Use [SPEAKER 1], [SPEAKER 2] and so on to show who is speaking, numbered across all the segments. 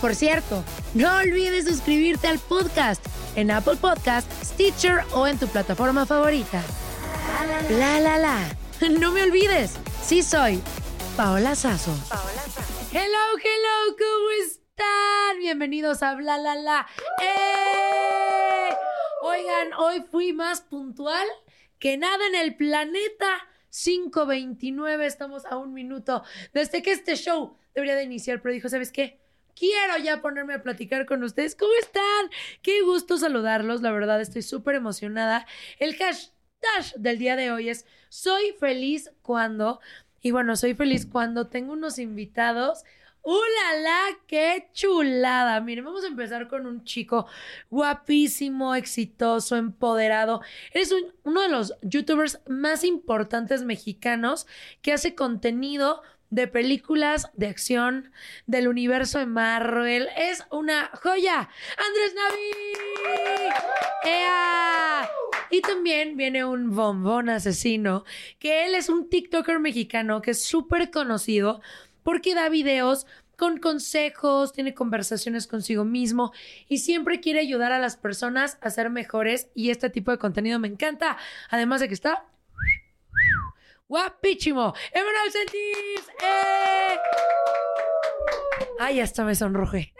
[SPEAKER 1] Por cierto, no olvides suscribirte al podcast en Apple Podcast, Stitcher o en tu plataforma favorita. La la la. No me olvides, sí soy Paola Sazo. Hello, hello, ¿cómo están? Bienvenidos a Bla La La. ¡Eh! Oigan, hoy fui más puntual que nada en el planeta. 5.29, estamos a un minuto desde que este show debería de iniciar, pero dijo, ¿sabes qué? Quiero ya ponerme a platicar con ustedes. ¿Cómo están? Qué gusto saludarlos, la verdad estoy súper emocionada. El hashtag del día de hoy es soy feliz cuando, y bueno, soy feliz cuando tengo unos invitados. ¡Ulala! la! ¡Qué chulada! Miren, vamos a empezar con un chico guapísimo, exitoso, empoderado. Es uno de los youtubers más importantes mexicanos que hace contenido de películas de acción del universo de Marvel. Es una joya. Andrés Navi. ¡Ea! Y también viene un bombón asesino, que él es un TikToker mexicano que es súper conocido porque da videos con consejos, tiene conversaciones consigo mismo y siempre quiere ayudar a las personas a ser mejores y este tipo de contenido me encanta. Además de que está guapísimo. Emanuel Sentis. ¡Eh! Ay, hasta me sonroje.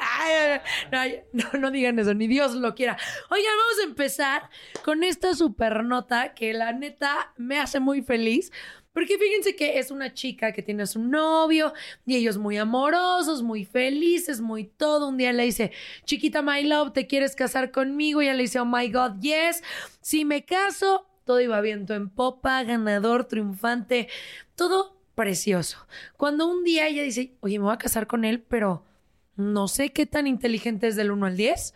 [SPEAKER 1] no, no, digan eso, ni Dios lo quiera. Oigan, vamos a empezar con esta super nota que la neta me hace muy feliz. Porque fíjense que es una chica que tiene a su novio y ellos muy amorosos, muy felices, muy todo. Un día le dice, chiquita, my love, ¿te quieres casar conmigo? Y ella le dice, oh my God, yes. Si me caso, todo iba viento en popa, ganador, triunfante, todo precioso. Cuando un día ella dice, oye, me voy a casar con él, pero no sé qué tan inteligente es del 1 al 10,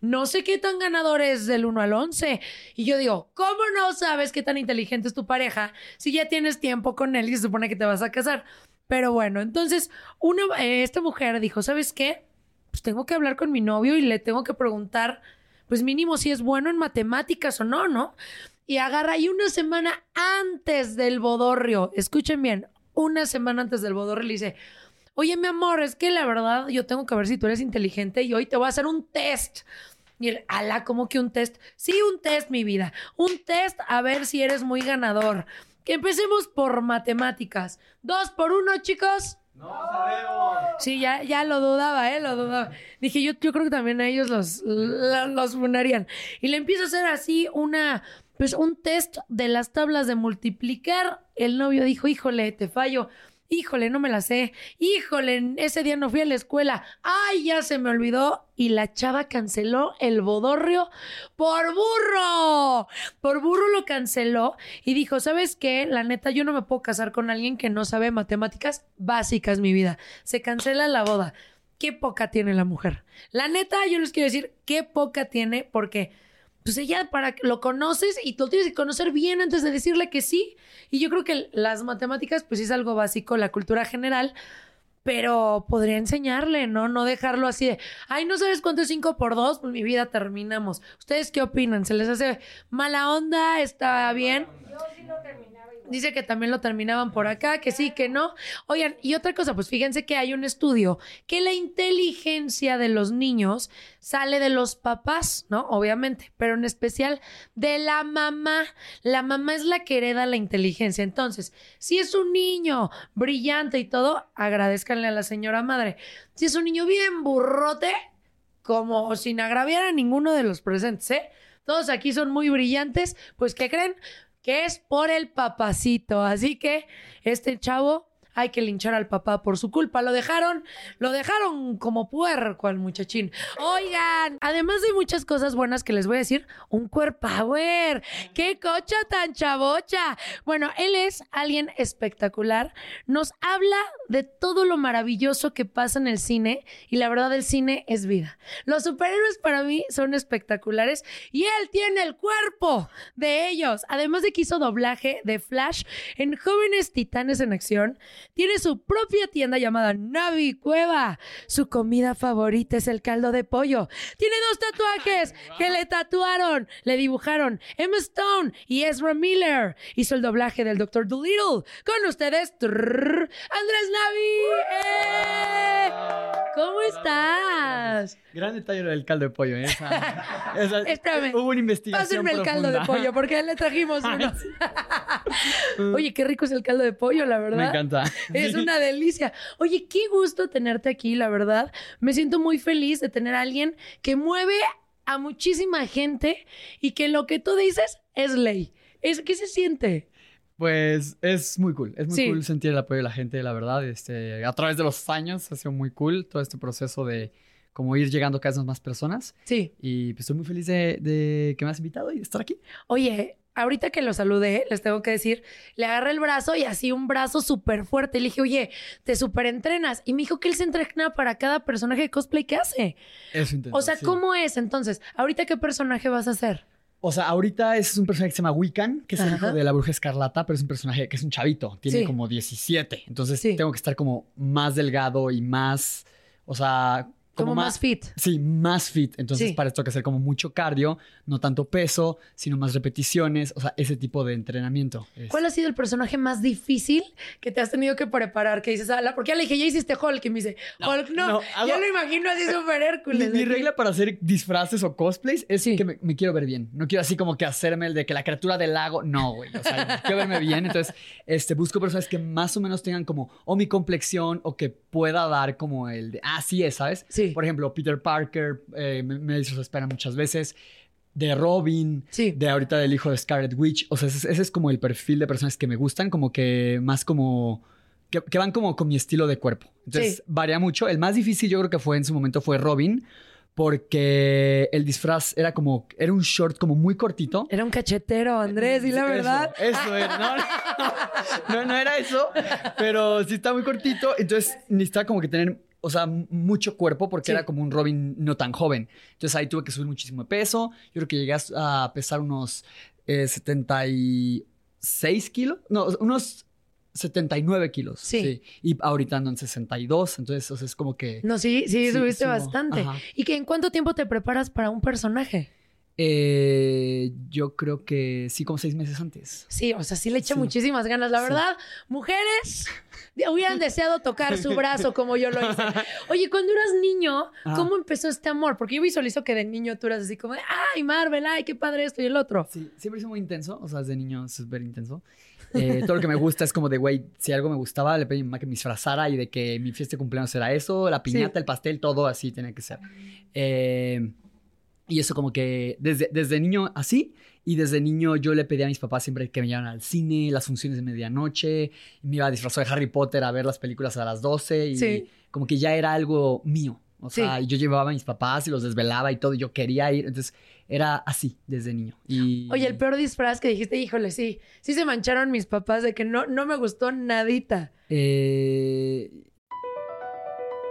[SPEAKER 1] no sé qué tan ganador es del 1 al 11. Y yo digo, ¿cómo no sabes qué tan inteligente es tu pareja si ya tienes tiempo con él y se supone que te vas a casar? Pero bueno, entonces una, eh, esta mujer dijo, ¿sabes qué? Pues tengo que hablar con mi novio y le tengo que preguntar, pues mínimo si es bueno en matemáticas o no, ¿no? Y agarra y una semana antes del bodorrio, escuchen bien, una semana antes del bodorrio le dice, oye, mi amor, es que la verdad yo tengo que ver si tú eres inteligente y hoy te voy a hacer un test. Y él, ala, ¿cómo que un test? Sí, un test, mi vida. Un test a ver si eres muy ganador. Que empecemos por matemáticas. Dos por uno, chicos.
[SPEAKER 2] No sabemos.
[SPEAKER 1] Sí, ya, ya lo dudaba, ¿eh? Lo dudaba. Dije, yo, yo creo que también a ellos los, los funarían. Y le empiezo a hacer así una, pues un test de las tablas de multiplicar. El novio dijo, híjole, te fallo. Híjole, no me la sé. Híjole, ese día no fui a la escuela. Ay, ya se me olvidó. Y la chava canceló el bodorrio por burro. Por burro lo canceló y dijo, ¿sabes qué? La neta, yo no me puedo casar con alguien que no sabe matemáticas básicas, mi vida. Se cancela la boda. Qué poca tiene la mujer. La neta, yo les quiero decir, qué poca tiene porque pues ella para que lo conoces y lo tienes que conocer bien antes de decirle que sí. Y yo creo que las matemáticas, pues es algo básico, la cultura general, pero podría enseñarle, ¿no? No dejarlo así de, ay, ¿no sabes cuánto es 5 por 2? Pues mi vida terminamos. ¿Ustedes qué opinan? ¿Se les hace mala onda? ¿Está bien? Yo sí terminé. Dice que también lo terminaban por acá, que sí, que no. Oigan, y otra cosa, pues fíjense que hay un estudio que la inteligencia de los niños sale de los papás, ¿no? Obviamente, pero en especial de la mamá. La mamá es la que hereda la inteligencia. Entonces, si es un niño brillante y todo, agradezcanle a la señora madre. Si es un niño bien burrote, como sin agraviar a ninguno de los presentes, ¿eh? Todos aquí son muy brillantes, pues ¿qué creen? Que es por el papacito. Así que este chavo hay que linchar al papá por su culpa. Lo dejaron, lo dejaron como puerco al muchachín. Oigan, además de muchas cosas buenas que les voy a decir, un cuerpo power. ¡Qué cocha tan chavocha! Bueno, él es alguien espectacular. Nos habla de todo lo maravilloso que pasa en el cine y la verdad el cine es vida. Los superhéroes para mí son espectaculares y él tiene el cuerpo de ellos. Además de que hizo doblaje de Flash en Jóvenes Titanes en Acción, tiene su propia tienda llamada Navi Cueva. Su comida favorita es el caldo de pollo. Tiene dos tatuajes que le tatuaron, le dibujaron Emma Stone y Ezra Miller. Hizo el doblaje del Dr. Dolittle. Con ustedes, Andrés Navi. ¡Eh! ¿Cómo estás?
[SPEAKER 2] Gran detalle del caldo de pollo. ¿eh? Esa,
[SPEAKER 1] Espérame.
[SPEAKER 2] Hubo una investigación
[SPEAKER 1] Pásenme el caldo de pollo porque le trajimos uno. Oye, qué rico es el caldo de pollo, la verdad.
[SPEAKER 2] Me encanta.
[SPEAKER 1] Es una delicia. Oye, qué gusto tenerte aquí, la verdad. Me siento muy feliz de tener a alguien que mueve a muchísima gente y que lo que tú dices es ley. Es, ¿Qué se siente?
[SPEAKER 2] Pues es muy cool, es muy cool sentir el apoyo de la gente, la verdad. Este, a través de los años ha sido muy cool todo este proceso de como ir llegando cada vez más personas.
[SPEAKER 1] Sí.
[SPEAKER 2] Y pues estoy muy feliz de, de que me has invitado y de estar aquí.
[SPEAKER 1] Oye, ahorita que lo saludé, les tengo que decir, le agarré el brazo y así un brazo súper fuerte. Le dije, oye, te súper entrenas. Y me dijo que él se entrena para cada personaje de cosplay que hace.
[SPEAKER 2] Eso intento,
[SPEAKER 1] O sea, ¿cómo es entonces? ¿Ahorita qué personaje vas a hacer?
[SPEAKER 2] O sea, ahorita es un personaje que se llama Wiccan, que es el hijo de la bruja escarlata, pero es un personaje que es un chavito, tiene como 17. Entonces tengo que estar como más delgado y más, o sea,
[SPEAKER 1] como, más, fit.
[SPEAKER 2] Sí, más fit. Entonces, para esto hay que hacer como mucho cardio, no tanto peso, sino más repeticiones, o sea, ese tipo de entrenamiento.
[SPEAKER 1] ¿Cuál ha sido el personaje más difícil que te has tenido que preparar? Que dices, ala, porque ya le dije, ya hiciste Hulk, y me dice, Hulk, no, yo lo imagino así súper Hércules.
[SPEAKER 2] Mi, regla para hacer disfraces o cosplays es que me, quiero ver bien. No quiero así como que hacerme el de que la criatura del lago, no, güey. O sea, quiero verme bien. Entonces, este, busco personas que más o menos tengan como o mi complexión o que pueda dar como el de, ah, sí es, ¿sabes?
[SPEAKER 1] Sí.
[SPEAKER 2] Por ejemplo, Peter Parker, eh, me, me espera muchas veces. De Robin,
[SPEAKER 1] sí.
[SPEAKER 2] de ahorita del hijo de Scarlet Witch. O sea, ese, es como el perfil de personas que me gustan, como que más como. Que, van como con mi estilo de cuerpo. Entonces, varía mucho. El más difícil, yo creo que fue en su momento, fue Robin porque el disfraz era como, era un short como muy cortito.
[SPEAKER 1] Era un cachetero, Andrés, y la verdad.
[SPEAKER 2] Eso, era, no, no, no, era eso, pero sí está muy cortito, entonces necesitaba como que tener, o sea, mucho cuerpo porque era como un Robin no tan joven. Entonces ahí tuve que subir muchísimo de peso, yo creo que llegué a pesar unos 76 eh, kilos, no, unos 79 kilos. Sí. Y ahorita ando en 62, entonces es como que...
[SPEAKER 1] No, sí, sí, subiste bastante. ¿Y que en cuánto tiempo te preparas para un personaje?
[SPEAKER 2] Eh, yo creo que sí, como seis meses antes.
[SPEAKER 1] Sí, o sea, sí le echa muchísimas ganas. La verdad, mujeres hubieran deseado tocar su brazo como yo lo hice. Oye, cuando eras niño, ¿cómo empezó este amor? Porque yo visualizo que de niño tú eras así como, ay, Marvel, ay, qué padre esto y el otro.
[SPEAKER 2] Sí, siempre hice muy intenso, o sea, desde niño súper intenso. Eh, todo lo que me gusta es como de, güey, si algo me gustaba, le pedí a mi mamá que me disfrazara y de que mi fiesta de cumpleaños era eso, la piñata, el pastel, todo así tenía que ser. Eh, y eso como que desde, desde niño así, y desde niño yo le pedí a mis papás siempre que me llevaran al cine, las funciones de medianoche, me iba a disfrazar de Harry Potter a ver las películas a las 12 y como que ya era algo mío. O sea, yo llevaba a mis papás y los desvelaba y todo, y yo quería ir. Entonces, Era así desde niño. Y...
[SPEAKER 1] Oye, el peor disfraz que dijiste, híjole, sí, sí se mancharon mis papás de que no, no me gustó nadita.
[SPEAKER 2] Eh,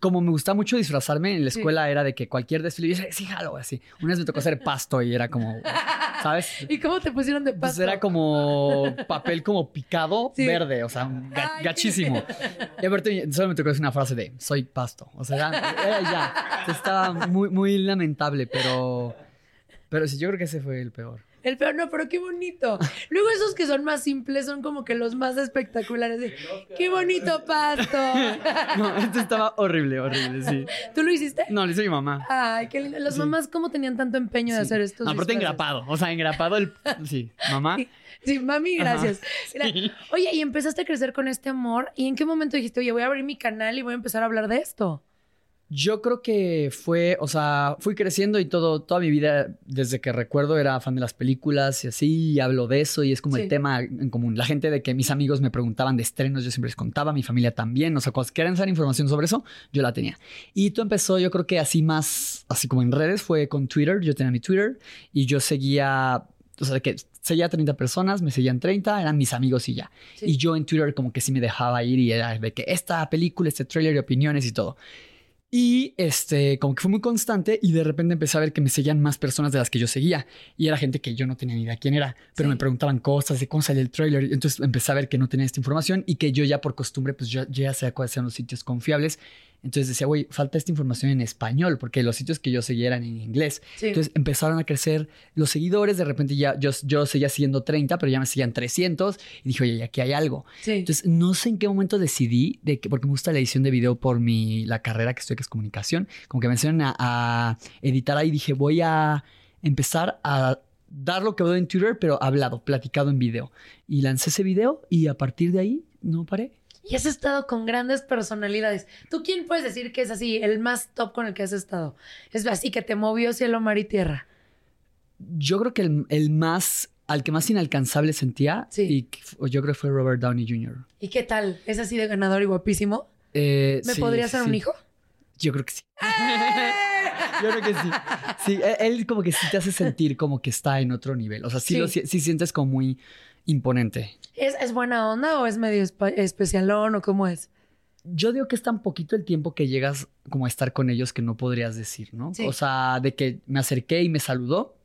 [SPEAKER 2] Como me gustaba mucho disfrazarme en la escuela era de que cualquier desfile, yo decía, sí, jalo, así. Una vez me tocó hacer pasto y era como, ¿sabes?
[SPEAKER 1] ¿Y cómo te pusieron de
[SPEAKER 2] Pues
[SPEAKER 1] pasto?
[SPEAKER 2] era como papel como picado
[SPEAKER 1] Sí.
[SPEAKER 2] verde, o sea, ga-
[SPEAKER 1] Ay, qué-
[SPEAKER 2] gachísimo. Y aparte solo me tocó decir una frase de soy pasto. O sea, era, era ya. Estaba muy, muy lamentable, pero. Pero sí, yo creo que ese fue el peor.
[SPEAKER 1] El peor, no, pero qué bonito. Luego esos que son más simples son como que los más espectaculares. de, ¡Qué bonito pasto!
[SPEAKER 2] No, esto estaba horrible, horrible, sí.
[SPEAKER 1] ¿Tú lo hiciste?
[SPEAKER 2] No, lo hizo mi mamá.
[SPEAKER 1] Ay, qué lindo. Las
[SPEAKER 2] Sí.
[SPEAKER 1] mamás, ¿cómo tenían tanto empeño de
[SPEAKER 2] Sí.
[SPEAKER 1] hacer estos
[SPEAKER 2] No, aparte
[SPEAKER 1] disfraces?
[SPEAKER 2] engrapado. O sea, engrapado el. Sí, mamá.
[SPEAKER 1] Sí, mami, gracias.
[SPEAKER 2] Ajá.
[SPEAKER 1] Oye, y empezaste a crecer con este amor. ¿Y en qué momento dijiste, oye, voy a abrir mi canal y voy a empezar a hablar de esto?
[SPEAKER 2] Yo creo que fue, o sea, fui creciendo y todo, toda mi vida, desde que recuerdo, era fan de las películas y así, y hablo de eso y es como
[SPEAKER 1] Sí.
[SPEAKER 2] el tema en común. La gente de que mis amigos me preguntaban de estrenos, yo siempre les contaba, mi familia también, o sea, cuando querían saber información sobre eso, yo la tenía. Y todo empezó, yo creo que así más, así como en redes, fue con Twitter, yo tenía mi Twitter y yo seguía, o sea, de que seguía a 30 personas, me seguían 30, eran mis amigos y ya.
[SPEAKER 1] Sí.
[SPEAKER 2] Y yo en Twitter como que sí me dejaba ir y era de que esta película, este trailer y opiniones y todo. Y este, como que fue muy constante y de repente empecé a ver que me seguían más personas de las que yo seguía. Y era gente que yo no tenía ni idea quién era, pero
[SPEAKER 1] Sí.
[SPEAKER 2] me preguntaban cosas de cómo salía el trailer. Entonces empecé a ver que no tenía esta información y que yo ya por costumbre, pues yo, ya sabía cuáles eran los sitios confiables. Entonces decía, güey, falta esta información en español, porque los sitios que yo seguía eran en inglés.
[SPEAKER 1] Sí.
[SPEAKER 2] Entonces empezaron a crecer los seguidores. De repente ya yo, yo seguía siguiendo 30, pero ya me seguían 300. Y dije, oye, aquí hay algo.
[SPEAKER 1] Sí.
[SPEAKER 2] Entonces, no sé en qué momento decidí, de que, porque me gusta la edición de video por mi, la carrera que estoy, que es comunicación, como que me enseñaron a, a editar ahí, dije, voy a empezar a dar lo que veo en Twitter, pero hablado, platicado en video. Y lancé ese video y a partir de ahí no paré.
[SPEAKER 1] Y has estado con grandes personalidades. ¿Tú quién puedes decir que es así, el más top con el que has estado? Es así que te movió cielo, mar y tierra.
[SPEAKER 2] Yo creo que el, el más, al que más inalcanzable sentía,
[SPEAKER 1] Sí.
[SPEAKER 2] y yo creo que fue Robert Downey Jr.
[SPEAKER 1] ¿Y qué tal? ¿Es así de ganador y guapísimo?
[SPEAKER 2] Eh,
[SPEAKER 1] ¿Me
[SPEAKER 2] sí,
[SPEAKER 1] podría
[SPEAKER 2] sí,
[SPEAKER 1] hacer un hijo?
[SPEAKER 2] Yo creo que sí. Yo creo que sí. Sí, él, él como que sí te hace sentir como que está en otro nivel. O sea, sí. Lo, sí sientes como muy imponente.
[SPEAKER 1] ¿Es, es buena onda o es medio especialón o cómo es?
[SPEAKER 2] Yo digo que es tan poquito el tiempo que llegas como a estar con ellos que no podrías decir, ¿no?
[SPEAKER 1] Sí.
[SPEAKER 2] O sea, de que me acerqué y me saludó.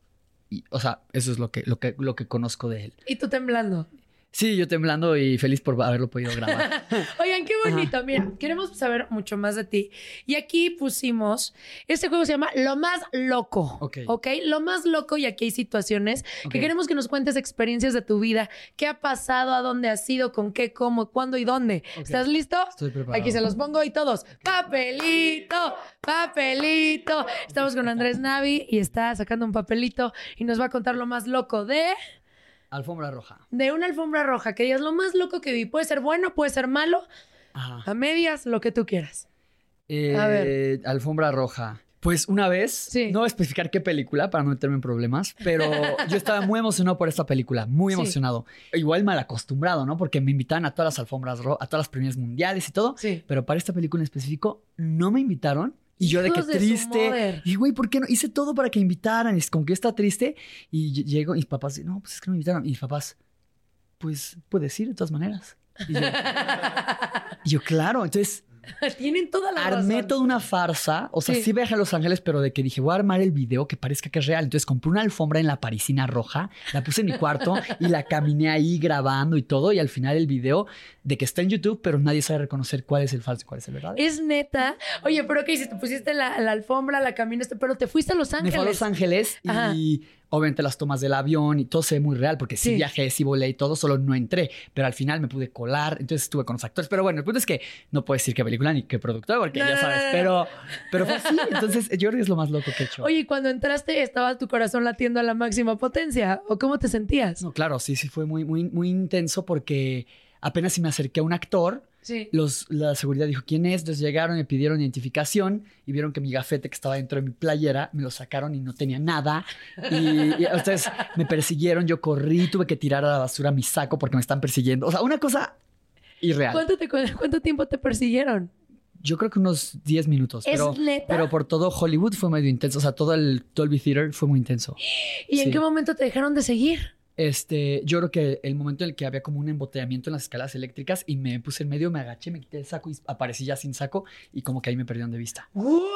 [SPEAKER 2] Y, o sea, eso es lo que, lo, que, lo que conozco de él.
[SPEAKER 1] Y tú temblando.
[SPEAKER 2] Sí, yo temblando y feliz por haberlo podido grabar.
[SPEAKER 1] Oigan, qué bonito. Mira, queremos saber mucho más de ti. Y aquí pusimos, este juego se llama Lo más loco.
[SPEAKER 2] Ok.
[SPEAKER 1] Ok. Lo más loco y aquí hay situaciones que queremos que nos cuentes experiencias de tu vida. ¿Qué ha pasado? ¿A dónde has ido? ¿Con qué? ¿Cómo? ¿Cuándo y dónde? ¿Estás listo?
[SPEAKER 2] Estoy preparado.
[SPEAKER 1] Aquí se los pongo y todos. Papelito, papelito. Estamos con Andrés Navi y está sacando un papelito y nos va a contar lo más loco de
[SPEAKER 2] Alfombra roja.
[SPEAKER 1] de una alfombra roja. Que digas lo más loco que vi. Puede ser bueno, puede ser malo,
[SPEAKER 2] Ajá.
[SPEAKER 1] a medias, lo que tú quieras.
[SPEAKER 2] Eh,
[SPEAKER 1] A ver.
[SPEAKER 2] Alfombra roja. Pues una vez,
[SPEAKER 1] Sí.
[SPEAKER 2] no voy a especificar qué película para no meterme en problemas, pero yo estaba muy emocionado por esta película, muy
[SPEAKER 1] Sí.
[SPEAKER 2] emocionado. Igual mal acostumbrado, ¿no? Porque me invitaban a todas las alfombras rojas, a todas las premios mundiales y todo,
[SPEAKER 1] Sí.
[SPEAKER 2] pero para esta película en específico no me invitaron. Y yo de que triste. Y güey, ¿por qué no? Hice todo para que invitaran. Y es como que yo estaba triste. Y ll- llego y mis papás, no, pues es que no me invitaron. Y mis papás, pues puedes ir de todas maneras. Y yo, y yo, claro. Entonces
[SPEAKER 1] Tienen toda la
[SPEAKER 2] Armé
[SPEAKER 1] razón.
[SPEAKER 2] toda una farsa. O sea,
[SPEAKER 1] Sí.
[SPEAKER 2] sí, viajé a Los Ángeles, pero de que dije, voy a armar el video que parezca que es real. Entonces compré una alfombra en la parisina roja, la puse en mi cuarto y la caminé ahí grabando y todo. Y al final el video de que está en YouTube, pero nadie sabe reconocer cuál es el falso y cuál es el verdadero.
[SPEAKER 1] Es neta. Oye, pero ¿qué hiciste? Pusiste la, la alfombra, la caminaste, pero te fuiste a Los
[SPEAKER 2] Me
[SPEAKER 1] Ángeles.
[SPEAKER 2] fui a Los Ángeles
[SPEAKER 1] Ajá.
[SPEAKER 2] Obviamente las tomas del avión y todo se ve muy real porque sí,
[SPEAKER 1] Sí.
[SPEAKER 2] viajé, sí volé y todo, solo no entré, pero al final me pude colar, entonces estuve con los actores. Pero bueno, el punto es que no puedo decir qué película ni qué productor porque
[SPEAKER 1] No,
[SPEAKER 2] ya sabes, pero, pero fue así. Entonces yo creo que es lo más loco que he hecho.
[SPEAKER 1] Oye, y cuando entraste, ¿estaba tu corazón latiendo a la máxima potencia? ¿O cómo te sentías?
[SPEAKER 2] No, claro, sí, sí fue muy, muy, muy intenso porque apenas si me acerqué a un actor,
[SPEAKER 1] Sí.
[SPEAKER 2] los, la seguridad dijo quién es, entonces llegaron, me pidieron identificación y vieron que mi gafete que estaba dentro de mi playera me lo sacaron y no tenía nada. Y, y ustedes me persiguieron, yo corrí, tuve que tirar a la basura mi saco porque me están persiguiendo. O sea, una cosa irreal.
[SPEAKER 1] ¿Cuánto, te- cuánto tiempo te persiguieron?
[SPEAKER 2] Yo creo que unos 10 minutos.
[SPEAKER 1] ¿Es
[SPEAKER 2] pero,
[SPEAKER 1] neta?
[SPEAKER 2] pero por todo Hollywood fue medio intenso. O sea, todo el Dolby Theater fue muy intenso.
[SPEAKER 1] ¿Y en qué momento te dejaron de seguir?
[SPEAKER 2] Este, yo creo que el momento en el que había como un embotellamiento en las escalas eléctricas y me puse en medio, me agaché, me quité el saco y aparecí ya sin saco y como que ahí me perdieron de vista.
[SPEAKER 1] ¡Wow!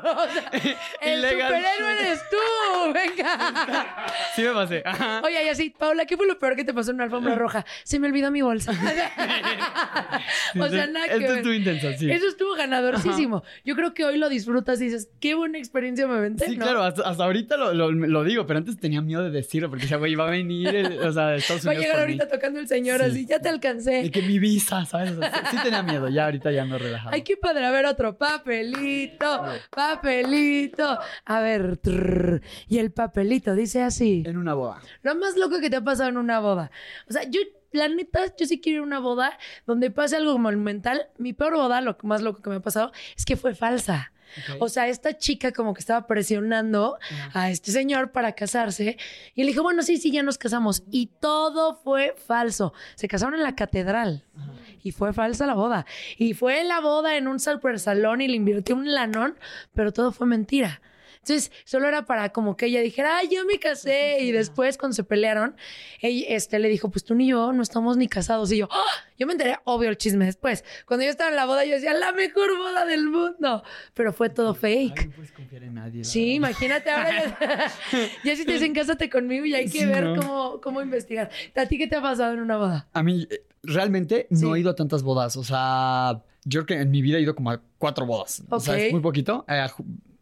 [SPEAKER 1] O sea, el superhéroe eres tú. Venga.
[SPEAKER 2] Sí me pasé.
[SPEAKER 1] Oye, y así, Paula, ¿qué fue lo peor que te pasó en una alfombra roja? Se me olvidó mi bolsa. o sea, nada que
[SPEAKER 2] Esto estuvo intenso, sí.
[SPEAKER 1] Eso estuvo ganadorcísimo. Yo creo que hoy lo disfrutas y dices, qué buena experiencia me aventé,
[SPEAKER 2] Sí,
[SPEAKER 1] ¿no?
[SPEAKER 2] claro, hasta, hasta ahorita lo, lo- lo digo, pero antes tenía miedo de decirlo porque decía, güey, va a venir, el- o sea, de Estados
[SPEAKER 1] Va a
[SPEAKER 2] Unidos.
[SPEAKER 1] llegar
[SPEAKER 2] mí.
[SPEAKER 1] ahorita tocando el señor
[SPEAKER 2] Sí.
[SPEAKER 1] así, ya te alcancé.
[SPEAKER 2] De que mi visa, ¿sabes? O sea, sí, tenía miedo, ya ahorita ya me he relajado.
[SPEAKER 1] Ay, qué padre. A ver, otro. Papelito, papelito. A ver. trrr. Y el papelito dice así.
[SPEAKER 2] En una boda.
[SPEAKER 1] Lo más loco que te ha pasado en una boda. O sea, yo, la neta, yo sí quiero ir a una boda donde pase algo monumental. Mi peor boda, lo más loco que me ha pasado, es que fue falsa. O sea, esta chica como que estaba presionando a este señor para casarse y él dijo, bueno, sí, sí, ya nos casamos. Y todo fue falso. Se casaron en la catedral y fue falsa la boda. Y fue la boda en un super salón y le invirtió un lanón, pero todo fue mentira. Entonces, solo era para como que ella dijera, ay, yo me casé. Y después, cuando se pelearon, ella, este, le dijo, pues tú ni yo no estamos ni casados. Y yo, ¡ah! yo me enteré, obvio, el chisme después. Cuando yo estaba en la boda, yo decía, la mejor boda del mundo. Pero fue todo fake.
[SPEAKER 2] Ay, no puedes confiar en nadie.
[SPEAKER 1] Sí, imagínate ahora. Ya, ya si te dicen cásate conmigo y hay que
[SPEAKER 2] Sí,
[SPEAKER 1] ver
[SPEAKER 2] no.
[SPEAKER 1] cómo, cómo investigar. ¿A ti qué te ha pasado en una boda?
[SPEAKER 2] A mí, eh, realmente
[SPEAKER 1] Sí.
[SPEAKER 2] no he ido a tantas bodas. O sea, yo creo que en mi vida he ido como a cuatro bodas. O sea, es muy poquito. Eh,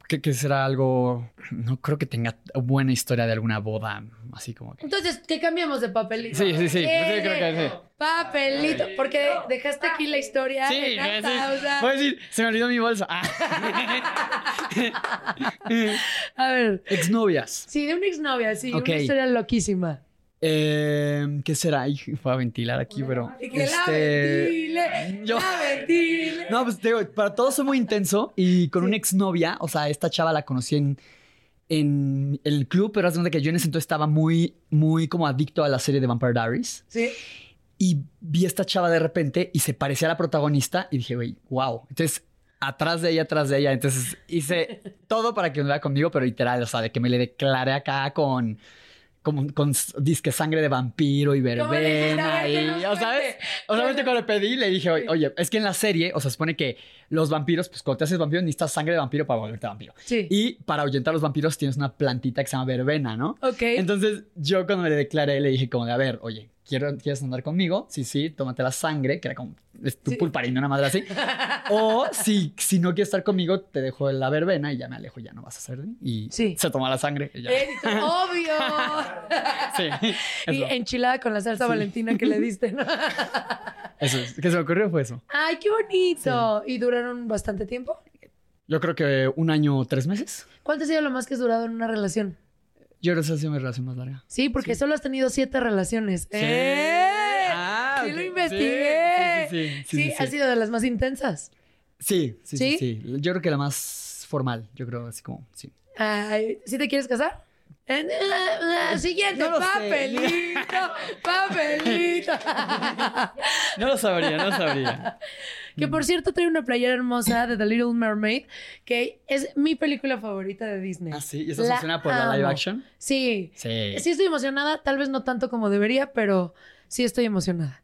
[SPEAKER 2] que, que será algo. No creo que tenga buena historia de alguna boda. Así como que.
[SPEAKER 1] Entonces, ¿qué cambiamos de papelito?
[SPEAKER 2] Sí, sí, sí.
[SPEAKER 1] Eh,
[SPEAKER 2] Sí, creo que sí.
[SPEAKER 1] Papelito. Porque dejaste aquí la historia.
[SPEAKER 2] Sí,
[SPEAKER 1] de Nata,
[SPEAKER 2] decir,
[SPEAKER 1] o sea,
[SPEAKER 2] voy a decir, se me olvidó mi bolsa. Ah.
[SPEAKER 1] a ver.
[SPEAKER 2] Exnovias.
[SPEAKER 1] Sí, de una exnovia, sí.
[SPEAKER 2] Ok.
[SPEAKER 1] Una historia loquísima.
[SPEAKER 2] Eh, ¿Qué será? Ay, Voy a ventilar aquí, pero.
[SPEAKER 1] Que la
[SPEAKER 2] este,
[SPEAKER 1] ventile,
[SPEAKER 2] yo-
[SPEAKER 1] la ventile.
[SPEAKER 2] No, pues te digo, para todos fue muy intenso y con una exnovia, o sea, esta chava la conocí en, en el club, pero cuenta que yo en ese entonces estaba muy, muy como adicto a la serie de Vampire Diaries
[SPEAKER 1] Sí.
[SPEAKER 2] y vi a esta chava de repente y se parecía a la protagonista y dije, güey, wow. Entonces, atrás de ella, atrás de ella, entonces hice todo para que anduviera conmigo, pero literal, o sea, de que me le declaré acá con... Como con disque sangre de vampiro y verbena
[SPEAKER 1] ver,
[SPEAKER 2] y, sabes, o sea, cuando le pedí, le dije, oye, oye, es que en la serie, o sea, se supone que los vampiros, pues cuando te haces vampiro, necesitas sangre de vampiro para volverte vampiro.
[SPEAKER 1] Sí.
[SPEAKER 2] Y para ahuyentar a los vampiros tienes una plantita que se llama verbena, ¿no?
[SPEAKER 1] Ok.
[SPEAKER 2] Entonces, yo cuando me le declaré, le dije como de, a ver, oye, ¿quiero, ¿quieres andar conmigo? Sí, sí, tómate la sangre, que era como es tu
[SPEAKER 1] Sí.
[SPEAKER 2] pulparín, una madre así. o si, si no quieres estar conmigo, te dejo la verbena y ya me alejo, ya no vas a hacer. Y
[SPEAKER 1] Sí.
[SPEAKER 2] se toma la sangre. y ya.
[SPEAKER 1] Obvio.
[SPEAKER 2] Sí,
[SPEAKER 1] y enchilada con la salsa valentina que le diste, ¿no?
[SPEAKER 2] Eso es. ¿Qué se me ocurrió fue eso.
[SPEAKER 1] Ay, qué bonito. ¿Y duraron bastante tiempo?
[SPEAKER 2] Yo creo que un año, tres meses.
[SPEAKER 1] ¿Cuánto ha sido lo más que has durado en una relación?
[SPEAKER 2] Yo creo que esa ha sido mi relación más larga.
[SPEAKER 1] Sí, porque solo has tenido siete relaciones. ¡Eh!
[SPEAKER 2] Ah,
[SPEAKER 1] Sí lo investigué.
[SPEAKER 2] Sí, sí, sí.
[SPEAKER 1] Sí,
[SPEAKER 2] sí, sí,
[SPEAKER 1] ha
[SPEAKER 2] sí.
[SPEAKER 1] sido de las más intensas.
[SPEAKER 2] Sí, sí,
[SPEAKER 1] ¿Sí?
[SPEAKER 2] sí, sí. Yo creo que la más formal, yo creo así como, sí.
[SPEAKER 1] Ay, ¿Sí te quieres casar? Eh, eh, Siguiente,
[SPEAKER 2] No
[SPEAKER 1] papelito, papelito.
[SPEAKER 2] No lo sabría, no lo sabría.
[SPEAKER 1] que por cierto trae una playera hermosa de The Little Mermaid, que es mi película favorita de Disney.
[SPEAKER 2] Ah, sí, ¿y estás
[SPEAKER 1] La
[SPEAKER 2] emocionada por la live action?
[SPEAKER 1] Sí.
[SPEAKER 2] Sí.
[SPEAKER 1] Sí estoy emocionada, tal vez no tanto como debería, pero sí estoy emocionada.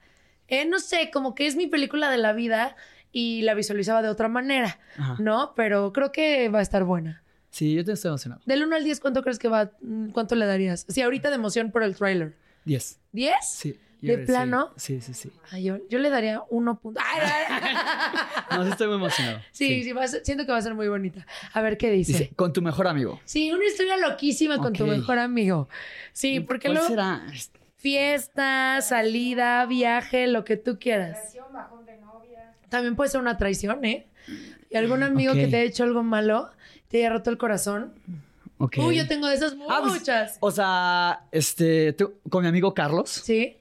[SPEAKER 1] Eh, no sé, como que es mi película de la vida. y la visualizaba de otra manera,
[SPEAKER 2] Ajá.
[SPEAKER 1] ¿no? Pero creo que va a estar buena.
[SPEAKER 2] Sí, yo te estoy emocionado.
[SPEAKER 1] Del 1 al 10, ¿cuánto crees que va? ¿Cuánto le darías? Sí, ahorita de emoción por el tráiler.
[SPEAKER 2] 10.
[SPEAKER 1] ¿10?
[SPEAKER 2] Sí.
[SPEAKER 1] ¿De plano?
[SPEAKER 2] Sí, sí, sí.
[SPEAKER 1] Ay, yo, yo le daría 1. punto- Ay, ay, ay.
[SPEAKER 2] No, sí estoy muy emocionado.
[SPEAKER 1] Sí, sí, a ser- siento que va a ser muy bonita. A ver qué dice.
[SPEAKER 2] Dice, con tu mejor amigo.
[SPEAKER 1] Sí, una historia loquísima con tu mejor amigo. Sí, porque
[SPEAKER 2] ¿Cuál
[SPEAKER 1] luego
[SPEAKER 2] será?
[SPEAKER 1] fiesta, salida, viaje, lo que tú quieras. También puede ser una traición, ¿eh? Y algún amigo que te haya hecho algo malo, te haya roto el corazón.
[SPEAKER 2] Ok.
[SPEAKER 1] Uy, yo tengo de esas
[SPEAKER 2] Ah, pues,
[SPEAKER 1] muchas.
[SPEAKER 2] o sea, este, tú- con mi amigo Carlos,
[SPEAKER 1] Sí,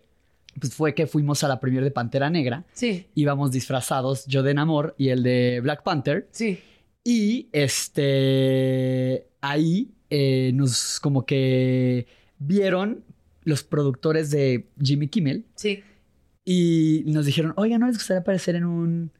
[SPEAKER 2] pues fue que fuimos a la premier de Pantera Negra.
[SPEAKER 1] sí,
[SPEAKER 2] Íbamos disfrazados, yo de Namor y el de Black Panther.
[SPEAKER 1] sí.
[SPEAKER 2] Y este, ahí eh, nos como que vieron los productores de Jimmy Kimmel
[SPEAKER 1] Sí.
[SPEAKER 2] y nos dijeron, oiga, ¿no les gustaría aparecer en un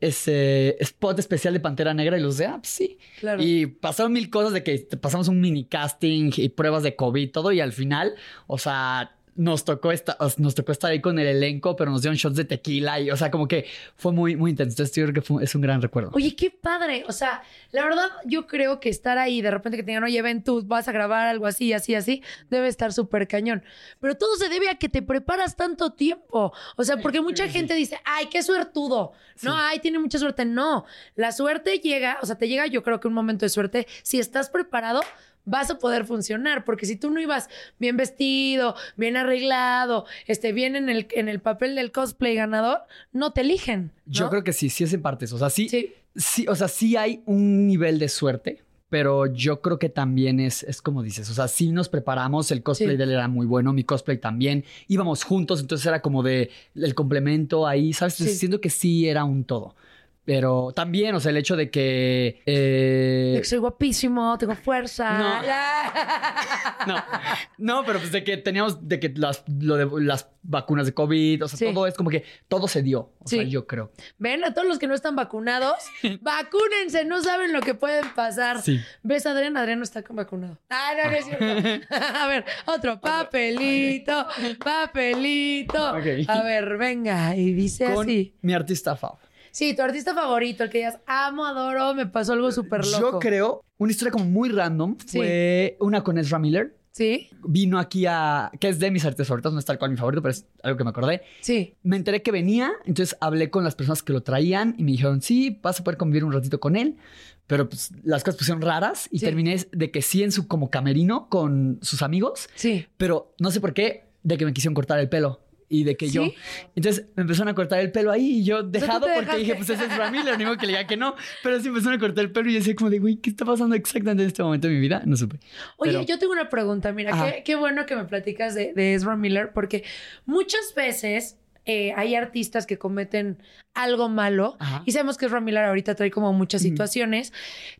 [SPEAKER 2] ese spot especial de Pantera Negra? Y los de, ah, pues sí.
[SPEAKER 1] Claro.
[SPEAKER 2] Y pasaron mil cosas de que pasamos un mini casting y pruebas de COVID y todo. Y al final, o sea, nos tocó, esta, os- nos tocó estar ahí con el elenco, pero nos dieron shots de tequila. Y, o sea, como que fue muy, muy intenso. Entonces, yo creo que fue- es un gran recuerdo.
[SPEAKER 1] Oye, qué padre. O sea, la verdad, yo creo que estar ahí, de repente que te digan, oye, ven tú, vas a grabar algo así, así, así, debe estar súper cañón. Pero todo se debe a que te preparas tanto tiempo. O sea, porque mucha gente dice, ay, qué suertudo. No, ay, tiene mucha suerte. No, la suerte llega, o sea, te llega yo creo que un momento de suerte. Si estás preparado, vas a poder funcionar. Porque si tú no ibas bien vestido, bien arreglado, este, bien en el, en el papel del cosplay ganador, no te eligen.
[SPEAKER 2] Yo creo que sí, sí es en partes. O sea, sí,
[SPEAKER 1] Sí.
[SPEAKER 2] sí, o sea, sí hay un nivel de suerte, pero yo creo que también es, es como dices. O sea, sí nos preparamos, el cosplay
[SPEAKER 1] Sí.
[SPEAKER 2] de él era muy bueno, mi cosplay también. Íbamos juntos, entonces era como de el complemento ahí, ¿sabes? Entonces,
[SPEAKER 1] Sí.
[SPEAKER 2] Siento que sí era un todo. Pero también, o sea, el hecho de que. eh,
[SPEAKER 1] De que soy guapísimo, tengo fuerza.
[SPEAKER 2] No. No, no, pero pues de que teníamos de que las, lo de las vacunas de COVID, o sea,
[SPEAKER 1] Sí.
[SPEAKER 2] todo es como que todo se dio. O sea,
[SPEAKER 1] Sí.
[SPEAKER 2] yo creo.
[SPEAKER 1] Ven, a todos los que no están vacunados, vacúnense, no saben lo que pueden pasar.
[SPEAKER 2] Sí.
[SPEAKER 1] ¿Ves, Adrián? Adrián no está vacunado. Ah, no, no es cierto. a ver, otro papelito, papelito. A ver, venga, y dice
[SPEAKER 2] Con
[SPEAKER 1] así.
[SPEAKER 2] mi artista fav.
[SPEAKER 1] Sí, tu artista favorito, el que digas, amo, adoro, me pasó algo súper loco.
[SPEAKER 2] Yo creo, una historia como muy random
[SPEAKER 1] Sí.
[SPEAKER 2] fue una con Ezra Miller.
[SPEAKER 1] ¿Sí?
[SPEAKER 2] Vino aquí a. que es de mis artistas favoritos, no es tal cual mi favorito, pero es algo que me acordé.
[SPEAKER 1] Sí.
[SPEAKER 2] Me enteré que venía, entonces hablé con las personas que lo traían y me dijeron, sí, vas a poder convivir un ratito con él. Pero pues las cosas pusieron raras y
[SPEAKER 1] Sí.
[SPEAKER 2] terminé de que sí en su como camerino con sus amigos,
[SPEAKER 1] Sí.
[SPEAKER 2] pero no sé por qué, de que me quisieron cortar el pelo. Y de que
[SPEAKER 1] ¿Sí?
[SPEAKER 2] yo. Entonces me empezaron a cortar el pelo ahí y yo dejado porque dije, pues ese es Ezra Miller, ni modo que le diga que no. Pero sí empezaron a cortar el pelo y yo decía, como de, güey, ¿qué está pasando exactamente en este momento de mi vida? No supe.
[SPEAKER 1] Oye,
[SPEAKER 2] Pero-
[SPEAKER 1] yo tengo una pregunta. Mira, qué, qué bueno que me platicas de, de Ezra Miller, porque muchas veces eh, hay artistas que cometen algo malo
[SPEAKER 2] Ajá.
[SPEAKER 1] y sabemos que Ezra Miller ahorita trae como muchas situaciones.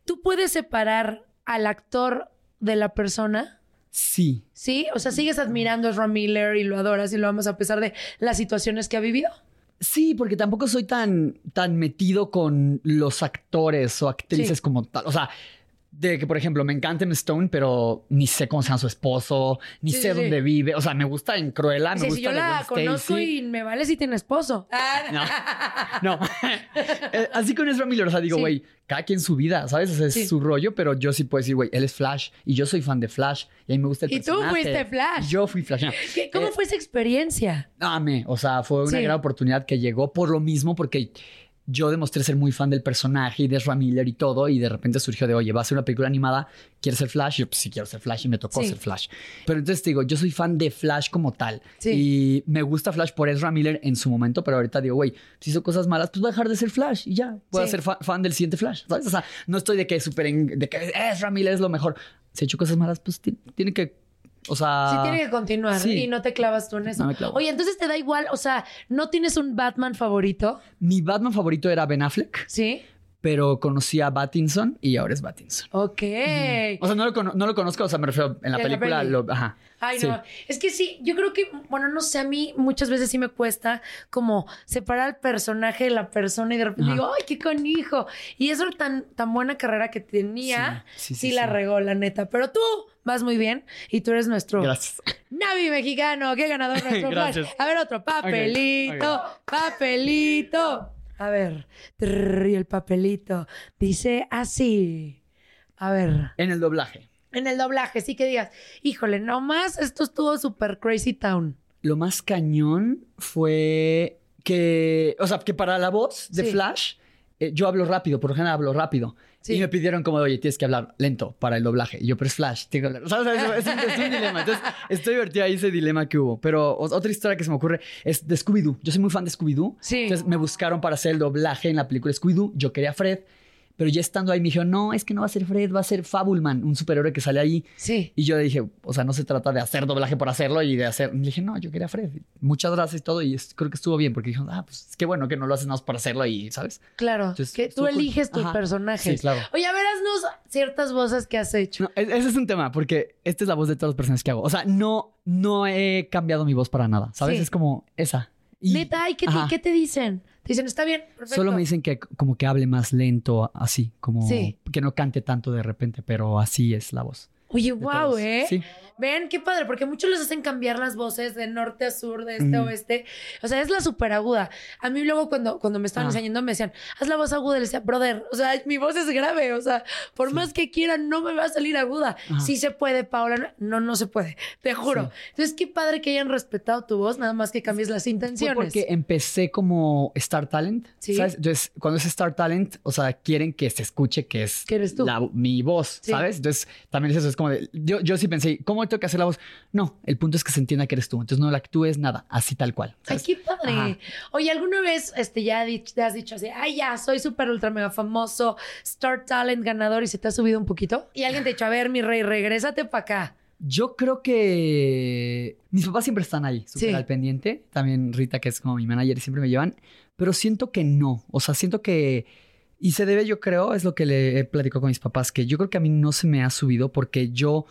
[SPEAKER 1] ¿Tú puedes separar al actor de la persona?
[SPEAKER 2] Sí.
[SPEAKER 1] ¿Sí? O sea, sigues admirando a Ezra Miller y lo adoras y lo amas a pesar de las situaciones que ha vivido.
[SPEAKER 2] Sí, porque tampoco soy tan, tan metido con los actores o actrices
[SPEAKER 1] Sí.
[SPEAKER 2] como tal. O sea, de que, por ejemplo, me encanta Emma Stone, pero ni sé cómo se llama su esposo, ni
[SPEAKER 1] Sí,
[SPEAKER 2] sé
[SPEAKER 1] sí, sí.
[SPEAKER 2] dónde vive. O sea, me gusta en Cruella, me gusta
[SPEAKER 1] si yo la conozco y me vale si tiene esposo.
[SPEAKER 2] No. No. Eh, Así con Ezra Miller, o sea, digo, güey, cada quien su vida, ¿sabes? O sea, es su rollo, pero yo sí puedo decir, güey, él es Flash y yo soy fan de Flash y a mí me gusta el
[SPEAKER 1] Y tú
[SPEAKER 2] personaje.
[SPEAKER 1] fuiste Flash.
[SPEAKER 2] Yo fui Flash. no.
[SPEAKER 1] ¿Qué- ¿Cómo
[SPEAKER 2] Eh,
[SPEAKER 1] fue esa experiencia?
[SPEAKER 2] Amé, o sea, fue una gran oportunidad que llegó por lo mismo, porque yo demostré ser muy fan del personaje y de Ezra Miller y todo, y de repente surgió de, oye, va a ser una película animada, ¿quieres ser Flash? Y yo, pues sí, quiero ser Flash, y me tocó
[SPEAKER 1] Sí.
[SPEAKER 2] ser Flash. Pero entonces te digo, yo soy fan de Flash como tal,
[SPEAKER 1] Sí.
[SPEAKER 2] y me gusta Flash por Ezra Miller en su momento, pero ahorita digo, güey, si hizo cosas malas, pues voy a dejar de ser Flash y ya, voy
[SPEAKER 1] Sí.
[SPEAKER 2] a ser fa- fan del siguiente Flash, ¿sabes? O sea, no estoy de que súper, en- de que Ezra Miller es lo mejor. Si ha hecho cosas malas, pues ti- tiene que, o sea...
[SPEAKER 1] Sí, tiene que continuar
[SPEAKER 2] sí.
[SPEAKER 1] y no te clavas tú en eso.
[SPEAKER 2] No me clavo.
[SPEAKER 1] Oye, entonces te da igual, o sea, ¿no tienes un Batman favorito?
[SPEAKER 2] Mi Batman favorito era Ben Affleck.
[SPEAKER 1] Sí.
[SPEAKER 2] Pero conocí a Battinson y ahora es Battinson.
[SPEAKER 1] Ok.
[SPEAKER 2] O sea, no lo, no lo conozco, o sea, me refiero en la
[SPEAKER 1] En
[SPEAKER 2] película. lo- ajá.
[SPEAKER 1] Ay,
[SPEAKER 2] Sí.
[SPEAKER 1] no. Es que sí, yo creo que, bueno, no sé, a mí muchas veces sí me cuesta como separar al personaje de la persona y de repente
[SPEAKER 2] Ajá.
[SPEAKER 1] digo, ay, qué conijo. Y eso tan, tan buena carrera que tenía,
[SPEAKER 2] Sí,
[SPEAKER 1] sí,
[SPEAKER 2] sí, sí,
[SPEAKER 1] la regó, la neta. Pero tú vas muy bien y tú eres nuestro
[SPEAKER 2] Gracias.
[SPEAKER 1] Navi mexicano. Qué ganador nuestro
[SPEAKER 2] Gracias.
[SPEAKER 1] Flash. A ver, otro papelito, papelito. A ver. Trrr, y el papelito. Dice así. A ver.
[SPEAKER 2] En el doblaje.
[SPEAKER 1] En el doblaje, sí que digas, híjole, nomás esto estuvo super crazy town.
[SPEAKER 2] Lo más cañón fue que, o sea, que para la voz de
[SPEAKER 1] Sí.
[SPEAKER 2] Flash, eh, yo hablo rápido, por lo general hablo rápido.
[SPEAKER 1] Sí.
[SPEAKER 2] Y me pidieron como, oye, tienes que hablar lento para el doblaje. Y yo, pero es Flash, tengo que hablar. Es, es un, es un dilema. Entonces, estoy divertido ahí ese dilema que hubo. Pero otra historia que se me ocurre es de Scooby-Doo. Yo soy muy fan de Scooby-Doo.
[SPEAKER 1] Sí.
[SPEAKER 2] Entonces, me buscaron para hacer el doblaje en la película Scooby-Doo. Yo quería a Fred. Pero ya estando ahí me dijeron, no, es que no va a ser Fred, va a ser Fabulman, un superhéroe que sale ahí.
[SPEAKER 1] Sí.
[SPEAKER 2] Y yo le dije, o sea, no se trata de hacer doblaje por hacerlo y de hacer. Le dije, no, yo quería Fred. Muchas gracias y todo. Y es- creo que estuvo bien porque dijeron, ah, pues es que bueno que no lo haces nada más por hacerlo y, ¿sabes?
[SPEAKER 1] Claro.
[SPEAKER 2] Entonces,
[SPEAKER 1] que tú eliges tus
[SPEAKER 2] Ajá.
[SPEAKER 1] personajes.
[SPEAKER 2] Sí, claro.
[SPEAKER 1] Oye, a ver, haznos ciertas voces que has hecho.
[SPEAKER 2] No, e- ese es un tema porque esta es la voz de todas las personas que hago. O sea, no, no he cambiado mi voz para nada, ¿sabes?
[SPEAKER 1] Sí.
[SPEAKER 2] Es como esa. Y-
[SPEAKER 1] Neta, ¿y qué te, qué te dicen? Dicen, está bien, perfecto.
[SPEAKER 2] Solo me dicen que como que hable más lento, así, como
[SPEAKER 1] Sí.
[SPEAKER 2] que no cante tanto de repente, pero así es la voz.
[SPEAKER 1] Oye, wow,
[SPEAKER 2] todos.
[SPEAKER 1] ¿eh?
[SPEAKER 2] Sí.
[SPEAKER 1] Ven, qué padre, porque muchos les hacen cambiar las voces de norte a sur, de este a oeste. O sea, es la súper aguda. A mí luego cuando, cuando me estaban
[SPEAKER 2] Ah.
[SPEAKER 1] enseñando me decían, haz la voz aguda. Y le decía, brother, o sea, mi voz es grave. O sea, por más que quiera, no me va a salir aguda.
[SPEAKER 2] Ajá.
[SPEAKER 1] Sí se puede, Paola. No, no se puede. Te juro. Entonces, qué padre que hayan respetado tu voz, nada más que cambies las
[SPEAKER 2] Fue
[SPEAKER 1] intenciones.
[SPEAKER 2] porque empecé como Star Talent,
[SPEAKER 1] Sí.
[SPEAKER 2] ¿sabes? Entonces, cuando es Star Talent, o sea, quieren que se escuche que es
[SPEAKER 1] Que eres tú.
[SPEAKER 2] la- mi voz,
[SPEAKER 1] Sí.
[SPEAKER 2] ¿sabes? Entonces, también es eso, es como de, yo, yo sí pensé, ¿cómo tengo que hacer la voz? No, el punto es que se entienda que eres tú, entonces no la actúes nada, así tal cual.
[SPEAKER 1] Ay, qué padre.
[SPEAKER 2] Ajá.
[SPEAKER 1] Oye, ¿alguna vez este, ya te has dicho así, ay, ya, soy súper ultra mega famoso, Star Talent ganador y se te ha subido un poquito? Y alguien te ha dicho, a ver, mi rey, regrésate para acá.
[SPEAKER 2] Yo creo que mis papás siempre están ahí, súper
[SPEAKER 1] Sí.
[SPEAKER 2] al pendiente. También Rita, que es como mi manager, y siempre me llevan. Pero siento que no. O sea, siento que. Y se debe, yo creo, es lo que le he platicado con mis papás, que yo creo que a mí no se me ha subido porque yo,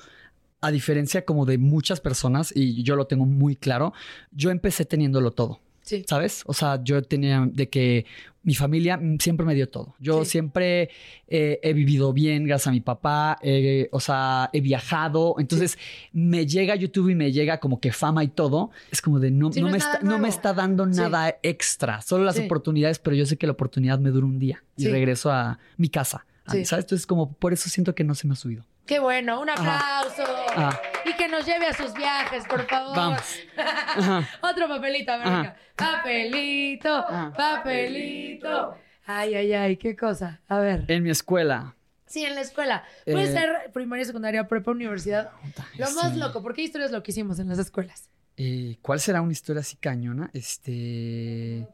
[SPEAKER 2] a diferencia como de muchas personas, y yo lo tengo muy claro, yo empecé teniéndolo todo.
[SPEAKER 1] Sí.
[SPEAKER 2] ¿Sabes? O sea, yo tenía de que mi familia siempre me dio todo. Yo
[SPEAKER 1] Sí.
[SPEAKER 2] siempre eh, he vivido bien gracias a mi papá, eh, o sea, he viajado. Entonces me llega YouTube y me llega como que fama y todo. Es como de no,
[SPEAKER 1] Sí,
[SPEAKER 2] no,
[SPEAKER 1] no
[SPEAKER 2] me, está, no me
[SPEAKER 1] nuevo.
[SPEAKER 2] está dando nada extra, solo las oportunidades, pero yo sé que la oportunidad me dura un día y regreso a mi casa. ¿Sabes? Entonces, como por eso siento que no se me ha subido.
[SPEAKER 1] Qué bueno, un aplauso.
[SPEAKER 2] Ajá.
[SPEAKER 1] Y que nos lleve a sus viajes, por favor.
[SPEAKER 2] Vamos.
[SPEAKER 1] Otro papelito, a ver,
[SPEAKER 2] Ajá.
[SPEAKER 1] venga. Papelito,
[SPEAKER 2] Ah.
[SPEAKER 1] papelito. Ay, ay, ay, qué cosa. A ver.
[SPEAKER 2] En mi escuela.
[SPEAKER 1] Sí, en la escuela. Puede
[SPEAKER 2] Eh,
[SPEAKER 1] ser primaria, secundaria, prepa, universidad. Lo más
[SPEAKER 2] Sí.
[SPEAKER 1] loco, porque hay historias loquísimos en las escuelas.
[SPEAKER 2] Eh, ¿Cuál será una historia así cañona? Este.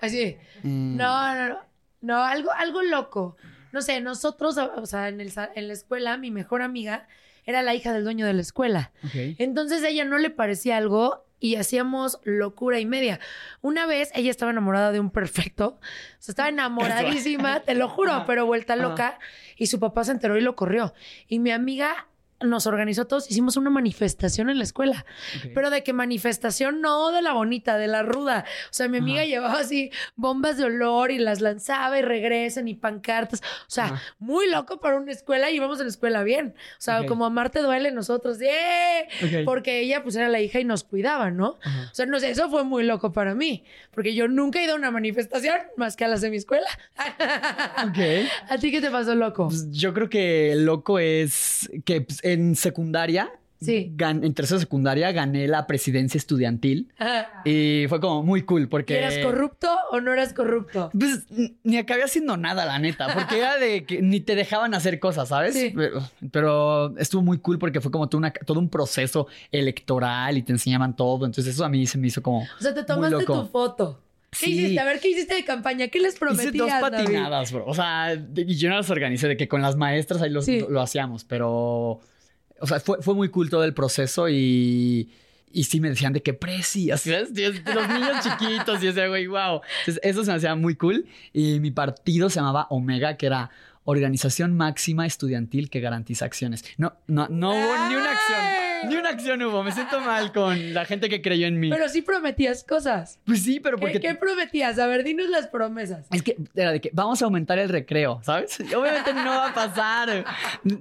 [SPEAKER 1] Así.
[SPEAKER 2] mm,
[SPEAKER 1] No, no, no. No, algo, algo loco. No sé, nosotros, o sea, en, el, en la escuela, mi mejor amiga era la hija del dueño de la escuela. Entonces a ella no le parecía algo y hacíamos locura y media. Una vez ella estaba enamorada de un perfecto, o sea, estaba enamoradísima, te lo juro, pero vuelta loca, y su papá se enteró y lo corrió. Y mi amiga nos organizó todos, hicimos una manifestación en la escuela, pero de que manifestación no de la bonita, de la ruda. O sea, mi amiga
[SPEAKER 2] Ajá.
[SPEAKER 1] llevaba así bombas de olor y las lanzaba y regresan y pancartas. O sea,
[SPEAKER 2] Ajá.
[SPEAKER 1] muy loco para una escuela y íbamos a la escuela bien. O sea,
[SPEAKER 2] Ok.
[SPEAKER 1] como amarte duele nosotros, ¡eh! Porque ella pues era la hija y nos cuidaba, ¿no?
[SPEAKER 2] Ajá.
[SPEAKER 1] O sea, no sé, eso fue muy loco para mí, porque yo nunca he ido a una manifestación más que a las de mi escuela. ¿A ti qué te pasó loco?
[SPEAKER 2] Pues, yo creo que loco es que pues, en secundaria,
[SPEAKER 1] Sí.
[SPEAKER 2] gan- en tercera secundaria, gané la presidencia estudiantil y fue como muy cool porque.
[SPEAKER 1] ¿Eras corrupto o no eras corrupto?
[SPEAKER 2] Pues ni acabé haciendo nada, la neta, porque era de que ni te dejaban hacer cosas, ¿sabes?
[SPEAKER 1] Sí.
[SPEAKER 2] Pero, pero estuvo muy cool porque fue como todo, una- todo un proceso electoral y te enseñaban todo. Entonces, eso a mí se me hizo como.
[SPEAKER 1] O sea, te
[SPEAKER 2] Muy
[SPEAKER 1] tomaste
[SPEAKER 2] loco.
[SPEAKER 1] tu foto. ¿Qué
[SPEAKER 2] Sí.
[SPEAKER 1] hiciste? A ver, ¿qué hiciste de campaña? ¿Qué les prometías,
[SPEAKER 2] Hice dos
[SPEAKER 1] David?
[SPEAKER 2] patinadas, bro. O sea, y yo no las organicé, de que con las maestras ahí lo,
[SPEAKER 1] Sí.
[SPEAKER 2] lo, lo hacíamos, pero. O sea, fue, fue muy cool todo el proceso y. Y sí me decían de ¿sabes? Tío, Los niños chiquitos y ese güey, wow. Entonces, eso se me hacía muy cool. Y mi partido se llamaba Omega, que era Organización Máxima Estudiantil que Garantiza Acciones. No, no, no hubo ni una acción. Ni una acción hubo. Me siento mal con la gente que creyó en mí.
[SPEAKER 1] Pero sí prometías cosas.
[SPEAKER 2] pues sí, pero
[SPEAKER 1] ¿Qué,
[SPEAKER 2] porque...
[SPEAKER 1] qué prometías? A ver, dinos las promesas.
[SPEAKER 2] Es que era de que vamos a aumentar el recreo, ¿sabes? Obviamente no va a pasar.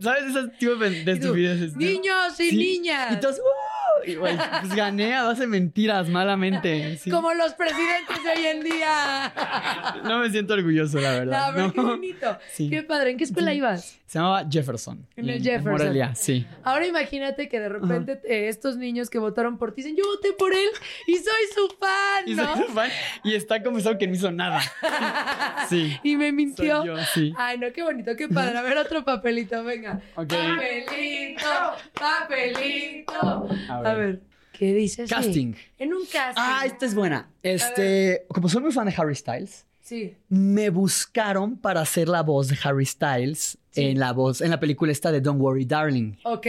[SPEAKER 2] ¿Sabes? Esos tipos de estupideces.
[SPEAKER 1] Niños y
[SPEAKER 2] Sí.
[SPEAKER 1] niñas.
[SPEAKER 2] Y todos, ¡uh! Y, pues gané a base de mentiras, malamente. sí.
[SPEAKER 1] Como los presidentes de hoy en día.
[SPEAKER 2] No me siento orgulloso, la
[SPEAKER 1] No,
[SPEAKER 2] verdad.
[SPEAKER 1] pero
[SPEAKER 2] No.
[SPEAKER 1] qué bonito.
[SPEAKER 2] Sí.
[SPEAKER 1] Qué padre. ¿En qué escuela ibas?
[SPEAKER 2] Se llamaba Jefferson.
[SPEAKER 1] En el Jefferson.
[SPEAKER 2] Morelia, sí.
[SPEAKER 1] Ahora imagínate que de repente eh, estos niños que votaron por ti dicen, yo voté por él y soy su fan,
[SPEAKER 2] Y, soy su fan, y está confesado que no hizo nada. Sí.
[SPEAKER 1] Y me mintió.
[SPEAKER 2] Soy yo, sí.
[SPEAKER 1] Ay, no, qué bonito, qué padre. A ver, otro papelito, venga. Papelito, papelito.
[SPEAKER 2] A
[SPEAKER 1] A
[SPEAKER 2] ver.
[SPEAKER 1] ver, ¿qué dices?
[SPEAKER 2] Casting.
[SPEAKER 1] En un casting.
[SPEAKER 2] Ah, esta es buena. Este, como soy muy fan de Harry Styles,
[SPEAKER 1] Sí.
[SPEAKER 2] me buscaron para hacer la voz de Harry Styles en la voz, en la película esta de Don't Worry Darling.
[SPEAKER 1] Ok.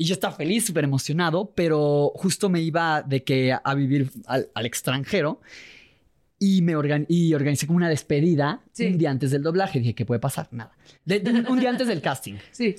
[SPEAKER 2] Y yo estaba feliz, súper emocionado, pero justo me iba de que a vivir al, al extranjero y me organ- y organicé como una despedida
[SPEAKER 1] Sí.
[SPEAKER 2] un día antes del doblaje. Dije, ¿qué puede pasar? Nada. De- de- un día antes del casting.
[SPEAKER 1] Sí.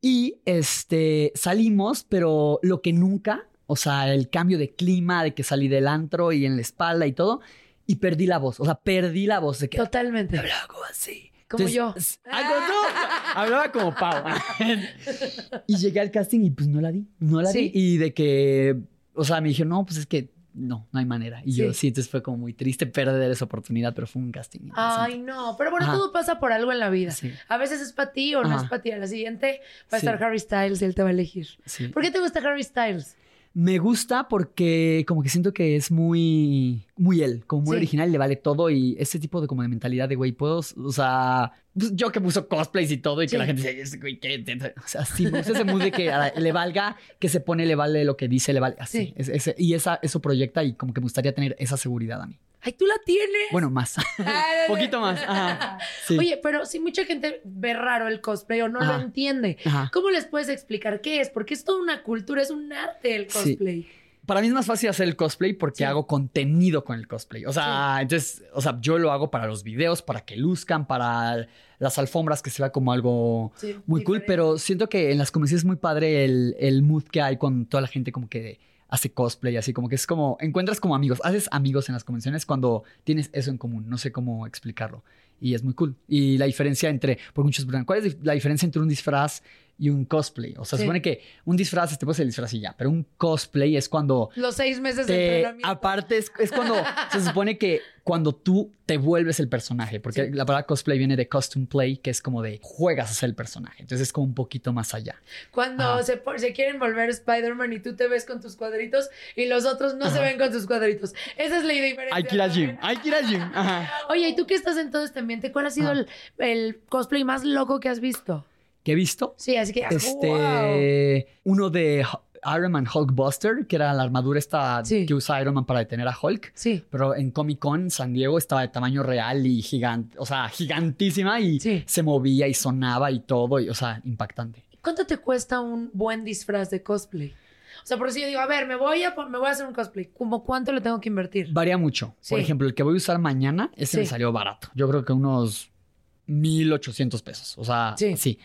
[SPEAKER 2] Y este salimos, pero lo que nunca, o sea, el cambio de clima, de que salí del antro y en la espalda y todo, y perdí la voz. O sea, perdí la voz de que
[SPEAKER 1] Totalmente.
[SPEAKER 2] hablaba como así.
[SPEAKER 1] Como
[SPEAKER 2] Entonces,
[SPEAKER 1] yo.
[SPEAKER 2] s- ah, como tú. Hablaba como Pau. y llegué al casting y pues no la di. No la
[SPEAKER 1] Sí.
[SPEAKER 2] di. Y de que, o sea, me dijeron, no, pues es que no, no hay manera. Y yo
[SPEAKER 1] Sí.
[SPEAKER 2] entonces fue como muy triste perder esa oportunidad, pero fue un casting.
[SPEAKER 1] Ay, no. Pero bueno,
[SPEAKER 2] Ajá.
[SPEAKER 1] todo pasa por algo en la vida.
[SPEAKER 2] Sí.
[SPEAKER 1] A veces es para ti o no
[SPEAKER 2] Ajá.
[SPEAKER 1] es para ti. A la siguiente va a
[SPEAKER 2] Sí.
[SPEAKER 1] estar Harry Styles y él te va a elegir.
[SPEAKER 2] Sí.
[SPEAKER 1] ¿Por qué te gusta Harry Styles?
[SPEAKER 2] Me gusta porque como que siento que es muy, muy él, como muy
[SPEAKER 1] Sí.
[SPEAKER 2] original, le vale todo y ese tipo de como de mentalidad de güey, puedo, o sea, pues, yo que puso cosplays y todo y que la gente dice, "Ese güey, ¿qué?". O sea, sí, me gusta ese mood de que a- le valga, que se pone, le vale lo que dice, le vale, así.
[SPEAKER 1] Sí.
[SPEAKER 2] Es- y esa, eso proyecta y como que me gustaría tener esa seguridad a mí.
[SPEAKER 1] Ay, tú la tienes.
[SPEAKER 2] Bueno, más.
[SPEAKER 1] Ay,
[SPEAKER 2] Poquito más. Ajá. Sí.
[SPEAKER 1] Oye, pero si mucha gente ve raro el cosplay o no lo entiende,
[SPEAKER 2] Ajá.
[SPEAKER 1] ¿cómo les puedes explicar qué es? Porque es toda una cultura, es un arte el
[SPEAKER 2] Sí.
[SPEAKER 1] cosplay.
[SPEAKER 2] Para mí es más fácil hacer el cosplay porque
[SPEAKER 1] Sí.
[SPEAKER 2] hago contenido con el cosplay. O sea, entonces, o sea, yo lo hago para los videos, para que luzcan, para las alfombras, que se vea como algo muy cool. Pero siento que en las convenciones es muy padre el, el mood que hay con toda la gente como que hace cosplay, así como que es como, encuentras como amigos, haces amigos en las convenciones cuando tienes eso en común. No sé cómo explicarlo. Y es muy cool. Y la diferencia entre, por muchos ¿cuál es la diferencia entre un disfraz y un cosplay? O sea,
[SPEAKER 1] Sí.
[SPEAKER 2] se supone que un disfraz, te puedes el disfraz y ya, pero un cosplay es cuando
[SPEAKER 1] Los seis meses de
[SPEAKER 2] te-
[SPEAKER 1] entrenamiento.
[SPEAKER 2] aparte es, es cuando se supone que cuando tú te vuelves el personaje, porque
[SPEAKER 1] Sí.
[SPEAKER 2] la palabra cosplay viene de costume play, que es como de juegas a ser el personaje. Entonces es como un poquito más allá.
[SPEAKER 1] Cuando se, quieren volver Spider-Man y tú te ves con tus cuadritos y los otros no se ven con sus cuadritos. Esa es la diferencia.
[SPEAKER 2] Hay que ir al hay que ir al gym. Ajá.
[SPEAKER 1] Oye, ¿y tú que estás en todo este ambiente? ¿Cuál ha sido el cosplay más loco que has visto?
[SPEAKER 2] ¿Qué he visto?
[SPEAKER 1] Sí, así que.
[SPEAKER 2] Este,
[SPEAKER 1] ¡wow!
[SPEAKER 2] uno de Iron Man Hulkbuster, que era la armadura esta
[SPEAKER 1] Sí.
[SPEAKER 2] que usa Iron Man para detener a Hulk.
[SPEAKER 1] Sí.
[SPEAKER 2] Pero en Comic Con San Diego estaba de tamaño real y gigante, o sea, gigantísima y
[SPEAKER 1] Sí.
[SPEAKER 2] se movía y sonaba y todo, y, o sea, impactante.
[SPEAKER 1] ¿Cuánto te cuesta un buen disfraz de cosplay? O sea, por si yo digo, a ver, me voy a, pon- me voy a hacer un cosplay. ¿Cómo cuánto le tengo que invertir?
[SPEAKER 2] Varía mucho. Por ejemplo, el que voy a usar mañana, ese me salió barato. Yo creo que unos 1800 pesos. O sea,
[SPEAKER 1] Sí.
[SPEAKER 2] sí.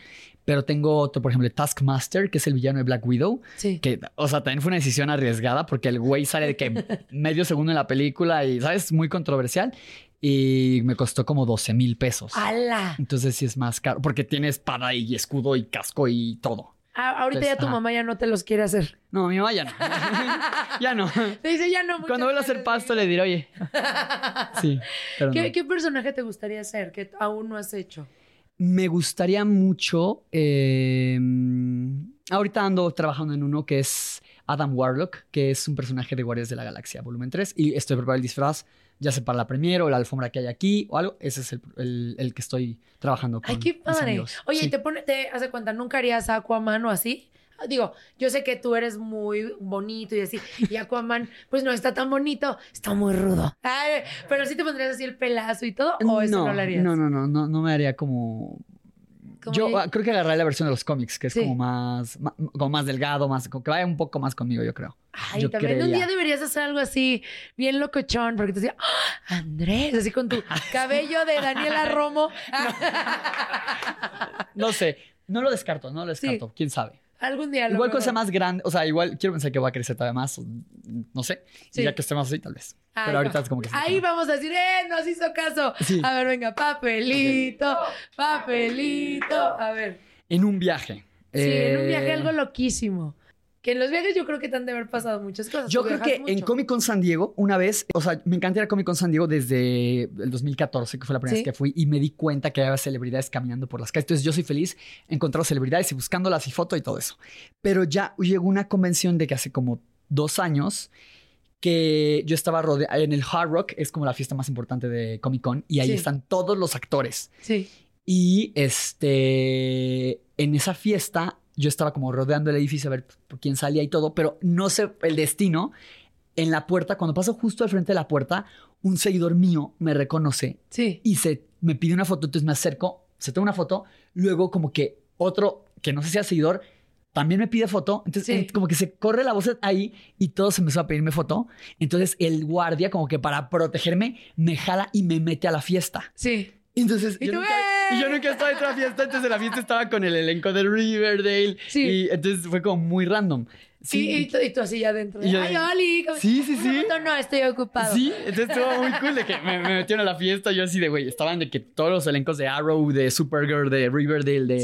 [SPEAKER 2] Pero tengo otro, por ejemplo, Taskmaster, que es el villano de Black Widow.
[SPEAKER 1] Sí.
[SPEAKER 2] Que, o sea, también fue una decisión arriesgada porque el güey sale de que medio segundo en la película y, ¿sabes? Muy controversial. Y me costó como 12 mil pesos.
[SPEAKER 1] ¡Hala!
[SPEAKER 2] Entonces sí es más caro porque tiene espada y escudo y casco y todo.
[SPEAKER 1] Ah, ahorita
[SPEAKER 2] Entonces,
[SPEAKER 1] ya tu
[SPEAKER 2] ajá.
[SPEAKER 1] mamá ya no te los quiere hacer.
[SPEAKER 2] No, mi mamá ya no. ya no.
[SPEAKER 1] Te dice, ya no.
[SPEAKER 2] Cuando vuelva a hacer pasto le diré, oye. Sí, pero
[SPEAKER 1] ¿Qué,
[SPEAKER 2] no.
[SPEAKER 1] qué personaje te gustaría ser que aún no has hecho?
[SPEAKER 2] Me gustaría mucho. eh, ahorita ando trabajando en uno que es Adam Warlock, que es un personaje de Guardias de la Galaxia, volumen 3. Y estoy preparando el disfraz, ya sea para la premiere o la alfombra que hay aquí o algo. Ese es el, el- el que estoy trabajando con.
[SPEAKER 1] Ay, qué padre. Oye,
[SPEAKER 2] Sí.
[SPEAKER 1] ¿y te pone, te hace cuenta, nunca harías Aquaman o así? Digo, yo sé que tú eres muy bonito y así, y Aquaman, pues no está tan bonito, está muy rudo. Ay, pero sí te pondrías así el pelazo y todo, o eso no, lo harías.
[SPEAKER 2] No, no, no, no, no me haría como.
[SPEAKER 1] Como
[SPEAKER 2] Yo ah, creo que agarraré la versión de los cómics, que es
[SPEAKER 1] Sí.
[SPEAKER 2] como más, ma- como más delgado, más, como que vaya un poco más conmigo, yo creo.
[SPEAKER 1] Ay,
[SPEAKER 2] yo
[SPEAKER 1] también un
[SPEAKER 2] creería.
[SPEAKER 1] día deberías hacer algo así, bien locochón, porque te decía, ¡Ah! Andrés, así con tu cabello de Daniela Romo.
[SPEAKER 2] No sé, no lo descarto, no lo
[SPEAKER 1] Sí.
[SPEAKER 2] descarto, quién sabe.
[SPEAKER 1] Algún día.
[SPEAKER 2] Igual
[SPEAKER 1] mejor.
[SPEAKER 2] cosa más grande, o sea, igual quiero pensar que va a crecer todavía más, no sé.
[SPEAKER 1] Sí.
[SPEAKER 2] Ya que estemos así, tal vez.
[SPEAKER 1] Ay,
[SPEAKER 2] Pero ahorita
[SPEAKER 1] no.
[SPEAKER 2] es como que... sí,
[SPEAKER 1] Ahí vamos a decir, ¡eh! Nos hizo caso.
[SPEAKER 2] Sí.
[SPEAKER 1] A ver, venga, papelito, papelito. A ver.
[SPEAKER 2] En un viaje.
[SPEAKER 1] Sí, en un viaje
[SPEAKER 2] Eh,
[SPEAKER 1] algo loquísimo. Que en los viajes yo creo que te han de haber pasado muchas cosas.
[SPEAKER 2] Yo creo que en. Comic Con San Diego, una vez, o sea, me encanta ir a Comic Con San Diego desde el 2014, que fue la primera
[SPEAKER 1] Sí.
[SPEAKER 2] vez que fui, y me di cuenta que había celebridades caminando por las calles. Entonces yo soy feliz encontrando celebridades y buscándolas y foto y todo eso. Pero ya llegó una convención de que hace como dos años que yo estaba rodeado en el Hard Rock, es como la fiesta más importante de Comic Con, y ahí
[SPEAKER 1] Sí.
[SPEAKER 2] están todos los actores.
[SPEAKER 1] Sí.
[SPEAKER 2] Y este, en esa fiesta, yo estaba como rodeando el edificio a ver por quién salía y todo, pero no sé el destino. En la puerta, cuando paso justo al frente de la puerta, un seguidor mío me reconoce
[SPEAKER 1] Sí.
[SPEAKER 2] y se me pide una foto. Entonces me acerco, se toma una foto. Luego, como que otro que no sé si sea seguidor también me pide foto. Entonces,
[SPEAKER 1] Sí.
[SPEAKER 2] como que se corre la voz ahí y todos empezó a pedirme foto. Entonces, el guardia, como que para protegerme, me jala y me mete a la fiesta.
[SPEAKER 1] Sí.
[SPEAKER 2] Entonces,
[SPEAKER 1] Y
[SPEAKER 2] yo
[SPEAKER 1] tú,
[SPEAKER 2] nunca. Y yo nunca estaba en otra fiesta, entonces la fiesta estaba con el elenco de Riverdale.
[SPEAKER 1] Sí.
[SPEAKER 2] Y entonces fue como muy random. Sí,
[SPEAKER 1] Y, y, tú, y tú así ya adentro.
[SPEAKER 2] Y yo
[SPEAKER 1] Ay,
[SPEAKER 2] de-
[SPEAKER 1] Oli. ¿cómo-
[SPEAKER 2] Sí, sí, sí.
[SPEAKER 1] foto, No, estoy ocupado.
[SPEAKER 2] Sí, entonces estuvo muy cool de que me, me metieron a la fiesta. Yo así de, güey, estaban de que todos los elencos de Arrow, de Supergirl, de Riverdale, de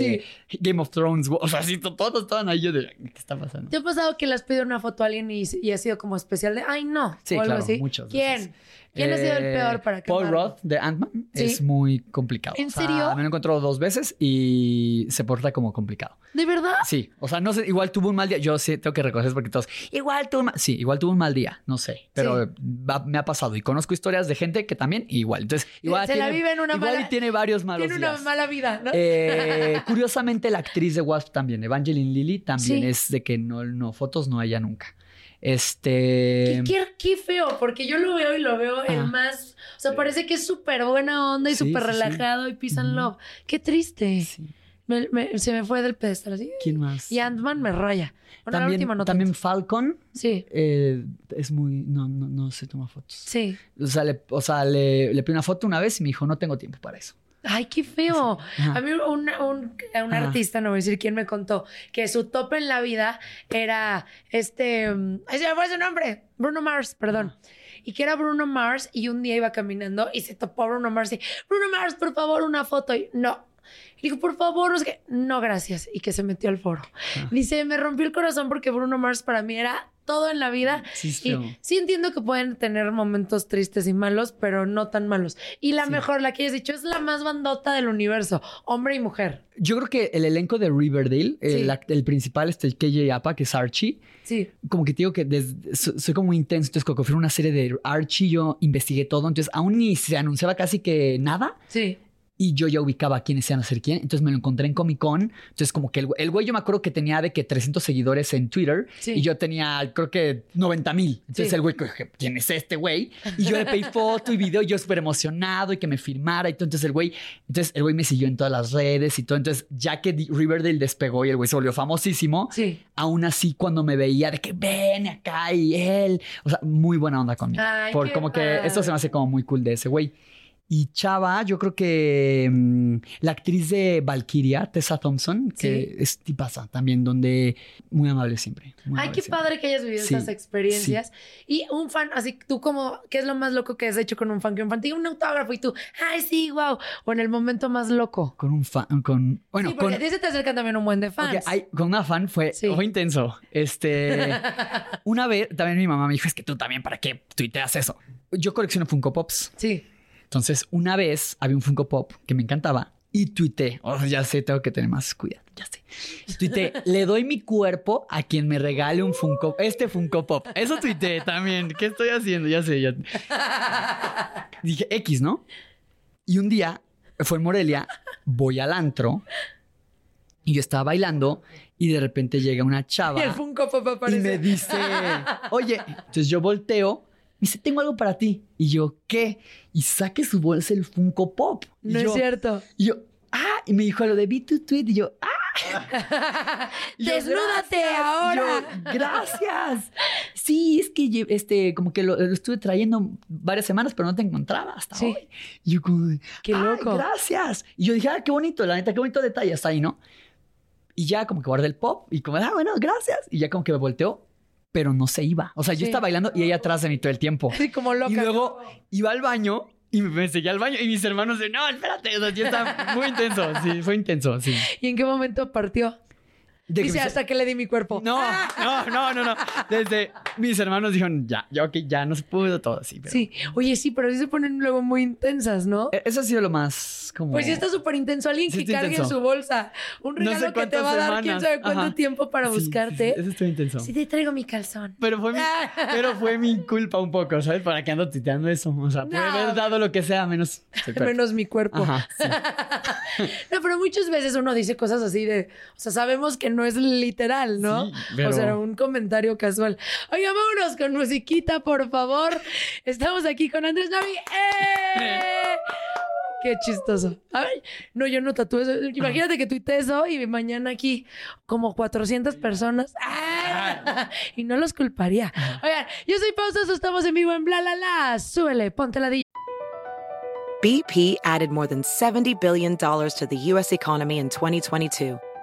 [SPEAKER 1] Sí.
[SPEAKER 2] Game of Thrones, o sea, sí, to- todos estaban ahí. Yo de, ¿qué está pasando?
[SPEAKER 1] ¿Te ha pasado que le has pedido una foto a alguien y, y ha sido como especial de, ay, no?
[SPEAKER 2] Sí,
[SPEAKER 1] o algo
[SPEAKER 2] claro,
[SPEAKER 1] así?
[SPEAKER 2] muchas
[SPEAKER 1] ¿Quién?
[SPEAKER 2] veces.
[SPEAKER 1] ¿Quién ha sido el
[SPEAKER 2] Eh,
[SPEAKER 1] peor para
[SPEAKER 2] Paul? Roth de Ant-Man
[SPEAKER 1] Sí.
[SPEAKER 2] es muy complicado.
[SPEAKER 1] ¿En serio?
[SPEAKER 2] Me lo encontró dos veces y se porta como complicado.
[SPEAKER 1] ¿De verdad?
[SPEAKER 2] Sí, o sea, no sé, igual tuvo un mal día. Yo sí tengo que reconocer porque todos, igual tuvo un mal, sí, igual tuvo un mal día, no sé, pero va- me ha pasado y conozco historias de gente que también igual. Entonces, igual
[SPEAKER 1] Se la vive en una
[SPEAKER 2] igual
[SPEAKER 1] mala-
[SPEAKER 2] y tiene varios malos
[SPEAKER 1] Tiene una
[SPEAKER 2] días.
[SPEAKER 1] mala vida, ¿no?
[SPEAKER 2] Eh, curiosamente, la actriz de Wasp también, Evangeline Lilly, también
[SPEAKER 1] Sí.
[SPEAKER 2] es de que no, no, fotos no haya nunca. Este.
[SPEAKER 1] Qué, qué- qué feo, porque yo lo veo y lo veo el más. O sea, parece que es súper buena onda y súper
[SPEAKER 2] sí, sí.
[SPEAKER 1] relajado y peace and
[SPEAKER 2] Ujú.
[SPEAKER 1] love. Qué triste.
[SPEAKER 2] Sí.
[SPEAKER 1] Me- me- se me fue del pedestal así.
[SPEAKER 2] ¿Quién más?
[SPEAKER 1] Y Ant-Man me raya. Bueno, la última no
[SPEAKER 2] también. Falcon
[SPEAKER 1] Sí,
[SPEAKER 2] eh, es muy. No, no, no se toma fotos.
[SPEAKER 1] sí.
[SPEAKER 2] O sea, le, o sea, le, le pedí una foto una vez y me dijo, no tengo tiempo para eso.
[SPEAKER 1] Ay, qué feo.
[SPEAKER 2] Ajá.
[SPEAKER 1] A mí un, un, un artista, no voy a decir quién me contó, que su tope en la vida era este... mm, Ay, se me fue su nombre. Bruno Mars, perdón. Y que era Bruno Mars y un día iba caminando y se topó a Bruno Mars y... Bruno Mars, por favor, una foto. Y no. Y dijo, por favor, no gracias. Y que se metió al foro.
[SPEAKER 2] Ah.
[SPEAKER 1] Dice, me rompió el corazón porque Bruno Mars para mí era todo en la vida.
[SPEAKER 2] Sí, es
[SPEAKER 1] y sí entiendo que pueden tener momentos tristes y malos, pero no tan malos. Y la
[SPEAKER 2] Sí.
[SPEAKER 1] mejor, la que hayas dicho, es la más bandota del universo, hombre y mujer.
[SPEAKER 2] Yo creo que el elenco de Riverdale, el,
[SPEAKER 1] Sí.
[SPEAKER 2] el principal, este el KJ Apa, que es Archie,
[SPEAKER 1] Sí.
[SPEAKER 2] como que te digo que desde- soy como muy intenso, entonces cuando fue una serie de Archie yo investigué todo, entonces aún ni se anunciaba casi que nada
[SPEAKER 1] Sí.
[SPEAKER 2] Y yo ya ubicaba a quiénes iban a ser quién, entonces me lo encontré en Comic Con, entonces como que el, güey- el güey yo me acuerdo que tenía de que 300 seguidores en Twitter
[SPEAKER 1] Sí.
[SPEAKER 2] y yo tenía creo que 90 mil, entonces
[SPEAKER 1] Sí.
[SPEAKER 2] el güey, ¿quién es este güey? Y yo le pedí foto y video y yo súper emocionado y que me firmara y todo, entonces el güey, entonces el güey me siguió en todas las redes y todo, entonces ya que Riverdale despegó y el güey se volvió famosísimo,
[SPEAKER 1] Sí.
[SPEAKER 2] aún así cuando me veía de que ven acá y él, o sea, muy buena onda conmigo.
[SPEAKER 1] Ay,
[SPEAKER 2] Por como que esto se me hace como muy cool de ese güey. Y Chava, yo creo que mm, la actriz de Valkyria, Tessa Thompson, que
[SPEAKER 1] Sí.
[SPEAKER 2] es tipaza también, donde muy amable siempre. muy
[SPEAKER 1] Ay,
[SPEAKER 2] amable
[SPEAKER 1] qué
[SPEAKER 2] siempre.
[SPEAKER 1] padre que hayas vivido
[SPEAKER 2] Sí,
[SPEAKER 1] esas experiencias. Y un fan, así tú como, ¿qué es lo más loco que has hecho con un fan? Que un fan te diga un autógrafo y tú, ay, sí, wow. O en el momento más loco.
[SPEAKER 2] Con un fan, con, bueno,
[SPEAKER 1] sí, porque
[SPEAKER 2] con,
[SPEAKER 1] a ti se te acercan también un buen de fans.
[SPEAKER 2] Hay- con una fan fue, fue intenso. Este, una vez también mi mamá me dijo, es que tú también, ¿para qué tuiteas eso? Yo colecciono Funko Pops.
[SPEAKER 1] Sí.
[SPEAKER 2] Entonces, una vez había un Funko Pop que me encantaba y tuité. Oh, ya sé, tengo que tener más cuidado, ya sé. Tuité, le doy mi cuerpo a quien me regale un Funko, este Funko Pop. Eso tuité también. ¿Qué estoy haciendo? Ya sé, ya. Dije, X, ¿no? Y un día fue en Morelia, voy al antro y yo estaba bailando y de repente llega una chava
[SPEAKER 1] Y el Funko Pop
[SPEAKER 2] y me dice, oye, entonces yo volteo, me dice, tengo algo para ti. Y yo, ¿qué? Y saque su bolsa el Funko Pop. Y
[SPEAKER 1] No
[SPEAKER 2] yo,
[SPEAKER 1] es cierto.
[SPEAKER 2] Y yo, ah, y me dijo lo de vi tu tweet. Y yo, ah. Y yo,
[SPEAKER 1] Desnúdate
[SPEAKER 2] "Gracias".
[SPEAKER 1] ahora.
[SPEAKER 2] Y yo, gracias. Sí, es que este, como que lo, lo estuve trayendo varias semanas, pero no te encontraba hasta
[SPEAKER 1] Sí.
[SPEAKER 2] hoy. Y yo como,
[SPEAKER 1] Qué
[SPEAKER 2] "Ay,
[SPEAKER 1] loco.
[SPEAKER 2] gracias. Y yo dije, ah, qué bonito, la neta, qué bonito detalle está ahí, ¿no? Y ya como que guardé el pop y como, ah, bueno, gracias. Y ya como que me volteó, pero no se iba. O sea, yo estaba bailando y ella atrás de mí todo el tiempo.
[SPEAKER 1] Sí, como loca.
[SPEAKER 2] Y luego iba al baño y me seguía al baño y mis hermanos de, no, espérate. O sea, yo estaba muy intenso. Sí, fue intenso, sí.
[SPEAKER 1] ¿Y en qué momento partió?
[SPEAKER 2] Que
[SPEAKER 1] Dice,
[SPEAKER 2] mis-
[SPEAKER 1] hasta que le di mi cuerpo.
[SPEAKER 2] No, no, no, no, no. Desde mis hermanos dijeron, ya, ya, ok, ya no se pudo todo así. Pero...
[SPEAKER 1] Sí. Oye, sí, pero sí se ponen luego muy intensas, ¿no?
[SPEAKER 2] E- Eso ha sido lo más como...
[SPEAKER 1] Pues sí está súper intenso. Alguien
[SPEAKER 2] Sí
[SPEAKER 1] que
[SPEAKER 2] está
[SPEAKER 1] cargue en su bolsa un
[SPEAKER 2] No sé
[SPEAKER 1] regalo que te va a dar quién sabe cuánto
[SPEAKER 2] Ajá.
[SPEAKER 1] tiempo para
[SPEAKER 2] Sí,
[SPEAKER 1] buscarte.
[SPEAKER 2] sí, eso estuvo intenso.
[SPEAKER 1] Sí, te traigo mi calzón.
[SPEAKER 2] Pero fue, mi, pero fue mi culpa un poco, ¿sabes? ¿Para qué ando tuiteando eso? O sea, pude
[SPEAKER 1] No.
[SPEAKER 2] haber dado lo que sea, menos...
[SPEAKER 1] Menos mi cuerpo.
[SPEAKER 2] Ajá.
[SPEAKER 1] No, pero muchas veces uno dice cosas así de, o sea, sabemos que no es literal, ¿no?
[SPEAKER 2] Sí, pero-
[SPEAKER 1] O sea, un comentario casual. Oiga, vámonos con musiquita, por favor. Estamos aquí con Andrés Navi. ¡Eh! Qué chistoso. A ver, no, yo no tatúo eso. Imagínate que tuite eso y mañana aquí como 400 personas. ¡Ah! Y no los culparía. Oigan, yo soy Pausas, estamos en vivo en Bla La La. Súbele, ponte la di.
[SPEAKER 3] BP added more than $70 billion to the U.S. economy in 2022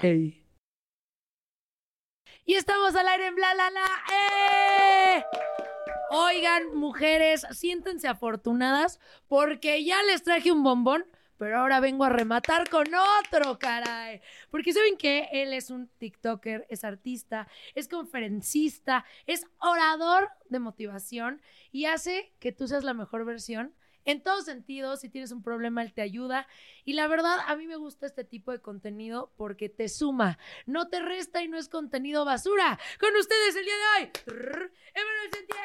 [SPEAKER 1] Ey. Y estamos al aire en bla la la. ¡Eh! Oigan, mujeres, siéntense afortunadas porque ya les traje un bombón, pero ahora vengo a rematar con otro, caray. Porque saben que él es un TikToker, es artista, es conferencista, es orador de motivación y hace que tú seas la mejor versión. En todos sentidos, si tienes un problema, él te ayuda. Y la verdad, a mí me gusta este tipo de contenido porque te suma, no te resta y no es contenido basura. Con ustedes el día de hoy, Emanuel Sentier.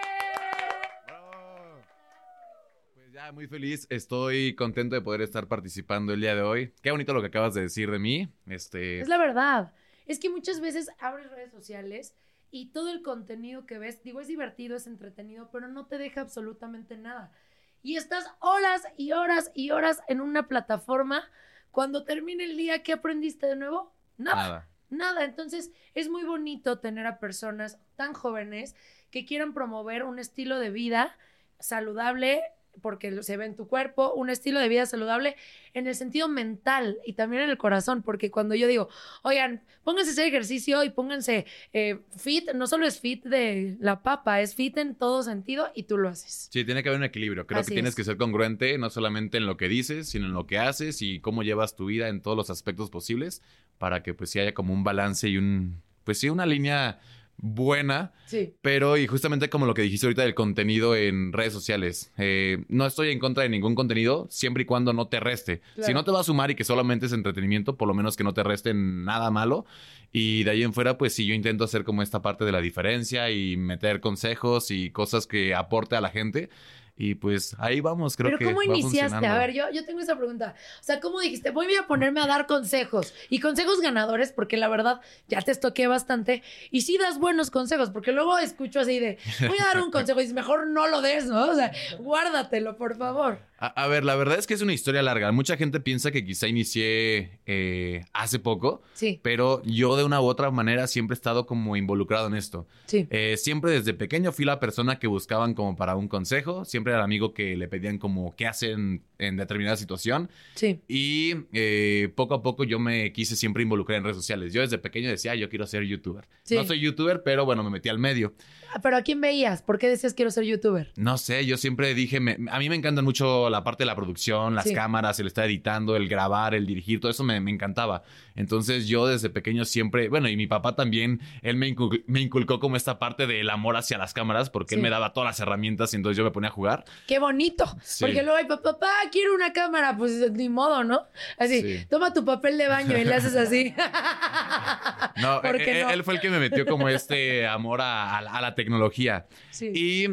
[SPEAKER 4] Pues ya muy feliz, estoy contento de poder estar participando el día de hoy. Qué bonito lo que acabas de decir de mí. Este,
[SPEAKER 1] Es la verdad. Es que muchas veces abres redes sociales y todo el contenido que ves, digo, es divertido, es entretenido, pero no te deja absolutamente nada. Y estás horas y horas y horas en una plataforma. Cuando termine el día, ¿qué aprendiste de nuevo? Nada.
[SPEAKER 4] nada.
[SPEAKER 1] Nada, entonces es muy bonito tener a personas tan jóvenes que quieran promover un estilo de vida saludable, porque se ve en tu cuerpo, un estilo de vida saludable en el sentido mental y también en el corazón, porque cuando yo digo, oigan, pónganse a hacer ejercicio y pónganse eh, fit, no solo es fit de la papa, es fit en todo sentido y tú lo haces.
[SPEAKER 4] Sí, tiene que haber un equilibrio. Creo
[SPEAKER 1] Así
[SPEAKER 4] que tienes
[SPEAKER 1] es.
[SPEAKER 4] que ser congruente, no solamente en lo que dices, sino en lo que haces y cómo llevas tu vida en todos los aspectos posibles para que pues sí haya como un balance y un, pues sí, una línea buena
[SPEAKER 1] Sí.
[SPEAKER 4] Pero, y justamente como lo que dijiste ahorita del contenido en redes sociales, eh, no estoy en contra de ningún contenido siempre y cuando no te reste.
[SPEAKER 1] Claro.
[SPEAKER 4] Si no te va a sumar y que solamente es entretenimiento, por lo menos que no te reste nada malo. Y de ahí en fuera, pues sí, yo intento hacer como esta parte de la diferencia y meter consejos y cosas que aporte a la gente. Y pues ahí vamos, creo
[SPEAKER 1] Pero
[SPEAKER 4] que
[SPEAKER 1] ¿cómo
[SPEAKER 4] va
[SPEAKER 1] iniciaste? A ver, yo, yo tengo esa pregunta. O sea, ¿cómo dijiste? Voy a ponerme a dar consejos. Y consejos ganadores, porque la verdad ya te estoqué bastante. Y sí das buenos consejos, porque luego escucho así de, voy a dar un consejo y dices, mejor no lo des, ¿no? O sea, guárdatelo, por favor.
[SPEAKER 4] A, a ver, la verdad es que es una historia larga. Mucha gente piensa que quizá inicié eh, hace poco.
[SPEAKER 1] Sí,
[SPEAKER 4] Pero yo de una u otra manera siempre he estado como involucrado en esto.
[SPEAKER 1] sí.
[SPEAKER 4] Eh, siempre desde pequeño fui la persona que buscaban como para un consejo. Siempre era el amigo que le pedían como qué hacen en determinada situación.
[SPEAKER 1] Sí.
[SPEAKER 4] Y eh, poco a poco yo me quise siempre involucrar en redes sociales. Yo desde pequeño decía, "Ah, yo quiero ser youtuber.
[SPEAKER 1] Sí.
[SPEAKER 4] No soy youtuber, pero bueno, me metí al medio.
[SPEAKER 1] Ah, Pero ¿a quién veías? ¿Por qué decías quiero ser youtuber?
[SPEAKER 4] No sé, yo siempre dije, me- a mí me encanta mucho la parte de la producción, las
[SPEAKER 1] Sí.
[SPEAKER 4] cámaras, el estar editando, el grabar, el dirigir, todo eso me, me encantaba. Entonces yo desde pequeño siempre, bueno, y mi papá también, él me, incul- me inculcó como esta parte del amor hacia las cámaras, porque él me daba todas las herramientas y entonces yo me ponía a jugar.
[SPEAKER 1] ¡Qué bonito!
[SPEAKER 4] Sí.
[SPEAKER 1] Porque luego hay papá, quiero una cámara. Pues ni modo, ¿no? Así,
[SPEAKER 4] Sí.
[SPEAKER 1] toma tu papel de baño y le haces así.
[SPEAKER 4] No,
[SPEAKER 1] ¿Por qué
[SPEAKER 4] él,
[SPEAKER 1] no?
[SPEAKER 4] él fue el que me metió como este amor a, a la tecnología.
[SPEAKER 1] Sí.
[SPEAKER 4] Y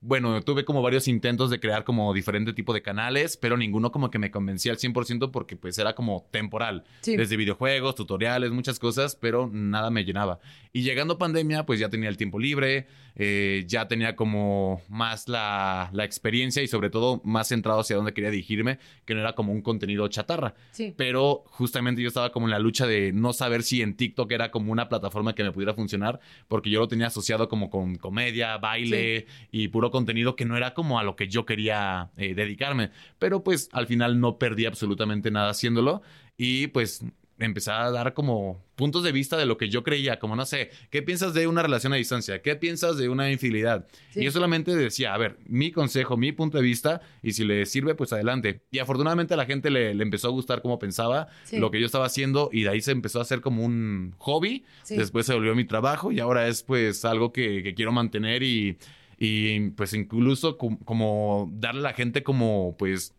[SPEAKER 4] bueno, tuve como varios intentos de crear como diferente tipo de canales, pero ninguno como que me convencía al 100% porque pues era como temporal.
[SPEAKER 1] Sí.
[SPEAKER 4] Desde videojuegos, tutoriales, muchas cosas, pero nada me llenaba. Y llegando pandemia, pues ya tenía el tiempo libre, eh, ya tenía como más la, la experiencia y sobre todo más centrado hacia dónde quería dirigirme, que no era como un contenido chatarra.
[SPEAKER 1] Sí.
[SPEAKER 4] Pero justamente yo estaba como en la lucha de no saber si en TikTok era como una plataforma que me pudiera funcionar, porque yo lo tenía asociado como con comedia, baile y puro contenido que no era como a lo que yo quería eh, dedicarme. Pero pues al final no perdí absolutamente nada haciéndolo y pues empecé a dar como puntos de vista de lo que yo creía, como no sé, ¿qué piensas de una relación a distancia? ¿Qué piensas de una infidelidad?
[SPEAKER 1] Sí.
[SPEAKER 4] Y yo solamente decía, a ver, mi consejo, mi punto de vista, y si le sirve, pues adelante. Y afortunadamente a la gente le, le empezó a gustar cómo pensaba,
[SPEAKER 1] Sí.
[SPEAKER 4] lo que yo estaba haciendo, y de ahí se empezó a hacer como un hobby,
[SPEAKER 1] Sí.
[SPEAKER 4] después se volvió mi trabajo, y ahora es pues algo que, que quiero mantener y, y pues incluso com- como darle a la gente como pues...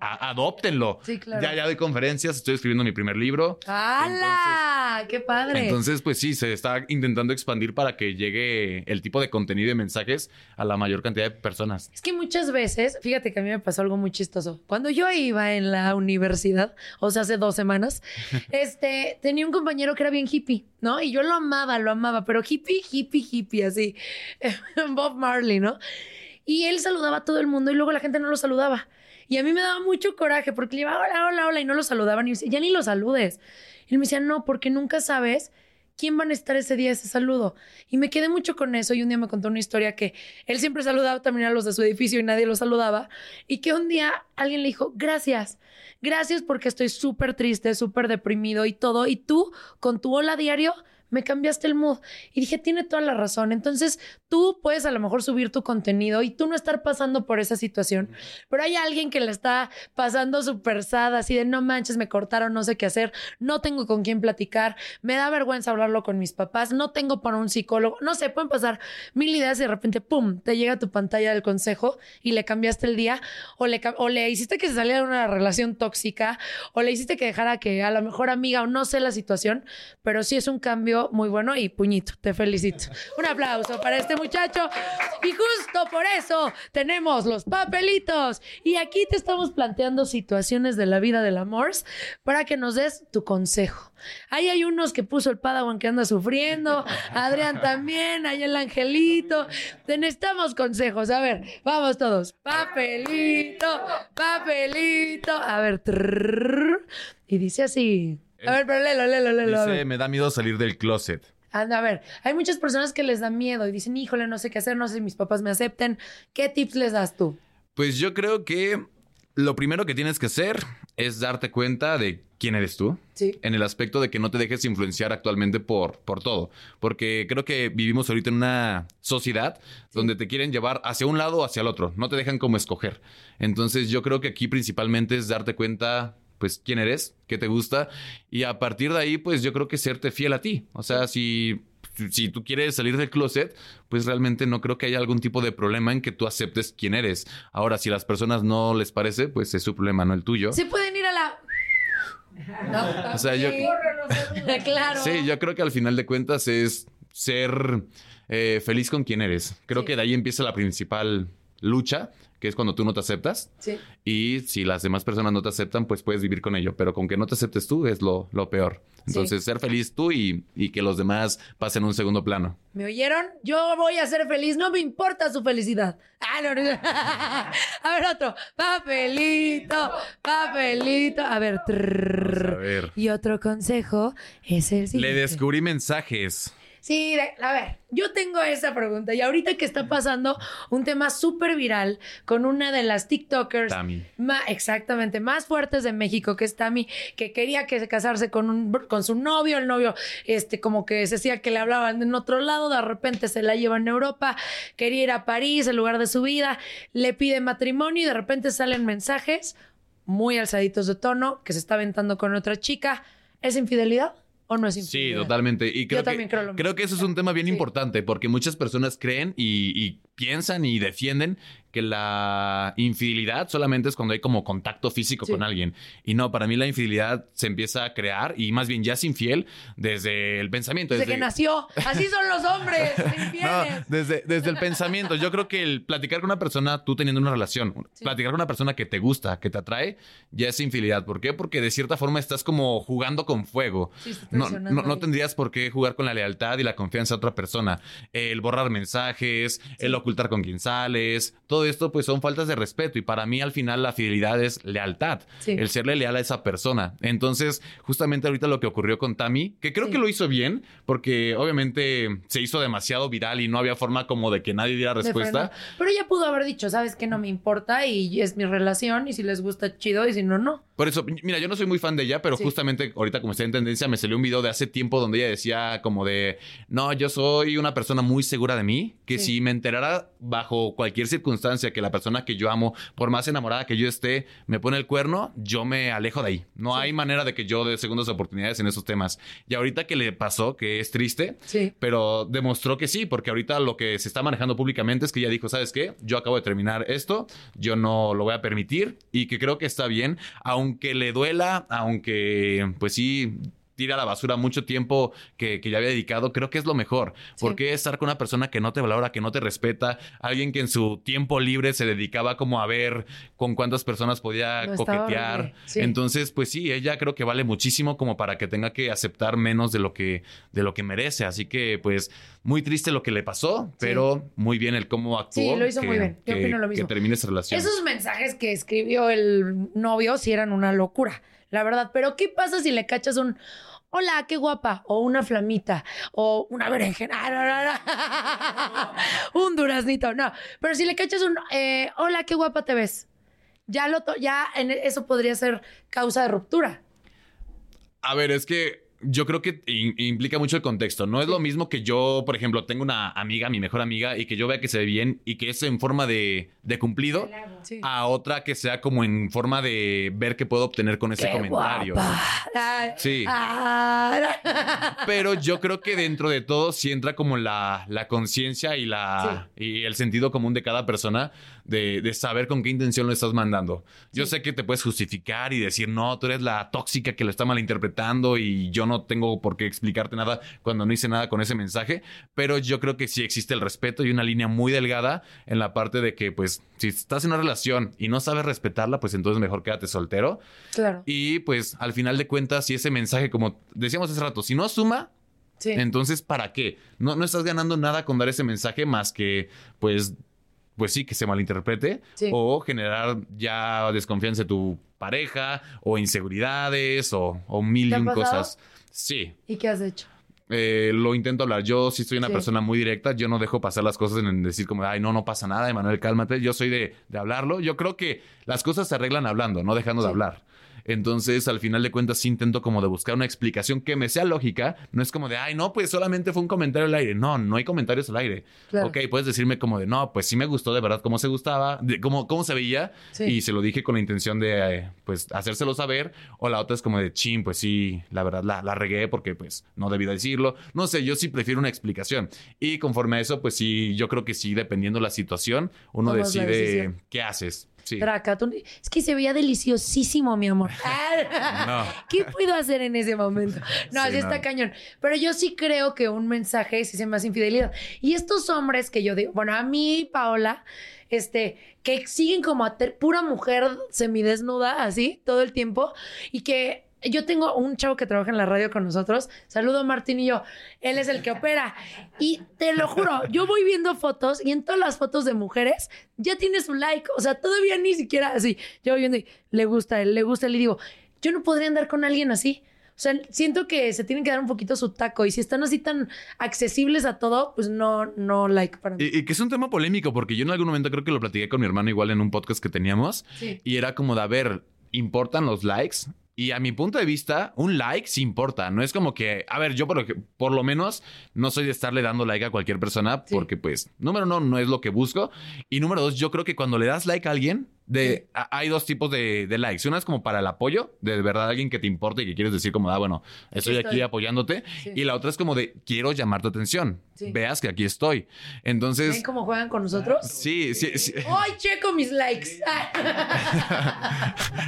[SPEAKER 4] a- adóptenlo.
[SPEAKER 1] Sí, claro.
[SPEAKER 4] Ya, ya doy conferencias, estoy escribiendo mi primer libro.
[SPEAKER 1] ¡Hala! ¡Qué padre!
[SPEAKER 4] Entonces, pues sí, se está intentando expandir para que llegue el tipo de contenido y mensajes a la mayor cantidad de personas.
[SPEAKER 1] Es que muchas veces, fíjate que a mí me pasó algo muy chistoso. Cuando yo iba en la universidad, o sea, hace dos semanas, este, tenía un compañero que era bien hippie, ¿no? Y yo lo amaba, lo amaba, pero hippie, hippie, hippie, así. Bob Marley, ¿no? Y él saludaba a todo el mundo y luego la gente no lo saludaba. Y a mí me daba mucho coraje porque le iba, hola, hola, hola, y no lo saludaban. Y yo decía, ya ni lo saludes. Y él me decía, no, porque nunca sabes quién van a estar ese día ese saludo. Y me quedé mucho con eso. Y un día me contó una historia que él siempre saludaba también a los de su edificio y nadie lo saludaba. Y que un día alguien le dijo, gracias, gracias porque estoy súper triste, súper deprimido y todo. Y tú, con tu hola diario, me cambiaste el mood. Y dije, tiene toda la razón. Entonces, tú puedes a lo mejor subir tu contenido y tú no estar pasando por esa situación, pero hay alguien que la está pasando súper sad, así de no manches, me cortaron, no sé qué hacer, no tengo con quién platicar, me da vergüenza hablarlo con mis papás, no tengo para un psicólogo, no sé, pueden pasar mil ideas y de repente, ¡pum!, te llega tu pantalla del consejo y le cambiaste el día o le, o le hiciste que se saliera de una relación tóxica o le hiciste que dejara que a lo mejor amiga o no sé la situación, pero sí es un cambio muy bueno y puñito, te felicito. Un aplauso para este muchacho. Y justo por eso tenemos los papelitos. Y aquí te estamos planteando situaciones de la vida del amor para que nos des tu consejo. Ahí hay unos que puso el Padawan que anda sufriendo, Adrián también, ahí el angelito. Te necesitamos consejos. A ver, vamos todos. Papelito, papelito. A ver, trrr. y dice así. A ver, pero léelo, léelo, léelo.
[SPEAKER 4] Dice, me da miedo salir del closet.
[SPEAKER 1] Anda, a ver, hay muchas personas que les da miedo y dicen, híjole, no sé qué hacer, no sé si mis papás me acepten. ¿Qué tips les das tú?
[SPEAKER 4] Pues yo creo que lo primero que tienes que hacer es darte cuenta de quién eres tú.
[SPEAKER 1] Sí.
[SPEAKER 4] En el aspecto de que no te dejes influenciar actualmente por, por todo. Porque creo que vivimos ahorita en una sociedad donde te quieren llevar hacia un lado o hacia el otro. No te dejan como escoger. Entonces yo creo que aquí principalmente es darte cuenta pues quién eres, qué te gusta y a partir de ahí pues yo creo que serte fiel a ti. O sea, si si tú quieres salir del closet, pues realmente no creo que haya algún tipo de problema en que tú aceptes quién eres. Ahora, si a las personas no les parece, pues es su problema, no el tuyo.
[SPEAKER 1] Se pueden ir a la... No.
[SPEAKER 4] O sea, yo-
[SPEAKER 1] claro.
[SPEAKER 4] Sí, yo creo que al final de cuentas es ser eh, feliz con quien eres. Creo
[SPEAKER 1] Sí.
[SPEAKER 4] que de ahí empieza la principal lucha, que es cuando tú no te aceptas.
[SPEAKER 1] Sí.
[SPEAKER 4] Y si las demás personas no te aceptan, pues puedes vivir con ello. Pero con que no te aceptes tú es lo, lo peor. Entonces, ser feliz tú y, y que los demás pasen un segundo plano.
[SPEAKER 1] ¿Me oyeron? Yo voy a ser feliz, no me importa su felicidad. Ah, no, no. A ver, otro. Papelito, papelito. A ver.
[SPEAKER 4] a ver.
[SPEAKER 1] Y otro consejo es el
[SPEAKER 4] Le
[SPEAKER 1] siguiente.
[SPEAKER 4] descubrí mensajes.
[SPEAKER 1] Sí, de- a ver, yo tengo esa pregunta y ahorita que está pasando un tema súper viral con una de las TikTokers,
[SPEAKER 4] Tami.
[SPEAKER 1] exactamente, más fuertes de México, que es Tami, que quería que se casarse con, un, con su novio, el novio, este, como que se decía que le hablaban en otro lado, de repente se la llevan a Europa, quería ir a París, el lugar de su vida, le pide matrimonio y de repente salen mensajes muy alzaditos de tono, que se está aventando con otra chica. ¿Es infidelidad o no es
[SPEAKER 4] Sí,
[SPEAKER 1] infidelidad?
[SPEAKER 4] totalmente. Y creo
[SPEAKER 1] Yo también
[SPEAKER 4] que,
[SPEAKER 1] creo lo mismo.
[SPEAKER 4] que eso es un tema bien
[SPEAKER 1] Sí.
[SPEAKER 4] importante porque muchas personas creen y, y piensan y defienden que la infidelidad solamente es cuando hay como contacto físico
[SPEAKER 1] Sí.
[SPEAKER 4] con alguien. Y no, para mí la infidelidad se empieza a crear y más bien ya es infiel desde el pensamiento.
[SPEAKER 1] Desde que nació. Así son los hombres,
[SPEAKER 4] No, desde, desde el pensamiento. Yo creo que el platicar con una persona, tú teniendo una relación, platicar con una persona que te gusta, que te atrae, ya es infidelidad. ¿Por qué? Porque de cierta forma estás como jugando con fuego.
[SPEAKER 1] Sí,
[SPEAKER 4] no, no, no tendrías por qué jugar con la lealtad y la confianza de otra persona. El borrar mensajes, el ocultar con quién sales, todo esto pues son faltas de respeto y para mí al final la fidelidad es lealtad,
[SPEAKER 1] Sí.
[SPEAKER 4] el serle leal a esa persona. Entonces, justamente ahorita lo que ocurrió con Tami, que creo
[SPEAKER 1] Sí.
[SPEAKER 4] que lo hizo bien, porque obviamente se hizo demasiado viral y no había forma como de que nadie diera respuesta.
[SPEAKER 1] Pero ella pudo haber dicho, sabes que no me importa y es mi relación y si les gusta chido y si no, no.
[SPEAKER 4] Por eso, mira, yo no soy muy fan de ella, pero
[SPEAKER 1] Sí.
[SPEAKER 4] justamente ahorita como está en tendencia, me salió un video de hace tiempo donde ella decía como de, no, yo soy una persona muy segura de mí, que
[SPEAKER 1] Sí.
[SPEAKER 4] si me enterara bajo cualquier circunstancia que la persona que yo amo, por más enamorada que yo esté, me pone el cuerno, yo me alejo de ahí. No hay manera de que yo dé segundas oportunidades en esos temas. Y ahorita que le pasó, que es triste,
[SPEAKER 1] Sí.
[SPEAKER 4] pero demostró que sí, porque ahorita lo que se está manejando públicamente es que ella dijo, ¿sabes qué? Yo acabo de terminar esto, yo no lo voy a permitir y que creo que está bien, aunque le duela, aunque pues sí tira a la basura mucho tiempo que, que ya había dedicado, creo que es lo mejor. Porque estar con una persona que no te valora, que no te respeta, alguien que en su tiempo libre se dedicaba como a ver con cuántas personas podía
[SPEAKER 1] No,
[SPEAKER 4] coquetear.
[SPEAKER 1] sí.
[SPEAKER 4] Entonces, pues sí, ella creo que vale muchísimo como para que tenga que aceptar menos de lo que, de lo que merece. Así que, pues, muy triste lo que le pasó, pero muy bien el cómo actuó.
[SPEAKER 1] Sí, lo hizo
[SPEAKER 4] que-
[SPEAKER 1] muy bien. Yo
[SPEAKER 4] que-
[SPEAKER 1] opino lo mismo.
[SPEAKER 4] Que termine esa relación.
[SPEAKER 1] Esos mensajes que escribió el novio sí eran una locura, la verdad. Pero ¿qué pasa si le cachas un hola, qué guapa? O una flamita, o una berenjena. No, un duraznito, no. Pero si le cachas un eh, hola, qué guapa te ves. Ya, lo ya en e, eso podría ser causa de ruptura.
[SPEAKER 4] A ver, es que yo creo que in- implica mucho el contexto. No es lo mismo que yo, por ejemplo, tengo una amiga, mi mejor amiga, y que yo vea que se ve bien y que es en forma de, de cumplido,
[SPEAKER 1] Sí.
[SPEAKER 4] a otra que sea como en forma de ver qué puedo obtener con ese
[SPEAKER 1] Qué
[SPEAKER 4] comentario.
[SPEAKER 1] guapa.
[SPEAKER 4] Sí.
[SPEAKER 1] ah,
[SPEAKER 4] Pero yo creo que dentro de todo sí entra como la, la conciencia y, la, y el sentido común de cada persona de, de saber con qué intención lo estás mandando. Yo sé que te puedes justificar y decir, no, tú eres la tóxica que lo está malinterpretando y yo no tengo por qué explicarte nada cuando no hice nada con ese mensaje, pero yo creo que sí existe el respeto y una línea muy delgada en la parte de que, pues, si estás en una relación y no sabes respetarla, pues entonces mejor quédate soltero.
[SPEAKER 1] Claro.
[SPEAKER 4] Y pues al final de cuentas, si ese mensaje, como decíamos hace rato, si no suma,
[SPEAKER 1] Sí.
[SPEAKER 4] entonces ¿para qué? No, no estás ganando nada con dar ese mensaje más que, pues, pues sí, que se malinterprete
[SPEAKER 1] Sí.
[SPEAKER 4] o generar ya desconfianza de tu pareja o inseguridades o, o mil
[SPEAKER 1] ¿Te
[SPEAKER 4] y cosas. Sí.
[SPEAKER 1] ¿Y qué has hecho?
[SPEAKER 4] Eh, lo intento hablar. Yo sí soy una
[SPEAKER 1] Sí.
[SPEAKER 4] persona muy directa. Yo no dejo pasar las cosas en decir como, ay, no, no pasa nada, Emanuel, cálmate. Yo soy de, de hablarlo. Yo creo que las cosas se arreglan hablando, no dejando de hablar. Entonces, al final de cuentas, sí intento como de buscar una explicación que me sea lógica. No es como de, ay, no, pues solamente fue un comentario al aire. No, no hay comentarios al aire.
[SPEAKER 1] Claro.
[SPEAKER 4] Ok, puedes decirme como de, no, pues sí me gustó de verdad cómo se gustaba, de cómo, cómo se veía.
[SPEAKER 1] Sí.
[SPEAKER 4] Y se lo dije con la intención de, eh, pues, hacérselo saber. O la otra es como de, chin, pues sí, la verdad la, la regué porque, pues, no debí decirlo. No sé, yo sí prefiero una explicación. Y conforme a eso, pues sí, yo creo que sí, dependiendo la situación, uno
[SPEAKER 1] Tomas
[SPEAKER 4] decide qué haces. Sí.
[SPEAKER 1] Es que se veía deliciosísimo, mi amor.
[SPEAKER 4] No.
[SPEAKER 1] ¿Qué puedo hacer en ese momento? No,
[SPEAKER 4] Sí,
[SPEAKER 1] así está
[SPEAKER 4] no.
[SPEAKER 1] cañón. Pero yo sí creo que un mensaje me hace infidelidad. Y estos hombres que yo digo, bueno, a mí, Paola, este, que siguen como a ter- pura mujer semidesnuda, así, todo el tiempo, y que yo tengo un chavo que trabaja en la radio con nosotros. Saludo a Martín y yo. Él es el que opera. Y te lo juro, yo voy viendo fotos y en todas las fotos de mujeres ya tiene su like. O sea, todavía ni siquiera así. Yo voy viendo y le gusta él, le gusta él. Y digo, yo no podría andar con alguien así. O sea, siento que se tienen que dar un poquito su taco. Y si están así tan accesibles a todo, pues no, no like para mí.
[SPEAKER 4] Y, y que es un tema polémico, porque yo en algún momento creo que lo platiqué con mi hermano igual en un podcast que teníamos.
[SPEAKER 1] Sí.
[SPEAKER 4] Y era como de, a ver, ¿importan los likes? Y a mi punto de vista, un like sí importa. No es como que, a ver, yo por lo, que- por lo menos no soy de estarle dando like a cualquier persona
[SPEAKER 1] Sí.
[SPEAKER 4] porque pues, número uno, no es lo que busco. Y número dos, yo creo que cuando le das like a alguien, de, a- hay dos tipos de, de likes. Una es como para el apoyo, de verdad alguien que te importa y que quieres decir como, ah, bueno, estoy aquí
[SPEAKER 1] estoy.
[SPEAKER 4] apoyándote.
[SPEAKER 1] Sí.
[SPEAKER 4] Y la otra es como de, quiero llamar tu atención.
[SPEAKER 1] Sí.
[SPEAKER 4] Veas que aquí estoy. Entonces...
[SPEAKER 1] ¿Ven cómo juegan con nosotros?
[SPEAKER 4] Sí, sí, sí.
[SPEAKER 1] ¡Ay, checo mis likes!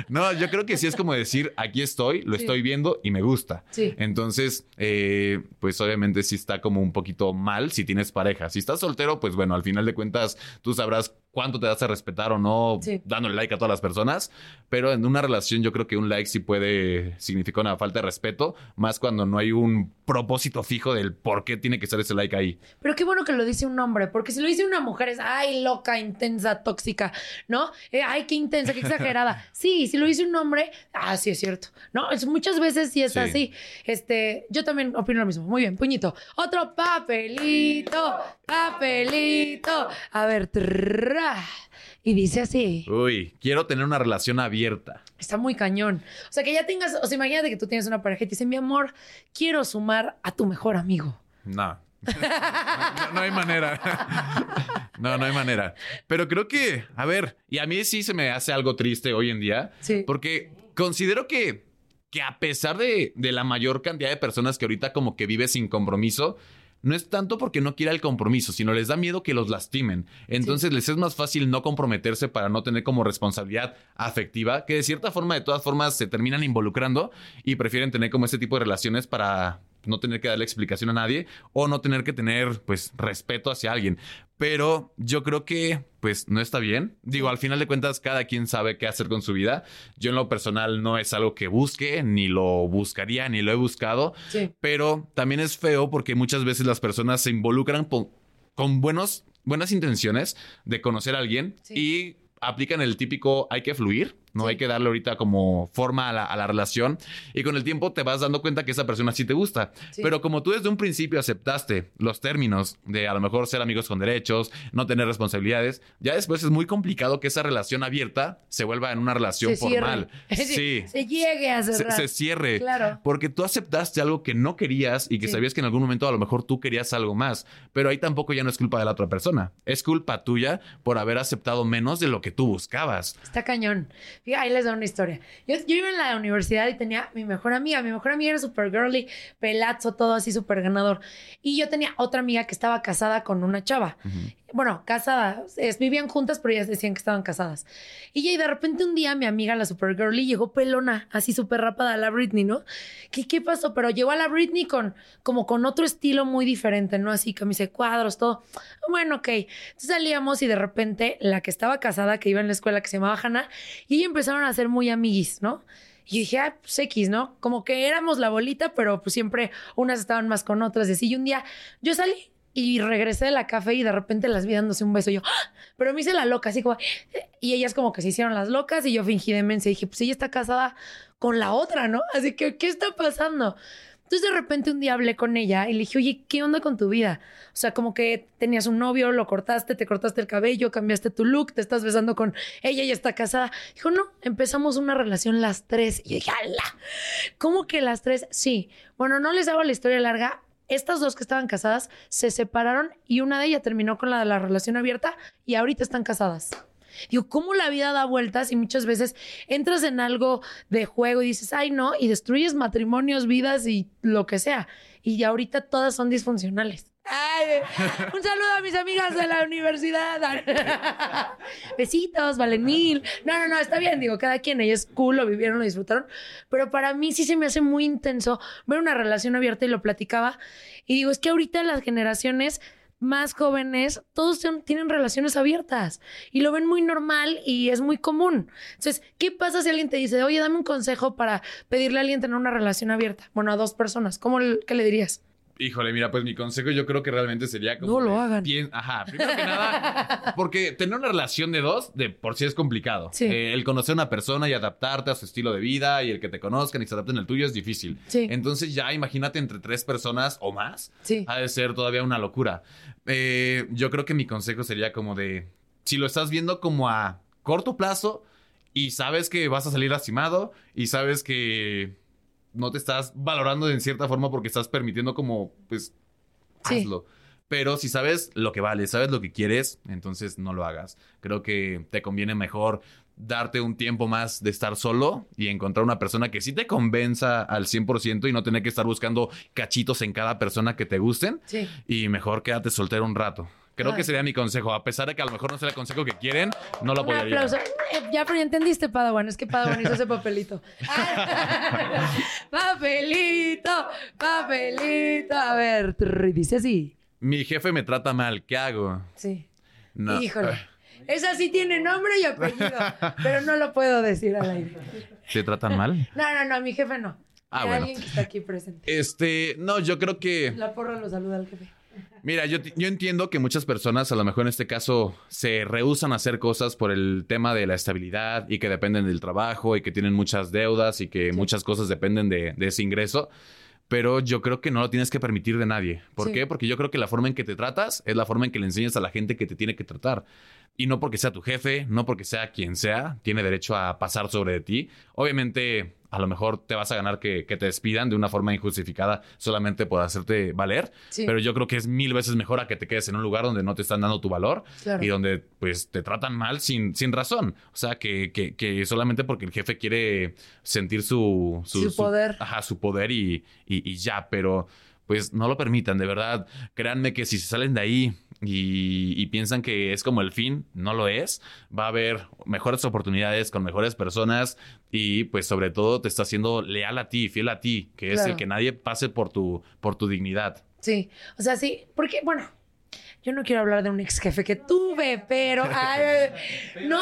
[SPEAKER 4] No, yo creo que sí es como decir, aquí estoy, lo estoy viendo y me gusta.
[SPEAKER 1] Sí.
[SPEAKER 4] Entonces, eh, pues obviamente sí está como un poquito mal si tienes pareja. Si estás soltero, pues bueno, al final de cuentas tú sabrás cuánto te das a respetar o no
[SPEAKER 1] Sí.
[SPEAKER 4] dándole like a todas las personas. Pero en una relación yo creo que un like sí puede significar una falta de respeto, más cuando no hay un propósito fijo del por qué tiene que ser ese like ahí.
[SPEAKER 1] Pero qué bueno que lo dice un hombre, porque si lo dice una mujer es, ay, loca, intensa, tóxica, ¿no? Eh, ay, qué intensa, qué exagerada. Sí, si lo dice un hombre, ah, sí es cierto. No, es, muchas veces sí es
[SPEAKER 4] Sí.
[SPEAKER 1] así. Este, yo también opino lo mismo. Muy bien, puñito. Otro papelito, papelito. A ver, trrra. Y dice así.
[SPEAKER 4] Uy, quiero tener una relación abierta.
[SPEAKER 1] Está muy cañón. O sea, que ya tengas, o sea, imagínate que tú tienes una pareja y te dicen, mi amor, quiero sumar a tu mejor amigo.
[SPEAKER 4] No. No, no hay manera. No, no hay manera. Pero creo que, a ver, y a mí sí se me hace algo triste hoy en día.
[SPEAKER 1] Sí.
[SPEAKER 4] Porque considero que, que a pesar de, de la mayor cantidad de personas que ahorita como que vive sin compromiso, no es tanto porque no quiera el compromiso, sino les da miedo que los lastimen. Entonces les es más fácil no comprometerse para no tener como responsabilidad afectiva, que de cierta forma, de todas formas, se terminan involucrando y prefieren tener como ese tipo de relaciones para no tener que darle explicación a nadie o no tener que tener pues respeto hacia alguien. Pero yo creo que pues no está bien. Digo, al final de cuentas cada quien sabe qué hacer con su vida. Yo en lo personal no es algo que busque, ni lo buscaría, ni lo he buscado.
[SPEAKER 1] Sí.
[SPEAKER 4] Pero también es feo porque muchas veces las personas se involucran con buenos, buenas intenciones de conocer a alguien
[SPEAKER 1] Sí.
[SPEAKER 4] y aplican el típico hay que fluir, no
[SPEAKER 1] Sí.
[SPEAKER 4] hay que darle ahorita como forma a la, a la relación y con el tiempo te vas dando cuenta que esa persona sí te gusta.
[SPEAKER 1] Sí.
[SPEAKER 4] Pero como tú desde un principio aceptaste los términos de a lo mejor ser amigos con derechos, no tener responsabilidades, ya después es muy complicado que esa relación abierta se vuelva en una relación
[SPEAKER 1] Se
[SPEAKER 4] formal. Sí.
[SPEAKER 1] Se llegue a
[SPEAKER 4] Se,
[SPEAKER 1] cerrar.
[SPEAKER 4] se cierre.
[SPEAKER 1] Claro.
[SPEAKER 4] Porque tú aceptaste algo que no querías y que
[SPEAKER 1] Sí.
[SPEAKER 4] sabías que en algún momento a lo mejor tú querías algo más. Pero ahí tampoco ya no es culpa de la otra persona. Es culpa tuya por haber aceptado menos de lo que tú buscabas.
[SPEAKER 1] Está cañón. Fíjate, ahí les da una historia. Yo, yo iba en la universidad y tenía mi mejor amiga. Mi mejor amiga era súper girly, pelazo, todo así súper ganador. Y yo tenía otra amiga que estaba casada con una chava. Bueno, casada. Es, vivían juntas, pero ellas decían que estaban casadas. Y y de repente un día mi amiga, la super girly, llegó pelona, así súper rápida a la Britney, ¿no? ¿Qué, ¿Qué pasó? Pero llegó a la Britney con, como con otro estilo muy diferente, ¿no? Así, camisa de cuadros, todo. Bueno, ok. Entonces salíamos y de repente la que estaba casada, que iba en la escuela, que se llamaba Hannah, y ella empezaron a ser muy amiguis, ¿no? Y dije, ah, pues X, ¿no? Como que éramos la bolita, pero pues siempre unas estaban más con otras y así. Y un día yo salí y regresé de la café y de repente las vi dándose un beso. Y yo, ¡ah! pero me hice la loca, así como... Y ellas como que se hicieron las locas y yo fingí demencia. Y dije, pues ella está casada con la otra, ¿no? Así que, ¿qué está pasando? Entonces de repente un día hablé con ella y le dije, oye, ¿qué onda con tu vida? O sea, como que tenías un novio, lo cortaste, te cortaste el cabello, cambiaste tu look, te estás besando con ella, ella está casada. Dijo, no, empezamos una relación las tres. Y yo dije, ¡ala! ¿Cómo que las tres? Sí. Bueno, no les hago la historia larga. Estas dos que estaban casadas se separaron y una de ellas terminó con la de la relación abierta y ahorita están casadas. Digo, ¿cómo la vida da vueltas y muchas veces entras en algo de juego y dices, ay, no, y destruyes matrimonios, vidas y lo que sea. Y ahorita todas son disfuncionales. Un saludo a mis amigas de la universidad. Besitos, valen mil. No, no, no, está bien, digo, cada quien, ellos cool, lo vivieron, lo disfrutaron. Pero para mí sí se me hace muy intenso ver una relación abierta y lo platicaba. Y digo, es que ahorita las generaciones más jóvenes, todos tienen relaciones abiertas y lo ven muy normal y es muy común. Entonces, ¿qué pasa si alguien te dice, oye, dame un consejo para pedirle a alguien tener una relación abierta? Bueno, a dos personas, ¿cómo, qué le dirías?
[SPEAKER 4] Híjole, mira, pues mi consejo yo creo que realmente sería como...
[SPEAKER 1] No lo
[SPEAKER 4] de
[SPEAKER 1] hagan.
[SPEAKER 4] pien- Ajá, primero que nada, porque tener una relación de dos, de por sí es complicado.
[SPEAKER 1] Sí.
[SPEAKER 4] Eh, el conocer a una persona y adaptarte a su estilo de vida y el que te conozcan y se adapten al tuyo es difícil.
[SPEAKER 1] Sí.
[SPEAKER 4] Entonces ya imagínate entre tres personas o más,
[SPEAKER 1] Sí.
[SPEAKER 4] ha de ser todavía una locura. Eh, yo creo que mi consejo sería como de, si lo estás viendo como a corto plazo y sabes que vas a salir lastimado y sabes que no te estás valorando en cierta forma porque estás permitiendo como, pues,
[SPEAKER 1] Sí.
[SPEAKER 4] hazlo. Pero si sabes lo que vale, sabes lo que quieres, entonces no lo hagas. Creo que te conviene mejor darte un tiempo más de estar solo y encontrar una persona que sí te convenza al 100% y no tener que estar buscando cachitos en cada persona que te gusten.
[SPEAKER 1] Sí.
[SPEAKER 4] Y mejor quédate soltero un rato. Creo
[SPEAKER 1] Ay.
[SPEAKER 4] que sería mi consejo. A pesar de que a lo mejor no sea el consejo que quieren, no lo
[SPEAKER 1] Un
[SPEAKER 4] apoyaría.
[SPEAKER 1] aplauso. Eh, ya, pero ya entendiste, Padawan. Es que Padawan hizo ese papelito. papelito, papelito. A ver, dice así.
[SPEAKER 4] Mi jefe me trata mal. ¿Qué hago?
[SPEAKER 1] Sí.
[SPEAKER 4] No.
[SPEAKER 1] Híjole. Esa sí tiene nombre y apellido, pero no lo puedo decir al aire.
[SPEAKER 4] ¿Te tratan mal?
[SPEAKER 1] No, no, no, mi jefe no.
[SPEAKER 4] Ah,
[SPEAKER 1] Hay
[SPEAKER 4] bueno.
[SPEAKER 1] alguien que está aquí presente.
[SPEAKER 4] Este, no, yo creo que...
[SPEAKER 1] La porra lo saluda al jefe.
[SPEAKER 4] Mira, yo, yo entiendo que muchas personas, a lo mejor en este caso, se rehusan a hacer cosas por el tema de la estabilidad y que dependen del trabajo y que tienen muchas deudas y que muchas cosas dependen de, de ese ingreso. Pero yo creo que no lo tienes que permitir de nadie. ¿Por
[SPEAKER 1] Sí.
[SPEAKER 4] qué? Porque yo creo que la forma en que te tratas es la forma en que le enseñas a la gente que te tiene que tratar. Y no porque sea tu jefe, no porque sea quien sea, tiene derecho a pasar sobre ti. Obviamente, a lo mejor te vas a ganar que, que te despidan de una forma injustificada solamente por hacerte valer.
[SPEAKER 1] Sí.
[SPEAKER 4] Pero yo creo que es mil veces mejor a que te quedes en un lugar donde no te están dando tu valor
[SPEAKER 1] Claro.
[SPEAKER 4] y donde pues te tratan mal sin, sin razón. O sea, que, que, que solamente porque el jefe quiere sentir su...
[SPEAKER 1] Su poder.
[SPEAKER 4] Ajá, su poder y, y, y ya, pero pues no lo permitan, de verdad. Créanme que si se salen de ahí y, y piensan que es como el fin, no lo es. Va a haber mejores oportunidades con mejores personas y pues sobre todo te está haciendo leal a ti, fiel a ti, que es
[SPEAKER 1] Claro.
[SPEAKER 4] el que nadie pase por tu, por tu dignidad.
[SPEAKER 1] Sí, o sea, sí, porque, bueno, yo no quiero hablar de un ex jefe que tuve, pero. ay, no,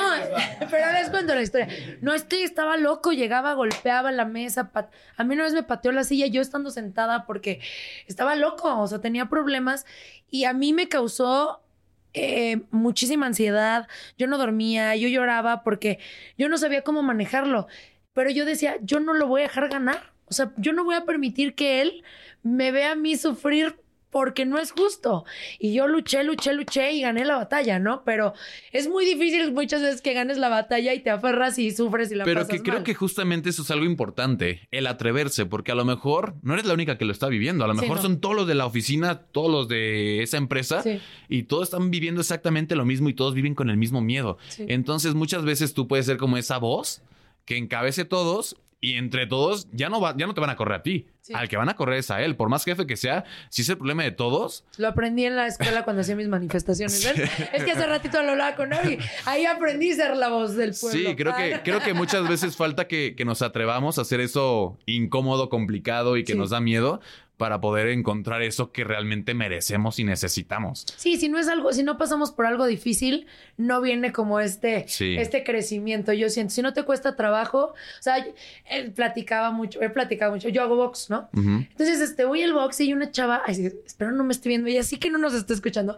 [SPEAKER 1] pero les cuento la historia. No, este estaba loco, llegaba, golpeaba la mesa. pat- a mí una vez me pateó la silla yo estando sentada porque estaba loco, o sea, tenía problemas y a mí me causó. eh, muchísima ansiedad, yo no dormía, yo lloraba porque yo no sabía cómo manejarlo, pero yo decía, yo no lo voy a dejar ganar, o sea, yo no voy a permitir que él me vea a mí sufrir porque no es justo. Y yo luché, luché, luché y gané la batalla, ¿no? Pero es muy difícil muchas veces que ganes la batalla y te aferras y sufres y la
[SPEAKER 4] Pero
[SPEAKER 1] pasas
[SPEAKER 4] que creo
[SPEAKER 1] mal.
[SPEAKER 4] que justamente eso es algo importante, el atreverse, porque a lo mejor no eres la única que lo está viviendo, a lo
[SPEAKER 1] Sí,
[SPEAKER 4] mejor
[SPEAKER 1] no.
[SPEAKER 4] son todos los de la oficina, todos los de esa empresa,
[SPEAKER 1] Sí.
[SPEAKER 4] y todos están viviendo exactamente lo mismo y todos viven con el mismo miedo.
[SPEAKER 1] Sí.
[SPEAKER 4] Entonces muchas veces tú puedes ser como esa voz que encabece todos. Y entre todos ya no, va, ya no te van a correr a ti.
[SPEAKER 1] Sí.
[SPEAKER 4] Al que van a correr es a él. Por más jefe que sea, si es el problema de todos,
[SPEAKER 1] Lo aprendí en la escuela cuando hacía mis manifestaciones. Es que hace ratito lo hablaba con Abby. Ahí aprendí a ser la voz del pueblo.
[SPEAKER 4] Sí, creo que, creo que muchas veces falta que, que nos atrevamos a hacer eso incómodo, complicado y que
[SPEAKER 1] Sí.
[SPEAKER 4] nos da miedo para poder encontrar eso que realmente merecemos y necesitamos.
[SPEAKER 1] Sí, si no es algo, si no pasamos por algo difícil, no viene como este,
[SPEAKER 4] Sí.
[SPEAKER 1] este crecimiento. Yo siento, si no te cuesta trabajo, o sea, él platicaba mucho, él platicaba mucho, yo hago box, ¿no? Entonces, este, voy al box y hay una chava, ay, espero no me esté viendo, ella sí que no nos está escuchando.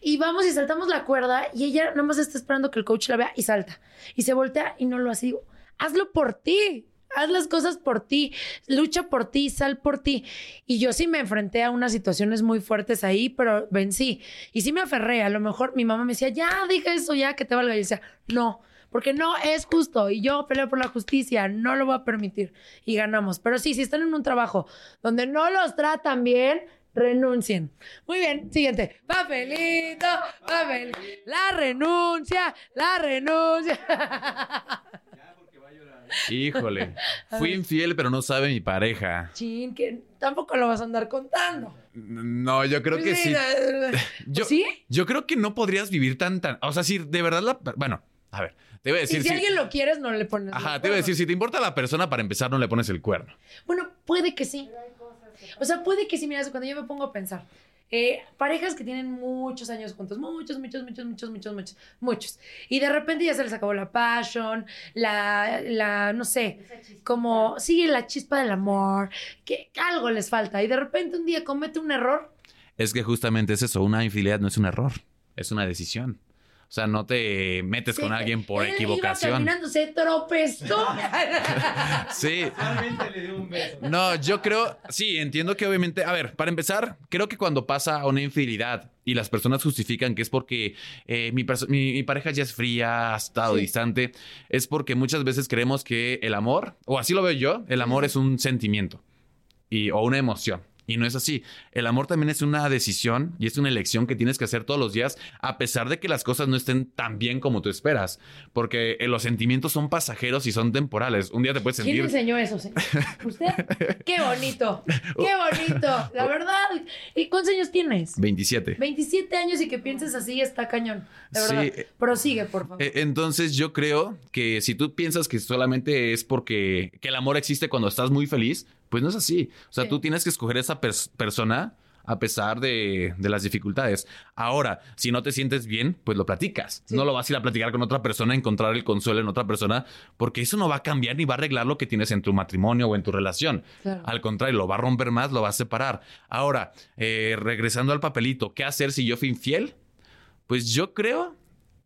[SPEAKER 1] Y vamos y saltamos la cuerda y ella nada más está esperando que el coach la vea y salta. Y se voltea y no lo hace. Digo, hazlo por ti. Haz las cosas por ti, lucha por ti, sal por ti. Y yo sí me enfrenté a unas situaciones muy fuertes ahí, pero vencí. Y sí me aferré. A lo mejor mi mamá me decía, ya, deja eso, ya, que te valga. Y yo decía, no, porque no es justo. Y yo peleo por la justicia, no lo voy a permitir. Y ganamos. Pero sí, si están en un trabajo donde no los tratan bien, renuncien. Muy bien, siguiente. Papelito, papel. La renuncia, la renuncia.
[SPEAKER 4] Híjole, fui infiel, pero no sabe mi pareja.
[SPEAKER 1] Chin, que tampoco lo vas a andar contando.
[SPEAKER 4] No, yo creo que sí. Yo,
[SPEAKER 1] ¿Sí?
[SPEAKER 4] yo creo que no podrías vivir tan tan. O sea, si de verdad la. Bueno, a ver, te voy a
[SPEAKER 1] Y
[SPEAKER 4] decir.
[SPEAKER 1] si
[SPEAKER 4] si-
[SPEAKER 1] alguien lo quieres, no le pones.
[SPEAKER 4] Ajá, te iba a decir, si te importa la persona, para empezar, no le pones el cuerno.
[SPEAKER 1] Bueno, puede que sí. O sea, puede que sí. Mira, cuando yo me pongo a pensar, eh, parejas que tienen muchos años juntos, muchos, muchos, muchos, muchos, muchos, muchos, muchos. Y de repente ya se les acabó la passion, la, la no sé, como, sigue la chispa del amor, que algo les falta. Y de repente un día comete un error.
[SPEAKER 4] Es que justamente es eso, una infidelidad no es un error, es una decisión. O sea, no te metes con alguien por
[SPEAKER 1] Él
[SPEAKER 4] equivocación.
[SPEAKER 1] Iba caminando, se tropezó.
[SPEAKER 4] Sí. No, yo creo, sí, entiendo que obviamente, a ver, para empezar, creo que cuando pasa una infidelidad y las personas justifican que es porque eh, mi, mi- mi pareja ya es fría, ha estado
[SPEAKER 1] Sí.
[SPEAKER 4] distante, es porque muchas veces creemos que el amor, o así lo veo yo, el amor es un sentimiento y, o una emoción. Y no es así. El amor también es una decisión y es una elección que tienes que hacer todos los días, a pesar de que las cosas no estén tan bien como tú esperas. Porque eh, los sentimientos son pasajeros y son temporales. Un día te puedes
[SPEAKER 1] ¿Quién
[SPEAKER 4] sentir.
[SPEAKER 1] enseñó eso, señor? ¿Usted? Qué bonito, qué bonito, la verdad. ¿Y cuántos años tienes?
[SPEAKER 4] 27.
[SPEAKER 1] 27 años y que pienses así está cañón. De verdad.
[SPEAKER 4] Sí.
[SPEAKER 1] Prosigue, por favor.
[SPEAKER 4] Eh, Entonces yo creo que si tú piensas que solamente es porque que el amor existe cuando estás muy feliz, pues no es así. O sea,
[SPEAKER 1] Sí.
[SPEAKER 4] tú tienes que escoger esa pers- persona a pesar de, de las dificultades. Ahora, si no te sientes bien, pues lo platicas.
[SPEAKER 1] Sí.
[SPEAKER 4] No lo vas a ir a platicar con otra persona, a encontrar el consuelo en otra persona, porque eso no va a cambiar ni va a arreglar lo que tienes en tu matrimonio o en tu relación.
[SPEAKER 1] Claro.
[SPEAKER 4] Al contrario, lo va a romper más, lo va a separar. Ahora, eh, regresando al papelito, ¿qué hacer si yo fui infiel? Pues yo creo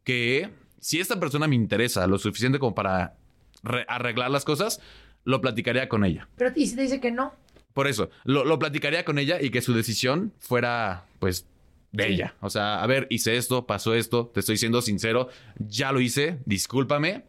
[SPEAKER 4] que si esta persona me interesa lo suficiente como para re- arreglar las cosas, lo platicaría con ella.
[SPEAKER 1] Pero ¿y si te dice que no?
[SPEAKER 4] Por eso, lo, lo platicaría con ella y que su decisión fuera, pues, de
[SPEAKER 1] Sí.
[SPEAKER 4] ella. O sea, a ver, hice esto, pasó esto, te estoy siendo sincero, ya lo hice, discúlpame.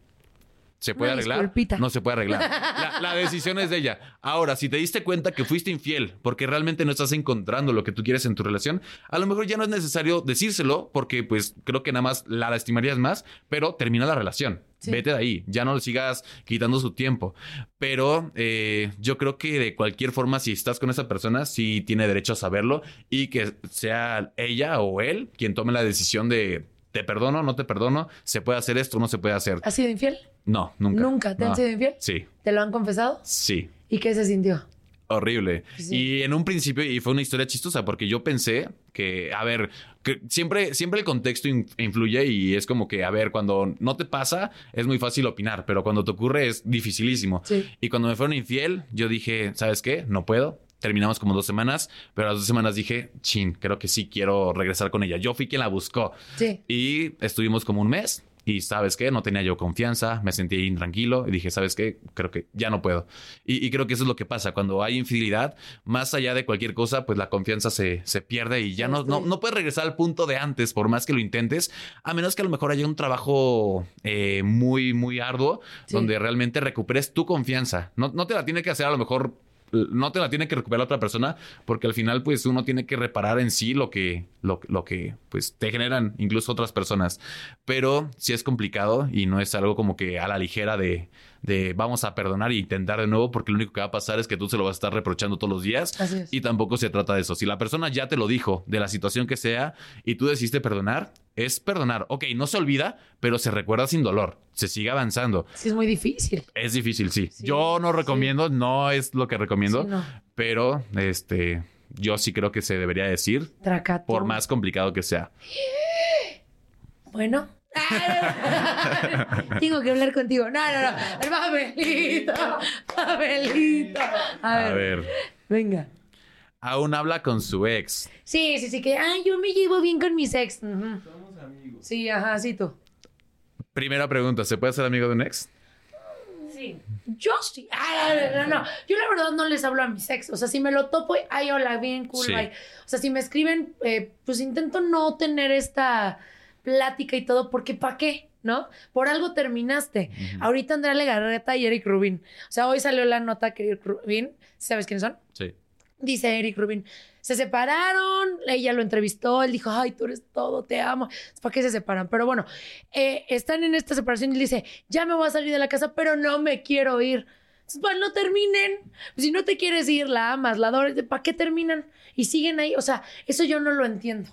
[SPEAKER 4] ¿Se puede
[SPEAKER 1] Una
[SPEAKER 4] arreglar?
[SPEAKER 1] disculpita.
[SPEAKER 4] No se puede arreglar. La, la decisión es de ella. Ahora, si te diste cuenta que fuiste infiel porque realmente no estás encontrando lo que tú quieres en tu relación, a lo mejor ya no es necesario decírselo porque pues creo que nada más la lastimarías más, pero termina la relación.
[SPEAKER 1] Sí.
[SPEAKER 4] Vete de ahí, ya no le sigas quitando su tiempo. Pero eh, yo creo que de cualquier forma, si estás con esa persona, sí tiene derecho a saberlo y que sea ella o él quien tome la decisión de te perdono, no te perdono, se puede hacer esto, no se puede hacer.
[SPEAKER 1] ¿Has sido infiel?
[SPEAKER 4] No, nunca.
[SPEAKER 1] ¿Nunca? ¿Te han sido infiel?
[SPEAKER 4] Sí,
[SPEAKER 1] ¿Te lo han confesado?
[SPEAKER 4] sí.
[SPEAKER 1] ¿Y qué se sintió?
[SPEAKER 4] Horrible.
[SPEAKER 1] Sí.
[SPEAKER 4] Y en un principio, y fue una historia chistosa, porque yo pensé que, a ver, que siempre, siempre el contexto in- influye y es como que, a ver, cuando no te pasa, es muy fácil opinar, pero cuando te ocurre es dificilísimo.
[SPEAKER 1] Sí.
[SPEAKER 4] Y cuando me fueron infiel, yo dije, ¿sabes qué? No puedo. Terminamos como dos semanas, pero a las dos semanas dije, chin, creo que sí quiero regresar con ella. Yo fui quien la buscó.
[SPEAKER 1] Sí.
[SPEAKER 4] Y estuvimos como un mes. Y sabes qué, no tenía yo confianza, me sentí intranquilo y dije, sabes qué, creo que ya no puedo. Y, y creo que eso es lo que pasa. Cuando hay infidelidad, más allá de cualquier cosa, pues la confianza se, se pierde y ya no, no, no puedes regresar al punto de antes, por más que lo intentes, a menos que a lo mejor haya un trabajo eh, muy, muy arduo,
[SPEAKER 1] Sí.
[SPEAKER 4] donde realmente recuperes tu confianza. No, no te la tiene que hacer a lo mejor no te la tiene que recuperar la otra persona porque al final pues uno tiene que reparar en sí lo que lo, lo que pues te generan incluso otras personas pero sí es complicado y no es algo como que a la ligera de, de vamos a perdonar y intentar de nuevo porque lo único que va a pasar es que tú se lo vas a estar reprochando todos los días
[SPEAKER 1] Así es.
[SPEAKER 4] y tampoco se trata de eso si la persona ya te lo dijo de la situación que sea y tú decidiste perdonar es perdonar ok no se olvida pero se recuerda sin dolor se sigue avanzando
[SPEAKER 1] Sí, es muy difícil.
[SPEAKER 4] es difícil, sí.
[SPEAKER 1] Sí,
[SPEAKER 4] yo no
[SPEAKER 1] sí.
[SPEAKER 4] recomiendo, no es lo que recomiendo,
[SPEAKER 1] no.
[SPEAKER 4] pero este, yo sí creo que se debería decir,
[SPEAKER 1] Tracatón.
[SPEAKER 4] por más complicado que sea.
[SPEAKER 1] Bueno. Tengo que hablar contigo. No, no, no. El papelito. Papelito. A ver.
[SPEAKER 4] A ver,
[SPEAKER 1] Venga.
[SPEAKER 4] aún habla con su ex.
[SPEAKER 1] Sí, sí, sí, que, ay, yo me llevo bien con mis ex. Amigos. Sí, ajá, sí, tú.
[SPEAKER 4] Primera pregunta, ¿se puede ser amigo de un ex?
[SPEAKER 1] Sí. Yo sí. Ah, no, no, no. Yo la verdad no les hablo a mis ex. O sea, si me lo topo, ay, hola, bien, cool,
[SPEAKER 4] Sí.
[SPEAKER 1] bye. O sea, si me escriben, eh, pues intento no tener esta plática y todo, porque ¿para qué? ¿No? Por algo terminaste. Ahorita Andrea Legarreta y Eric Rubin. O sea, hoy salió la nota que Eric Rubin, ¿sabes quiénes son?
[SPEAKER 4] Sí.
[SPEAKER 1] Dice Eric Rubin, se separaron, ella lo entrevistó, él dijo, ay, tú eres todo, te amo. ¿Para qué se separan? Pero bueno, eh, están en esta separación y él dice, ya me voy a salir de la casa, pero no me quiero ir. Entonces, Pues no terminen. Si no te quieres ir, la amas, la adoras, ¿para qué terminan? Y siguen ahí. O sea, eso yo no lo entiendo.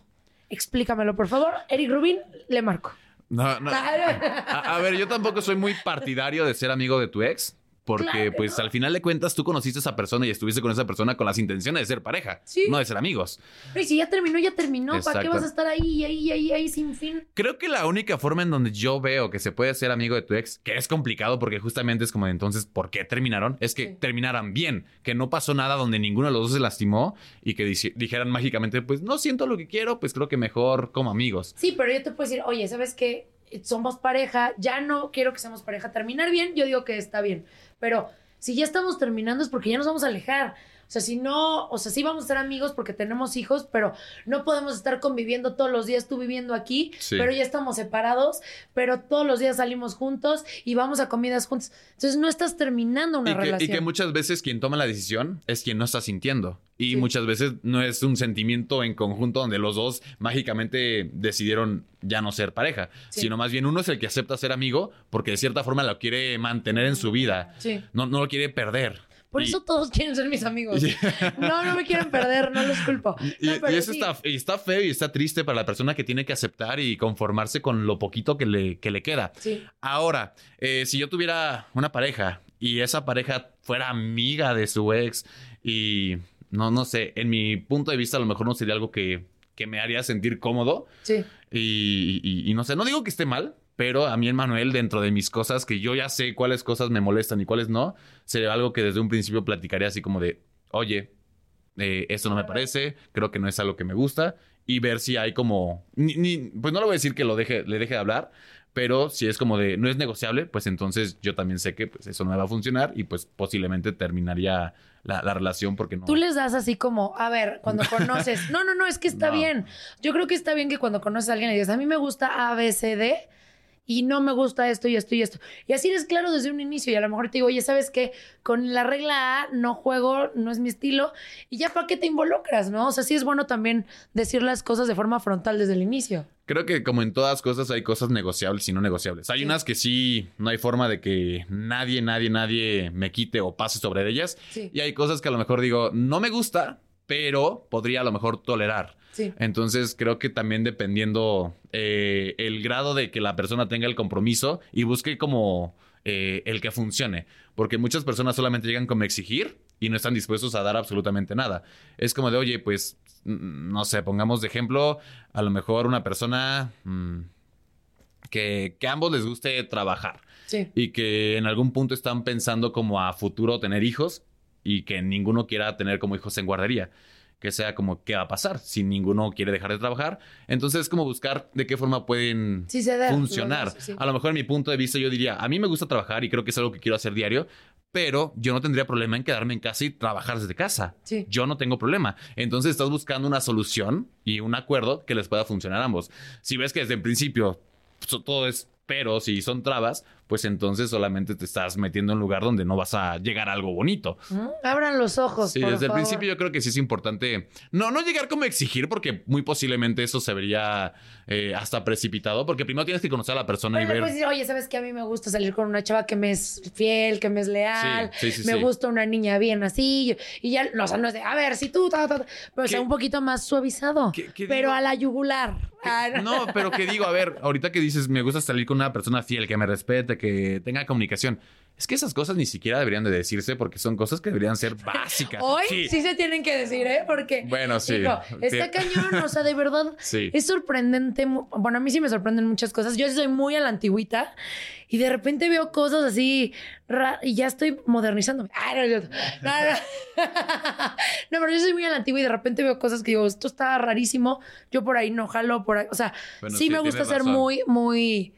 [SPEAKER 1] Explícamelo, por favor. Eric Rubin, le marco.
[SPEAKER 4] No, no. A, a ver, yo tampoco soy muy partidario de ser amigo de tu ex, Porque,
[SPEAKER 1] Claro
[SPEAKER 4] pues, al final de cuentas, tú conociste a esa persona y estuviste con esa persona con las intenciones de ser pareja,
[SPEAKER 1] Sí.
[SPEAKER 4] no de ser amigos.
[SPEAKER 1] Y si ya terminó, ya terminó. ¿Para qué vas a estar ahí, ahí, ahí, ahí sin fin?
[SPEAKER 4] Creo que la única forma en donde yo veo que se puede ser amigo de tu ex, que es complicado porque justamente es como entonces, ¿por qué terminaron? Es que
[SPEAKER 1] Sí.
[SPEAKER 4] terminaran bien, que no pasó nada donde ninguno de los dos se lastimó y que dijeran mágicamente, pues no siento lo que quiero, pues creo que mejor como amigos.
[SPEAKER 1] Sí, pero yo te puedo decir, oye, ¿sabes qué? Somos pareja, ya no quiero que seamos pareja. Terminar bien, yo digo que está bien. Pero si ya estamos terminando es porque ya nos vamos a alejar. O sea, si no, o sea, sí vamos a ser amigos porque tenemos hijos, pero no podemos estar conviviendo todos los días, tú viviendo aquí,
[SPEAKER 4] Sí.
[SPEAKER 1] pero ya estamos separados, pero todos los días salimos juntos y vamos a comidas juntos. Entonces no estás terminando una
[SPEAKER 4] Y que, y
[SPEAKER 1] relación.
[SPEAKER 4] que muchas veces quien toma la decisión es quien no está sintiendo. Y
[SPEAKER 1] Sí.
[SPEAKER 4] muchas veces no es un sentimiento en conjunto donde los dos mágicamente decidieron ya no ser pareja,
[SPEAKER 1] Sí.
[SPEAKER 4] sino más bien uno es el que acepta ser amigo porque de cierta forma lo quiere mantener en su vida.
[SPEAKER 1] Sí.
[SPEAKER 4] No, no lo quiere perder.
[SPEAKER 1] Por
[SPEAKER 4] Y-
[SPEAKER 1] eso todos quieren ser mis amigos.
[SPEAKER 4] Y-
[SPEAKER 1] No, no me quieren perder, no los culpo.
[SPEAKER 4] Y,
[SPEAKER 1] No,
[SPEAKER 4] y
[SPEAKER 1] pero
[SPEAKER 4] eso
[SPEAKER 1] sí.
[SPEAKER 4] está, y está feo y está triste para la persona que tiene que aceptar y conformarse con lo poquito que le, que le queda.
[SPEAKER 1] Sí.
[SPEAKER 4] Ahora, eh, si yo tuviera una pareja y esa pareja fuera amiga de su ex y no, no sé, en mi punto de vista a lo mejor no sería algo que, que me haría sentir cómodo
[SPEAKER 1] Sí.
[SPEAKER 4] y, y- y no sé, no digo que esté mal, pero a mí, Manuel, dentro de mis cosas, que yo ya sé cuáles cosas me molestan y cuáles no, sería algo que desde un principio platicaría así como de, oye, eh, esto no me parece, creo que no es algo que me gusta, y ver si hay como, ni- ni- pues no le voy a decir que lo deje, le deje de hablar, pero si es como de, no es negociable, pues entonces yo también sé que pues, eso no me va a funcionar y pues posiblemente terminaría la, la relación porque no...
[SPEAKER 1] Tú les das así como, a ver, cuando conoces. No, no, no, es que está
[SPEAKER 4] No.
[SPEAKER 1] bien. Yo creo que está bien que cuando conoces a alguien le digas, a mí me gusta A, B, C, D y no me gusta esto y esto y esto. Y así eres claro desde un inicio. Y a lo mejor te digo, oye, ¿sabes qué? Con la regla A no juego, no es mi estilo. Y ya para qué te involucras, ¿no? O sea, sí es bueno también decir las cosas de forma frontal desde el inicio.
[SPEAKER 4] Creo que como en todas cosas hay cosas negociables y no negociables. Hay
[SPEAKER 1] Sí.
[SPEAKER 4] unas que sí, no hay forma de que nadie, nadie, nadie me quite o pase sobre ellas.
[SPEAKER 1] Sí.
[SPEAKER 4] Y hay cosas que a lo mejor digo, no me gusta, pero podría a lo mejor tolerar.
[SPEAKER 1] Sí.
[SPEAKER 4] Entonces creo que también dependiendo eh, el grado de que la persona tenga el compromiso y busque como eh, el que funcione. Porque muchas personas solamente llegan como a exigir y no están dispuestos a dar absolutamente nada. Es como de, oye, pues, mm, no sé, pongamos de ejemplo, a lo mejor una persona mm, que, que a ambos les guste trabajar
[SPEAKER 1] Sí.
[SPEAKER 4] y que en algún punto están pensando como a futuro tener hijos y que ninguno quiera tener como hijos en guardería. Que sea como, ¿qué va a pasar si ninguno quiere dejar de trabajar? Entonces es como buscar de qué forma pueden
[SPEAKER 1] Sí,
[SPEAKER 4] funcionar.
[SPEAKER 1] Sí.
[SPEAKER 4] A lo mejor en mi punto de vista yo diría, a mí me gusta trabajar y creo que es algo que quiero hacer diario, pero yo no tendría problema en quedarme en casa y trabajar desde casa.
[SPEAKER 1] Sí.
[SPEAKER 4] Yo no tengo problema. Entonces estás buscando una solución y un acuerdo que les pueda funcionar a ambos. Si ves que desde el principio todo es pero si son trabas, pues entonces solamente te estás metiendo en un lugar donde no vas a llegar a algo bonito.
[SPEAKER 1] ¿Mm? Abran los ojos.
[SPEAKER 4] Sí,
[SPEAKER 1] por
[SPEAKER 4] desde el principio yo creo que sí es importante. No, no llegar como a exigir, porque muy posiblemente eso se vería eh, hasta precipitado, porque primero tienes que conocer a la persona y ver.
[SPEAKER 1] decir, oye, ¿sabes que A mí me gusta salir con una chava que me es fiel, que me es leal.
[SPEAKER 4] Sí, sí, sí,
[SPEAKER 1] me gusta una niña bien así. Y ya, no, o sea, no es de, a ver, si tú, ta, ta, ta", pero sea, un poquito más suavizado.
[SPEAKER 4] ¿Qué- qué
[SPEAKER 1] pero
[SPEAKER 4] digo?
[SPEAKER 1] a la yugular. Ah,
[SPEAKER 4] No, pero que digo, a ver, ahorita que dices, me gusta salir con una persona fiel, que me respete, que tenga comunicación. Es que esas cosas ni siquiera deberían de decirse porque son cosas que deberían ser básicas.
[SPEAKER 1] Hoy sí. se tienen que decir, ¿eh? Porque.
[SPEAKER 4] Bueno, sí.
[SPEAKER 1] hijo, está
[SPEAKER 4] Sí.
[SPEAKER 1] cañón, o sea, de verdad.
[SPEAKER 4] Sí.
[SPEAKER 1] Es sorprendente. Bueno, a mí sí me sorprenden muchas cosas. Yo soy muy a la antigüita y de repente veo cosas así y ya estoy modernizándome. Ay, no, no, no. No, pero yo soy muy a la antigua y de repente veo cosas que digo, esto está rarísimo. Yo por ahí no jalo, por ahí. O sea,
[SPEAKER 4] Bueno,
[SPEAKER 1] sí,
[SPEAKER 4] sí,
[SPEAKER 1] me gusta ser
[SPEAKER 4] razón.
[SPEAKER 1] muy, muy,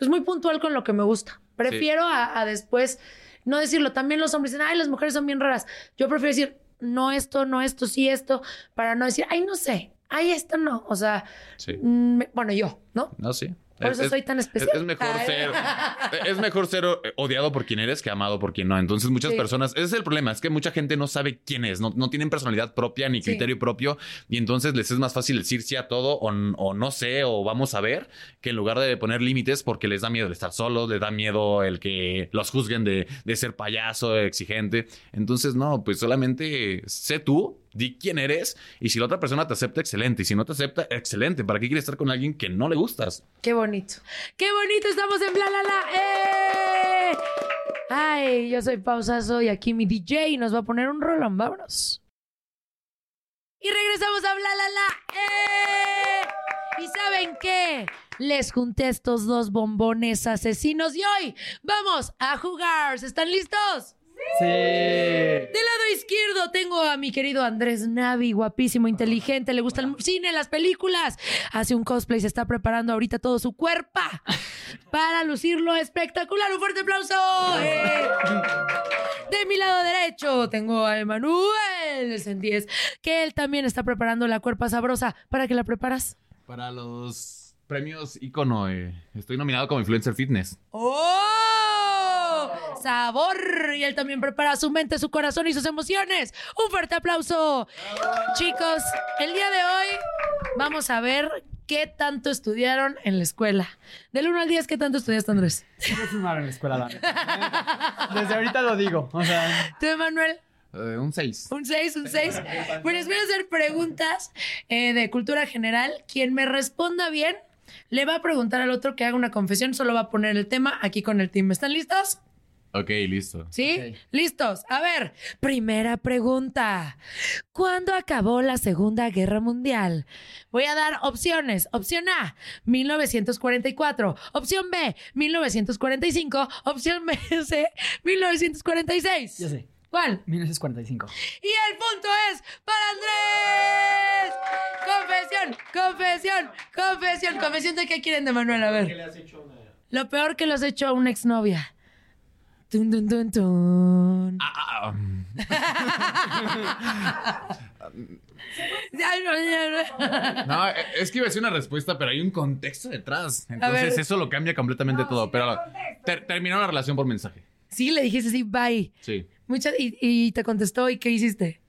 [SPEAKER 1] pues muy puntual con lo que me gusta. Prefiero a, a después no decirlo. También los hombres dicen, ay, las mujeres son bien raras. Yo prefiero decir, no esto, no esto, sí esto, para no decir, ay, no sé, ay, esto no. O sea,
[SPEAKER 4] Sí.
[SPEAKER 1] mm, bueno, yo, ¿no?
[SPEAKER 4] No, sí.
[SPEAKER 1] Por
[SPEAKER 4] Es-
[SPEAKER 1] eso
[SPEAKER 4] es-
[SPEAKER 1] soy tan
[SPEAKER 4] Es,
[SPEAKER 1] especial.
[SPEAKER 4] es mejor ser es mejor ser eh, odiado por quien eres que amado por quien no. Entonces muchas
[SPEAKER 1] Sí.
[SPEAKER 4] personas, ese es el problema, es que mucha gente no sabe quién es, no, no tienen personalidad propia ni
[SPEAKER 1] Sí.
[SPEAKER 4] criterio propio y entonces les es más fácil decir sí a todo o, no sé o vamos a ver que en lugar de poner límites porque les da miedo el estar solos, les da miedo el que los juzguen de, de ser payaso, exigente. Entonces no, pues solamente sé tú. Di quién eres y si la otra persona te acepta, excelente. Y si no te acepta, excelente. ¿Para qué quieres estar con alguien que no le gustas?
[SPEAKER 1] Qué bonito. Qué bonito estamos en Bla La La. ¡Eh! Ay, yo soy Pausazo y aquí mi DJ nos va a poner un rolón. Vámonos. Y regresamos a Bla La La. ¡Eh! ¿Y saben qué? Les junté estos dos bombones asesinos y hoy vamos a jugar. ¿Están listos?
[SPEAKER 2] Sí.
[SPEAKER 1] Del lado izquierdo tengo a mi querido Andrés Navi, guapísimo, inteligente, le gusta el cine, las películas. Hace un cosplay, se está preparando ahorita todo su cuerpo para lucirlo espectacular. Un fuerte aplauso. ¡Eh! De mi lado derecho tengo a Emanuel Sendies, que él también está preparando la cuerpa sabrosa. ¿Para qué la preparas?
[SPEAKER 4] Para los premios ícono, eh, estoy nominado como influencer fitness.
[SPEAKER 1] ¡Oh! ¡Sabor! Y él también prepara su mente, su corazón y sus emociones. Un fuerte aplauso. Chicos, el día de hoy vamos a ver qué tanto estudiaron en la escuela. Del 1 al 10, ¿qué tanto estudiaste, Andrés?
[SPEAKER 2] Siempre fui malo en la escuela, la neta. Desde ahorita lo digo. O sea,
[SPEAKER 1] ¿Tú, Emanuel?
[SPEAKER 4] Eh, un 6.
[SPEAKER 1] Un 6, un 6. Pues les voy a hacer preguntas eh, de cultura general. Quien me responda bien, le va a preguntar al otro que haga una confesión. Solo va a poner el tema aquí con el team. ¿Están listos?
[SPEAKER 4] Ok, listo.
[SPEAKER 1] ¿Sí? Listos. A ver, primera pregunta. ¿Cuándo acabó la Segunda Guerra Mundial? Voy a dar opciones. Opción A, 1944. Opción B, 1945. Opción B, C, 1946.
[SPEAKER 2] ya sé.
[SPEAKER 1] ¿Cuál?
[SPEAKER 2] 1945.
[SPEAKER 1] Y el punto es para Andrés. Confesión, confesión, confesión. Confesión de qué quieren de Manuel. A ver. Lo peor que le has hecho a una exnovia. Tun, tun, tun, tun.
[SPEAKER 4] Ah, ah, um,
[SPEAKER 1] no,
[SPEAKER 4] eh, es que iba a decir una respuesta, pero hay un contexto detrás. Entonces eso lo cambia completamente todo. Pero ter- terminó la relación por mensaje.
[SPEAKER 1] Sí, le dijiste así, bye.
[SPEAKER 4] Sí.
[SPEAKER 1] Muchas, y, y te contestó, ¿y qué hiciste?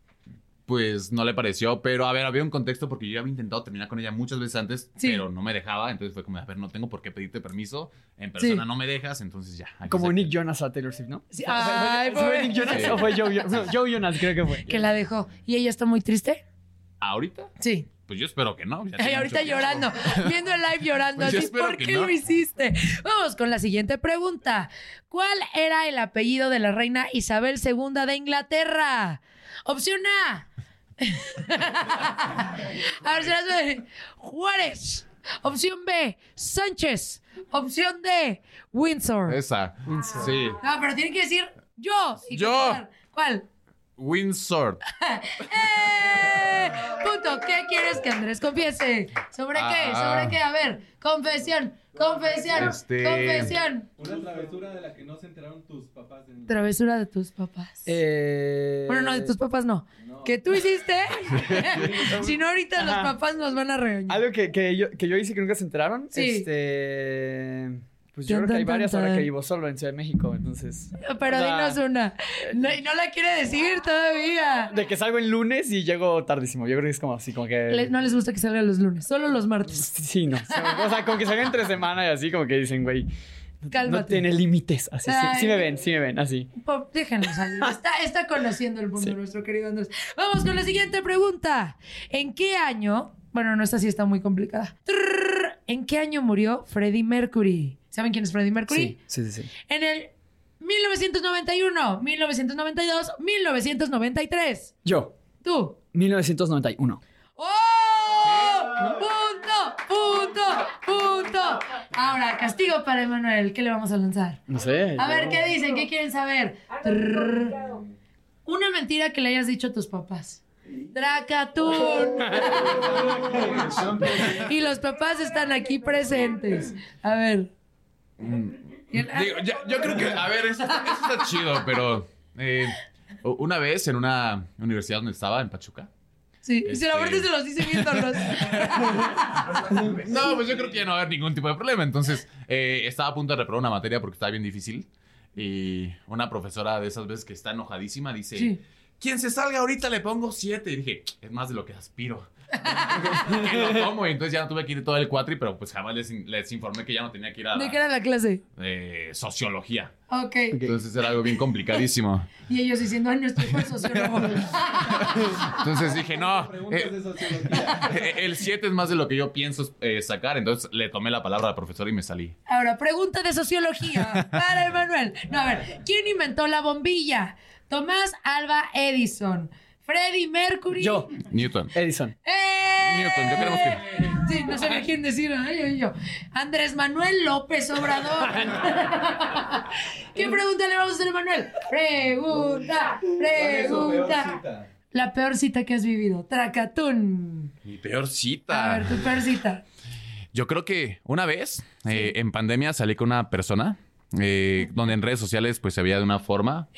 [SPEAKER 4] Pues no le pareció, pero a ver, había un contexto porque yo ya había intentado terminar con ella muchas veces antes,
[SPEAKER 1] Sí.
[SPEAKER 4] pero no me dejaba. Entonces fue como, a ver, no tengo por qué pedirte permiso. En persona
[SPEAKER 1] Sí.
[SPEAKER 4] no me dejas, entonces ya.
[SPEAKER 2] Como Nick Jonas a Taylor Swift, ¿no?
[SPEAKER 1] Sí,
[SPEAKER 2] ¿Fue- fue-
[SPEAKER 1] ay,
[SPEAKER 2] ¿Fue
[SPEAKER 1] pobre.
[SPEAKER 2] Nick Jonas
[SPEAKER 4] Sí.
[SPEAKER 2] o fue Joe, Jonas? No, Joe Jonas, creo que fue.
[SPEAKER 1] Que la dejó. ¿Y ella está muy triste?
[SPEAKER 4] ¿Ahorita?
[SPEAKER 1] Sí.
[SPEAKER 4] Pues yo espero que no. ya
[SPEAKER 1] Ay, ahorita llorando, viendo el live llorando.
[SPEAKER 4] Pues
[SPEAKER 1] así, ¿Por qué
[SPEAKER 4] no.
[SPEAKER 1] lo hiciste? Vamos con la siguiente pregunta. ¿Cuál era el apellido de la reina Isabel II de Inglaterra? Opción A. A ver, se las doy. Juárez. Opción B. Sánchez. Opción D. Windsor.
[SPEAKER 4] Esa. Sí.
[SPEAKER 1] No, pero tiene que decir yo.
[SPEAKER 4] Yo.
[SPEAKER 1] ¿Cuál?
[SPEAKER 4] Windsor.
[SPEAKER 1] ¡Eh! Punto. ¿Qué quieres que Andrés confiese? ¿Sobre qué? ¿Sobre qué? A ver, confesión, confesión,
[SPEAKER 4] Este-
[SPEAKER 1] confesión.
[SPEAKER 5] Una travesura de la que no se enteraron tus papás de.
[SPEAKER 1] Travesura de tus papás.
[SPEAKER 2] Eh...
[SPEAKER 1] Bueno, no, de tus papás no. ¿Que tú hiciste? si no, ahorita los papás nos van a regañar.
[SPEAKER 2] Algo que, que, yo, que yo hice que nunca se enteraron.
[SPEAKER 1] Sí.
[SPEAKER 2] Este. Pues yo creo que hay varias ahora que vivo solo en Ciudad de México, entonces.
[SPEAKER 1] Pero
[SPEAKER 2] o sea,
[SPEAKER 1] dinos una. No, y no la quiere decir todavía.
[SPEAKER 2] De que salgo el lunes y llego tardísimo. Yo creo que es como así, como que.
[SPEAKER 1] Le- no les gusta que salga los lunes, solo los martes.
[SPEAKER 2] Sí, no. O sea, como que salga entre semana y así, como que dicen, güey. No
[SPEAKER 1] Cálmate.
[SPEAKER 2] tiene límites. Así, sí,
[SPEAKER 1] Ay.
[SPEAKER 2] sí me ven, sí me ven, así.
[SPEAKER 1] Déjenlo salir. Está, está conociendo el mundo, nuestro querido Andrés. Vamos con la siguiente pregunta. ¿En qué año? Bueno, no, esta sí está muy complicada. ¿En qué año murió Freddie Mercury? ¿Saben quién es Freddie Mercury?
[SPEAKER 2] Sí, sí, sí. sí.
[SPEAKER 1] En el 1991, 1992, 1993.
[SPEAKER 2] Yo,
[SPEAKER 1] Tú.
[SPEAKER 2] 1991.
[SPEAKER 1] ¡Oh! ¡Punto! ¡Punto! ¡Punto! Ahora, castigo para Emanuel. ¿Qué le vamos a lanzar?
[SPEAKER 2] No sé.
[SPEAKER 1] A ver, ¿qué dicen? ¿Qué quieren saber? Trrr. Una mentira que le hayas dicho a tus papás. Dracatún. y los papás están aquí presentes. A ver.
[SPEAKER 4] Digo, ya- yo creo que, a ver, eso, está- eso está chido, pero eh, una vez en una universidad donde estaba, en Pachuca.
[SPEAKER 1] Sí, y si la
[SPEAKER 4] Este-
[SPEAKER 1] muerte se los dice viéndolos.
[SPEAKER 4] No, pues yo creo que ya no va a haber ningún tipo de problema. Entonces, eh, estaba a punto de reprobar una materia porque estaba bien difícil. Y una profesora de esas veces que está enojadísima dice:
[SPEAKER 1] Sí.
[SPEAKER 4] quien se salga ahorita le pongo siete. Y dije, es más de lo que aspiro. Que lo tomo. Y entonces ya no tuve que ir todo el cuatri, pero pues jamás les, les informé que ya no tenía que ir a
[SPEAKER 1] ¿De
[SPEAKER 4] la-
[SPEAKER 1] qué era la clase?
[SPEAKER 4] eh, sociología.
[SPEAKER 1] Ok.
[SPEAKER 4] Entonces era algo bien complicadísimo.
[SPEAKER 1] Y ellos diciendo, ay, nuestro hijo es sociólogo.
[SPEAKER 4] Entonces dije, no,
[SPEAKER 5] Preguntas
[SPEAKER 4] eh,
[SPEAKER 5] de sociología.
[SPEAKER 4] eh, el 7 es más de lo que yo pienso eh, sacar. Entonces le tomé la palabra al profesor y me salí.
[SPEAKER 1] Ahora, pregunta de sociología para Emanuel. No, a ver, ¿quién inventó la bombilla? Tomás Alba Edison. Freddie Mercury.
[SPEAKER 2] Yo,
[SPEAKER 4] Newton.
[SPEAKER 2] Edison.
[SPEAKER 1] ¡Eh!
[SPEAKER 4] Newton, yo queremos que-
[SPEAKER 1] Sí, no sabía quién decir. Ay, ay, yo. Andrés Manuel López Obrador. ¿Qué pregunta le vamos a hacer a Manuel? Pregunta,
[SPEAKER 5] ¿Cuál es su peor
[SPEAKER 1] pregunta. La peor cita que has vivido. Tracatún.
[SPEAKER 4] Mi peor
[SPEAKER 1] A
[SPEAKER 4] cita.
[SPEAKER 1] ver, tu peor cita.
[SPEAKER 4] Yo creo que una vez eh, en pandemia salí con una persona eh, donde en redes sociales pues se veía de una forma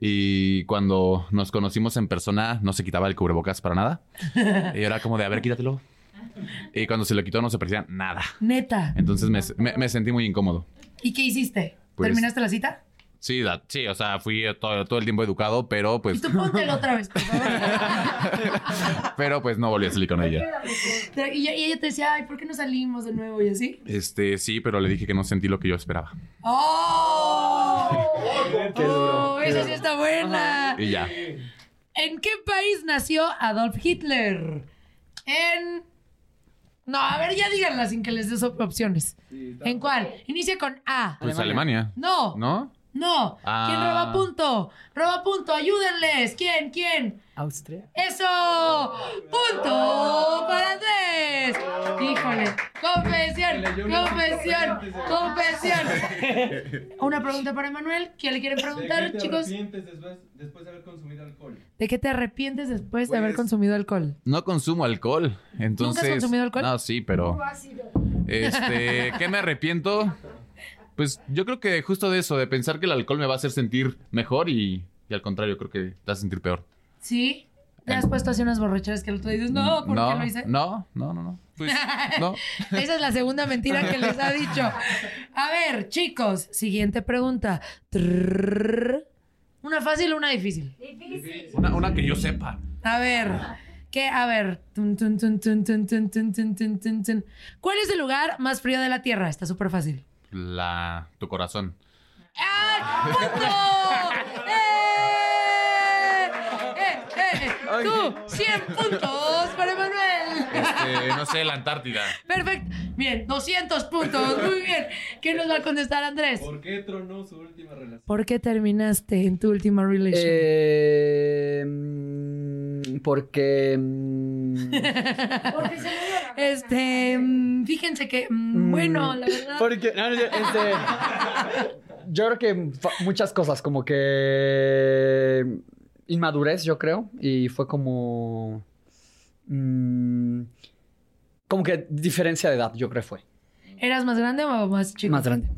[SPEAKER 4] y cuando nos conocimos en persona no se quitaba el cubrebocas para nada. Y era como de, a ver, quítatelo. Y cuando se lo quitó no se parecía nada.
[SPEAKER 1] Neta.
[SPEAKER 4] Entonces me, me- me sentí muy incómodo.
[SPEAKER 1] ¿Y qué hiciste?
[SPEAKER 4] Pues-
[SPEAKER 1] ¿Terminaste la cita?
[SPEAKER 4] Sí, da- sí, o sea, fui todo, todo el tiempo educado, pero
[SPEAKER 1] Y
[SPEAKER 4] pues,
[SPEAKER 1] tú póntelo otra vez, por favor.
[SPEAKER 4] pero pues no volví a salir con ella.
[SPEAKER 1] Y, ella te decía, ay, ¿por qué no salimos de nuevo? Y así.
[SPEAKER 4] Este, sí, pero le dije que no sentí lo que yo esperaba.
[SPEAKER 1] ¡Oh!
[SPEAKER 2] Qué duro,
[SPEAKER 1] ¡Oh, esa sí está buena!
[SPEAKER 4] Y ya.
[SPEAKER 1] ¿En qué país nació Adolf Hitler? En... No, a ver, ya díganla sin que les des op- opciones. ¿En cuál? Inicia con A.
[SPEAKER 4] Pues Alemania.
[SPEAKER 1] No,
[SPEAKER 4] ¿No?
[SPEAKER 1] No.
[SPEAKER 4] Ah.
[SPEAKER 1] ¿Quién roba punto? Roba punto, ayúdenles. ¿Quién? ¿Quién?
[SPEAKER 2] Austria.
[SPEAKER 1] ¡Eso! ¡Punto para Andrés! Híjole, confesión, confesión, confesión. Una pregunta para Manuel. ¿Qué le quieren
[SPEAKER 5] ¿De
[SPEAKER 1] preguntar,
[SPEAKER 5] qué te
[SPEAKER 1] chicos?
[SPEAKER 5] arrepientes después, después de haber consumido alcohol?
[SPEAKER 1] ¿De qué te arrepientes después de haber
[SPEAKER 4] Pues-
[SPEAKER 1] consumido alcohol?
[SPEAKER 4] No consumo alcohol. Entonces.
[SPEAKER 1] consumido alcohol?
[SPEAKER 4] No, sí, pero. Este, ¿qué me arrepiento? Pues yo creo que justo de eso, de pensar que el alcohol me va a hacer sentir mejor y, al contrario, creo que te hace sentir peor.
[SPEAKER 1] ¿Sí? ¿Te has puesto así unas borracheras que el otro dices, no, ¿por
[SPEAKER 4] no,
[SPEAKER 1] qué lo hice?
[SPEAKER 4] No, no, no, no. Pues, no.
[SPEAKER 1] Esa es la segunda mentira que les ha dicho. A ver, chicos, siguiente pregunta. ¿Una fácil o una difícil? Difícil.
[SPEAKER 4] Una, una, que yo sepa.
[SPEAKER 1] A ver, ¿qué? A ver. ¿Cuál es el lugar más frío de la Tierra? Está súper fácil.
[SPEAKER 4] La. Tu corazón.
[SPEAKER 1] ¡Ah! ¡Punto! ¡Eh! ¡Eh, eh, eh! ¡Tú! ¡100 puntos para Emanuel!
[SPEAKER 4] Este, no sé, la Antártida.
[SPEAKER 1] Perfecto. Bien, 200 puntos. Muy bien. ¿Qué nos va a contestar Andrés?
[SPEAKER 5] ¿Por qué tronó su última relación?
[SPEAKER 1] ¿Por qué terminaste en tu última relación?
[SPEAKER 2] Eh, mm, porque. mm,
[SPEAKER 1] Este, mm, fíjense que, bueno, la verdad.
[SPEAKER 2] Porque, no, no, este, yo creo que muchas cosas, como que inmadurez, yo creo, y fue como, como que diferencia de edad, yo creo fue.
[SPEAKER 1] ¿Eras más grande o más chico?
[SPEAKER 2] Más grande.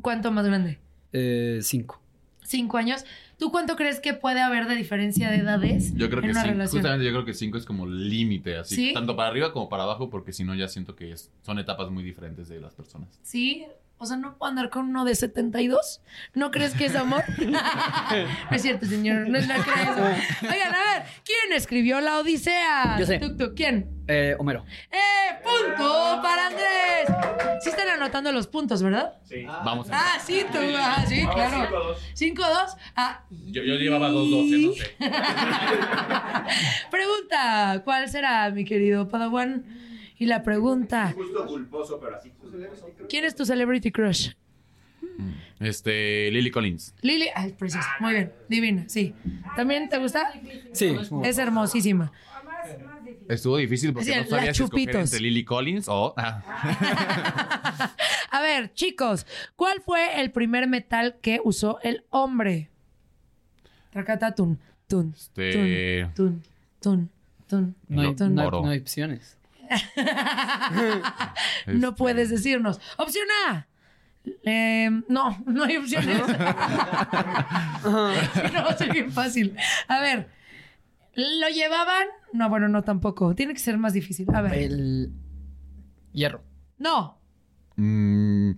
[SPEAKER 1] ¿Cuánto más grande?
[SPEAKER 2] Eh, cinco.
[SPEAKER 1] Cinco años. ¿Tú cuánto crees que puede haber de diferencia de edades
[SPEAKER 4] Yo creo
[SPEAKER 1] en
[SPEAKER 4] que
[SPEAKER 1] una relación?
[SPEAKER 4] Justamente yo creo que 5 es como límite, así.
[SPEAKER 1] ¿Sí?
[SPEAKER 4] Tanto para arriba como para abajo, porque si no ya siento que es- son etapas muy diferentes de las personas.
[SPEAKER 1] ¿Sí? O sea, ¿no puedo andar con uno de 72? ¿No crees que es amor? no es cierto, señor. No, no creo eso. Oigan, a ver. ¿Quién escribió la Odisea?
[SPEAKER 2] Yo sé.
[SPEAKER 1] Tuk, tuk, ¿Quién?
[SPEAKER 2] Eh, Homero.
[SPEAKER 1] ¡Eh! ¡Punto para Andrés! Sí están anotando los puntos, ¿verdad?
[SPEAKER 4] Vamos a
[SPEAKER 1] Ah, sí, tú. Ah, sí, claro. 5-2. Ah,
[SPEAKER 4] Yo, yo llevaba 2-12, no sé.
[SPEAKER 1] pregunta. ¿Cuál será, mi querido Padawan? Y la pregunta.
[SPEAKER 6] Justo culposo, pero así.
[SPEAKER 1] ¿Quién es tu celebrity crush?
[SPEAKER 4] Este, Lily Collins.
[SPEAKER 1] Lily. Ay, preciosa. Muy bien. Divina, sí. ¿También te gusta?
[SPEAKER 2] Sí.
[SPEAKER 1] Es hermosísima.
[SPEAKER 4] Estuvo difícil porque
[SPEAKER 1] Sí,
[SPEAKER 4] no
[SPEAKER 1] la
[SPEAKER 4] sabía si escoger entre Lily Collins o... ah.
[SPEAKER 1] A ver, chicos, ¿cuál fue el primer metal que usó el hombre? Tracata tun, tun,
[SPEAKER 4] Este-
[SPEAKER 1] tun, tun, tun,
[SPEAKER 2] No hay,
[SPEAKER 1] tun.
[SPEAKER 2] no hay-
[SPEAKER 4] Oro.
[SPEAKER 2] no hay opciones.
[SPEAKER 1] No
[SPEAKER 4] Este-
[SPEAKER 1] puedes decirnos. Opción A. Eh, no, no hay opciones. no, es bien fácil. A ver, ¿lo llevaban? No, bueno, no tampoco. Tiene que ser más difícil. A ver.
[SPEAKER 2] El hierro.
[SPEAKER 1] No,
[SPEAKER 4] Mm,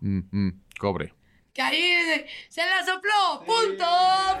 [SPEAKER 4] mm, mm, cobre.
[SPEAKER 1] Que ahí dice, se la sopló, punto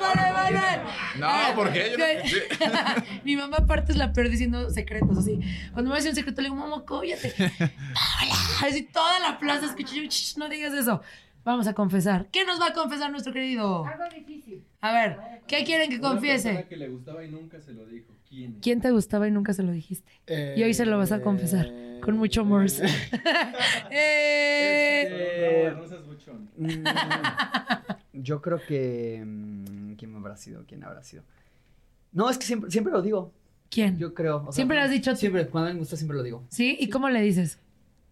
[SPEAKER 1] para Emanuel.
[SPEAKER 4] No, porque yo no- sí.
[SPEAKER 1] Mi mamá aparte es la peor diciendo secretos, así. Cuando me va a decir un secreto, le digo, mamá, cállate. Hola. Así toda la plaza escucha, yo, "Shh, no digas eso. Vamos a confesar. ¿Qué nos va a confesar nuestro querido?
[SPEAKER 6] Algo difícil.
[SPEAKER 1] A ver, ¿qué quieren que
[SPEAKER 5] Una
[SPEAKER 1] confiese?
[SPEAKER 5] persona que le gustaba y nunca se lo dijo. ¿Quién?
[SPEAKER 1] ¿Quién te gustaba y nunca se lo dijiste? Y hoy se lo vas a confesar. Con mucho amor. Eh,
[SPEAKER 5] Rosas Buchón.
[SPEAKER 2] Mm, yo creo que. mm, ¿Quién habrá sido? ¿Quién habrá sido? No, es que siempre, siempre lo digo.
[SPEAKER 1] ¿Quién?
[SPEAKER 2] Yo creo. o sea,
[SPEAKER 1] Siempre lo has dicho tú.
[SPEAKER 2] Siempre, cuando me gusta, siempre lo digo.
[SPEAKER 1] ¿Sí? ¿Y cómo le dices?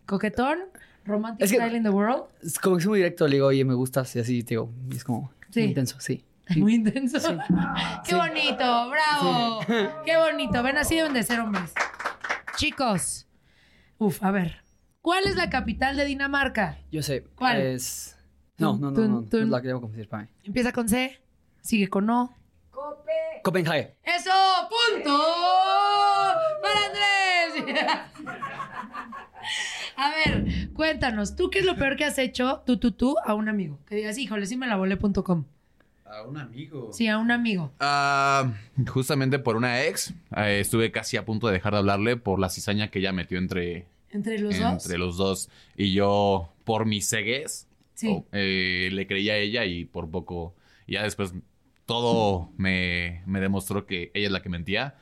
[SPEAKER 1] ¿Coquetón? ¿Romantic
[SPEAKER 2] Es que-
[SPEAKER 1] style in the world?
[SPEAKER 2] Es como que soy muy directo, le digo, oye, me gustas, y así, te digo, y es como
[SPEAKER 1] Sí.
[SPEAKER 2] muy intenso, sí.
[SPEAKER 1] Muy intenso. ¡Qué
[SPEAKER 2] Sí.
[SPEAKER 1] bonito! ¡Bravo! ¡Qué bonito! Ven, así deben de ser hombres. Chicos. Uf, a ver. ¿Cuál es la capital de Dinamarca?
[SPEAKER 2] Yo sé.
[SPEAKER 1] ¿Cuál?
[SPEAKER 2] Es. No, no, no, no. no
[SPEAKER 1] tun.
[SPEAKER 2] es la que debo confesar para mí.
[SPEAKER 1] Empieza con C, sigue con O.
[SPEAKER 6] Cope.
[SPEAKER 2] Copenhague.
[SPEAKER 1] ¡Eso! ¡Punto! ¡Para Andrés! A ver, cuéntanos, ¿tú qué es lo peor que has hecho, tú, tú, tú, a un amigo? Que digas, híjole, sí me la volé.com.
[SPEAKER 4] A un amigo.
[SPEAKER 1] Sí, a un amigo.
[SPEAKER 4] Ah, justamente por una ex, eh, estuve casi a punto de dejar de hablarle por la cizaña que ella metió entre,
[SPEAKER 1] ¿Entre los dos?
[SPEAKER 4] entre los dos. Y yo, por mi ceguez,
[SPEAKER 1] Sí.
[SPEAKER 4] oh, eh, le creí a ella y por poco, ya después todo me, me demostró que ella es la que mentía.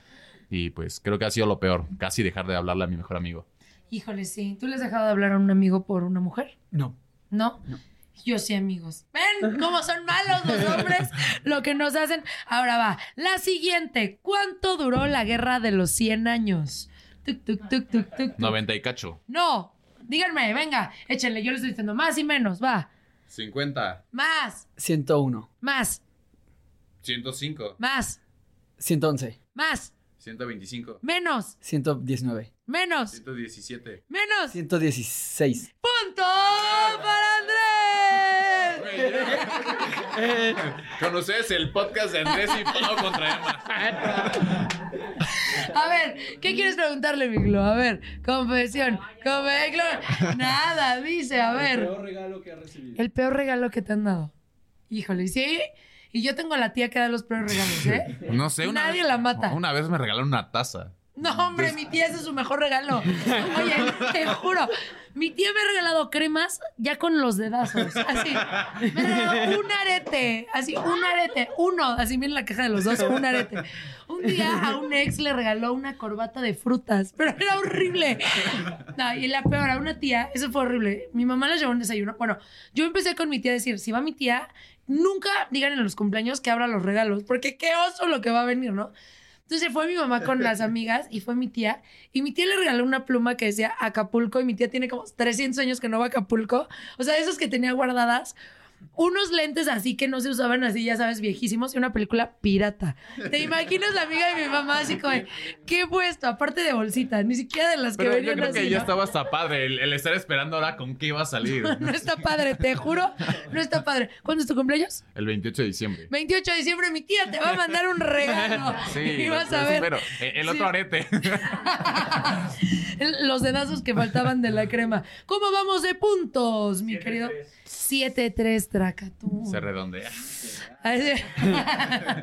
[SPEAKER 4] Y pues creo que ha sido lo peor, casi dejar de hablarle a mi mejor amigo.
[SPEAKER 1] Híjole, sí. ¿Tú le has dejado de hablar a un amigo por una mujer?
[SPEAKER 2] No.
[SPEAKER 1] ¿No? Yo sí, amigos. ¿Ven cómo son malos los hombres? Lo que nos hacen. Ahora va. La siguiente. ¿Cuánto duró la guerra de los 100 años? Tuc, tuc, tuc, tuc, tuc, tuc.
[SPEAKER 4] 90 y cacho.
[SPEAKER 1] No. Díganme, venga. Échenle. Yo les estoy diciendo más y menos. Va.
[SPEAKER 4] 50.
[SPEAKER 1] Más.
[SPEAKER 2] 101.
[SPEAKER 1] Más.
[SPEAKER 4] 105.
[SPEAKER 1] Más.
[SPEAKER 2] 111.
[SPEAKER 1] Más.
[SPEAKER 4] 125.
[SPEAKER 1] Menos.
[SPEAKER 2] 119.
[SPEAKER 1] Menos.
[SPEAKER 4] 117.
[SPEAKER 1] Menos.
[SPEAKER 2] 116.
[SPEAKER 1] ¡Punto para Andrés!
[SPEAKER 4] Con ustedes el podcast de Andrés y Pau contra Emma.
[SPEAKER 1] A ver, ¿qué quieres preguntarle, Miglo? A ver, confesión. Confe- Nada, dice, a
[SPEAKER 5] El
[SPEAKER 1] ver.
[SPEAKER 5] peor regalo que ha recibido.
[SPEAKER 1] El peor regalo que te han dado. Híjole, ¿sí? Y yo tengo a la tía que da los peores regalos, ¿eh?
[SPEAKER 4] No sé, una
[SPEAKER 1] Nadie
[SPEAKER 4] vez-
[SPEAKER 1] la mata.
[SPEAKER 4] Una vez me regalaron una taza.
[SPEAKER 1] No, hombre, mi tía ese es su mejor regalo. Oye, te juro, mi tía me ha regalado cremas ya con los dedazos. Así. Me regaló un arete. Así, un arete. Uno. Así viene la caja de los dos, un arete. Un día a un ex le regaló una corbata de frutas, pero era horrible. No, y la peor, a una tía, eso fue horrible. Mi mamá le llevó un desayuno. Bueno, yo empecé con mi tía a decir, si va mi tía, nunca digan en los cumpleaños que abra los regalos, porque qué oso lo que va a venir, ¿no? Entonces fue mi mamá con las amigas y fue mi tía. Y mi tía le regaló una pluma que decía Acapulco. Y mi tía tiene como 300 años que no va a Acapulco. O sea, esos que tenía guardadas. Unos lentes así que no se usaban así, ya sabes, viejísimos. Y una película pirata. ¿Te imaginas la amiga de mi mamá así como, ¿qué he puesto? Aparte de bolsita. Ni siquiera de las que
[SPEAKER 4] Pero yo
[SPEAKER 1] venían
[SPEAKER 4] creo
[SPEAKER 1] así.
[SPEAKER 4] que ya
[SPEAKER 1] ¿no?
[SPEAKER 4] estaba hasta padre el, el estar esperando ahora con qué iba a salir.
[SPEAKER 1] No está padre, te juro. No está padre. ¿Cuándo es tu cumpleaños?
[SPEAKER 4] El 28 de diciembre.
[SPEAKER 1] 28 de diciembre, mi tía te va a mandar un regalo.
[SPEAKER 4] Sí,
[SPEAKER 1] y vas
[SPEAKER 4] lo-
[SPEAKER 1] a ver.
[SPEAKER 4] espero. El, el otro
[SPEAKER 1] Sí.
[SPEAKER 4] arete.
[SPEAKER 1] Los dedazos que faltaban de la crema. ¿Cómo vamos de puntos, mi querido? 7-3, Tracatú.
[SPEAKER 4] Se redondea.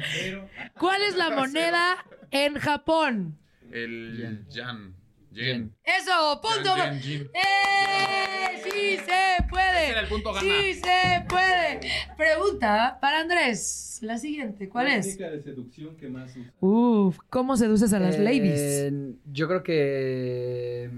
[SPEAKER 1] ¿Cuál es la moneda en Japón?
[SPEAKER 4] El Jan. Jen.
[SPEAKER 1] Eso, punto.
[SPEAKER 4] Jin.
[SPEAKER 1] ¡Eh! ¡Sí se puede!
[SPEAKER 4] Ese era el punto gana.
[SPEAKER 1] ¡Sí se puede! Pregunta para Andrés. La siguiente, ¿cuál es?
[SPEAKER 5] técnica de seducción que más usa?
[SPEAKER 1] Uf, ¿cómo seduces a las
[SPEAKER 2] Eh,
[SPEAKER 1] ladies?
[SPEAKER 2] Yo creo que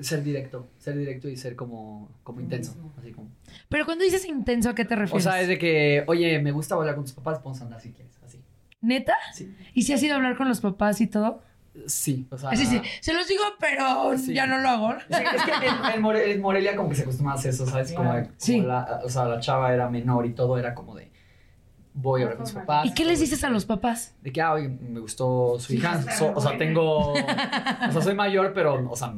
[SPEAKER 2] ser directo, ser directo y ser como, como intenso, así como.
[SPEAKER 1] Pero cuando dices intenso, ¿a qué te
[SPEAKER 2] O
[SPEAKER 1] refieres?
[SPEAKER 2] sea, es de que, oye, me gusta hablar con tus papás, vamos a andar si quieres, así.
[SPEAKER 1] ¿Neta?
[SPEAKER 2] Sí.
[SPEAKER 1] ¿Y si has ido a hablar con los papás y todo?
[SPEAKER 2] Sí, o sea.
[SPEAKER 1] Sí, sí, se los digo, pero
[SPEAKER 2] Sí.
[SPEAKER 1] ya no lo hago.
[SPEAKER 2] Sí, es que en, en More- en Morelia como que se acostumbra a hacer eso, ¿sabes? Como, como
[SPEAKER 1] Sí.
[SPEAKER 2] la, o sea, la chava era menor y todo era como de, voy a hablar con sus papás.
[SPEAKER 1] ¿Y qué les dices a los papás?
[SPEAKER 2] De que, ah, oye, me gustó su hija, so- o sea, tengo, o sea, soy mayor, pero, o sea,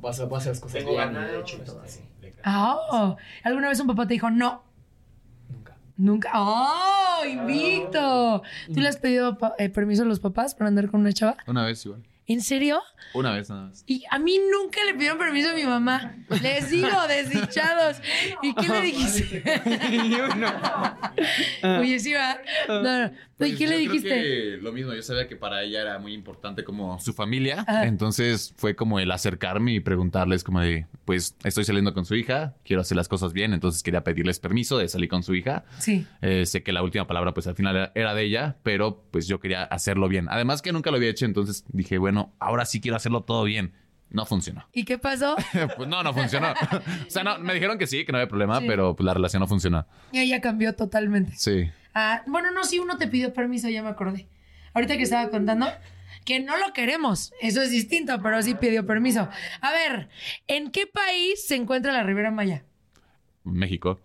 [SPEAKER 2] voy a hacer, voy a hacer las cosas
[SPEAKER 7] Tengo
[SPEAKER 2] bien,
[SPEAKER 7] ganado,
[SPEAKER 2] de hecho, y todo
[SPEAKER 7] este,
[SPEAKER 2] así.
[SPEAKER 1] Ah, oh. ¿Alguna vez un papá te dijo no?
[SPEAKER 2] Nunca.
[SPEAKER 1] Nunca. ¡Oh! ¡Invicto! ¿Tú le has pedido eh, permiso a los papás para andar con una chava?
[SPEAKER 4] Una vez igual.
[SPEAKER 1] ¿En serio?
[SPEAKER 4] Una vez nada más.
[SPEAKER 1] Y a mí nunca le pidieron permiso a mi mamá. Les digo, desdichados. ¿Y qué le dijiste? Oye, sí, va. No, no. ¿Y
[SPEAKER 4] Pues
[SPEAKER 1] qué le
[SPEAKER 4] creo
[SPEAKER 1] dijiste?
[SPEAKER 4] que lo mismo, yo sabía que para ella era muy importante como su familia,
[SPEAKER 1] Ajá.
[SPEAKER 4] entonces fue como el acercarme y preguntarles como de, pues estoy saliendo con su hija, quiero hacer las cosas bien, entonces quería pedirles permiso de salir con su hija.
[SPEAKER 1] Sí.
[SPEAKER 4] Eh, sé que la última palabra pues al final era- era de ella, pero pues yo quería hacerlo bien. Además que nunca lo había hecho, entonces dije, bueno, ahora sí quiero hacerlo todo bien. No funcionó.
[SPEAKER 1] ¿Y qué pasó?
[SPEAKER 4] pues no, no funcionó. o sea, no, me dijeron que sí, que no había problema,
[SPEAKER 1] Sí.
[SPEAKER 4] pero pues la relación no funcionó.
[SPEAKER 1] Y ella cambió totalmente.
[SPEAKER 4] Sí.
[SPEAKER 1] Ah, bueno, no, si uno te pidió permiso, ya me acordé. Ahorita que estaba contando que no lo queremos, eso es distinto, pero sí pidió permiso. A ver, ¿en qué país se encuentra la Ribera Maya?
[SPEAKER 4] México.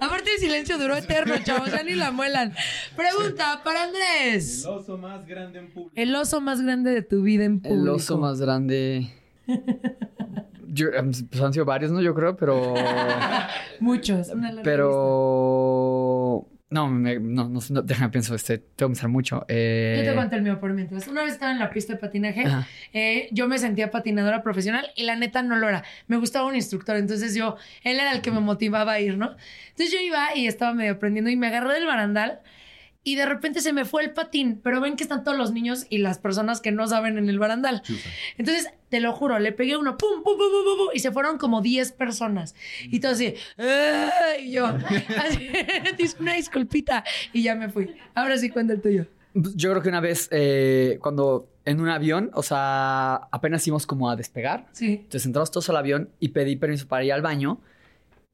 [SPEAKER 1] Aparte el silencio duró eterno, chavos, ya ni la muelan. Pregunta para Andrés.
[SPEAKER 5] El oso más grande en público.
[SPEAKER 1] El oso más grande de tu vida en público.
[SPEAKER 2] El oso más grande. Yo, em, pues han sido varios, ¿no? Yo creo, pero.
[SPEAKER 1] Muchos. una
[SPEAKER 2] Pero. No, me- no, no, no, déjame pienso, este, tengo que pensar mucho. Eh,
[SPEAKER 1] Yo te cuento el mío por mientras. Una vez estaba en la pista de patinaje, eh, yo me sentía patinadora profesional y la neta no lo era. Me gustaba un instructor, entonces yo, él era el que me motivaba a ir, ¿no? Entonces yo iba y estaba medio aprendiendo y me agarré del barandal y de repente se me fue el patín, pero ven que están todos los niños y las personas que no saben en el barandal. Entonces, te lo juro, le pegué uno, pum, pum, pum, pum, pum, pum, y se fueron como 10 personas. Y todo así, "Ah", y yo, así, "Dis- una disculpita, y ya me fui. Ahora sí cuenta el tuyo.
[SPEAKER 2] Pues, Yo creo que una vez, eh, cuando en un avión, o sea, apenas íbamos como a despegar.
[SPEAKER 1] Sí.
[SPEAKER 2] Entonces entramos todos al avión y pedí permiso para ir al baño.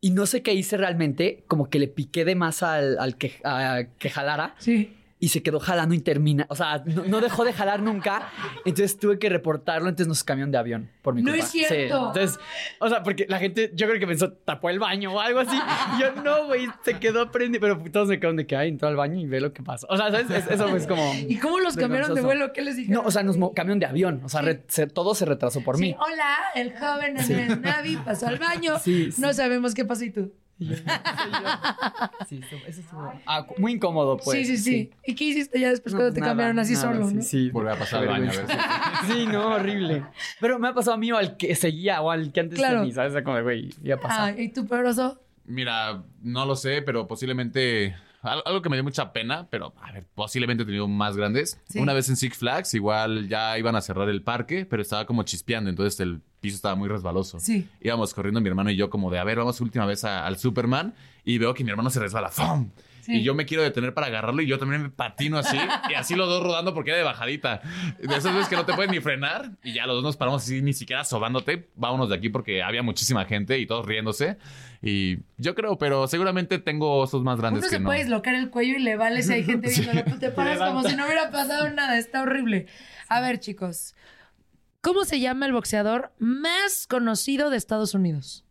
[SPEAKER 2] Y no sé qué hice realmente, como que le piqué de más al, al a- que jalara.
[SPEAKER 1] Sí.
[SPEAKER 2] Y se quedó jalando y termina. O sea, no, no dejó de jalar nunca. Entonces tuve que reportarlo. Entonces nos cambiaron de avión por mi
[SPEAKER 1] No
[SPEAKER 2] culpa.
[SPEAKER 1] es cierto.
[SPEAKER 2] Sí. Entonces, o sea, porque la gente, yo creo que pensó, tapó el baño o algo así. Y yo, no, güey, se quedó prendido. Pero todos me quedaron de que, ay, entró al baño y ve lo que pasa. O sea, ¿sabes? Es- eso es como.
[SPEAKER 1] ¿Y cómo los cambiaron de vuelo? ¿Qué les dijeron?
[SPEAKER 2] No, o sea, nos cambiaron de avión. O sea, re- se- todo se retrasó por
[SPEAKER 1] Sí,
[SPEAKER 2] mí.
[SPEAKER 1] hola, el joven Andrés Navi pasó al baño. No sabemos qué pasó y tú.
[SPEAKER 2] Sí, eso, eso estuvo ah, muy incómodo, pues.
[SPEAKER 1] sí, sí, sí, ¿Y qué hiciste ya después
[SPEAKER 2] No,
[SPEAKER 1] cuando te
[SPEAKER 2] nada,
[SPEAKER 1] cambiaron así
[SPEAKER 2] nada,
[SPEAKER 1] solo,
[SPEAKER 2] sí,
[SPEAKER 1] no?
[SPEAKER 2] Sí,
[SPEAKER 4] Volver a pasar al baño a ver si-
[SPEAKER 2] Sí, no, horrible. Pero me ha pasado a mí o al que seguía o al que antes
[SPEAKER 1] Claro.
[SPEAKER 2] de mí, ¿sabes? Como de, güey, ya pasó.
[SPEAKER 1] Ah, ¿y tú, Pedroso?
[SPEAKER 4] Mira, no lo sé, pero posiblemente algo que me dio mucha pena, pero a ver, posiblemente he tenido más grandes.
[SPEAKER 1] Sí.
[SPEAKER 4] Una vez en Six Flags, igual ya iban a cerrar el parque, pero estaba como chispeando, entonces el piso estaba muy resbaloso.
[SPEAKER 1] Sí.
[SPEAKER 4] Íbamos corriendo mi hermano y yo como de, a ver, vamos última vez a- al Superman y veo que mi hermano se resbala. ¡Fum!
[SPEAKER 1] Sí.
[SPEAKER 4] Y yo me quiero detener para agarrarlo y yo también me patino así y así los dos rodando porque era de bajadita. De esas veces que no te puedes ni frenar y ya los dos nos paramos así ni siquiera sobándote. Vámonos de aquí porque había muchísima gente y todos riéndose. Y yo creo, pero seguramente tengo osos más grandes
[SPEAKER 1] Uno
[SPEAKER 4] que
[SPEAKER 1] se
[SPEAKER 4] no.
[SPEAKER 1] puede dislocar el cuello y le vale si hay gente viéndolo. Tú te paras como si no hubiera pasado nada. Está horrible. A ver, chicos. ¿Cómo se llama el boxeador más conocido de Estados Unidos?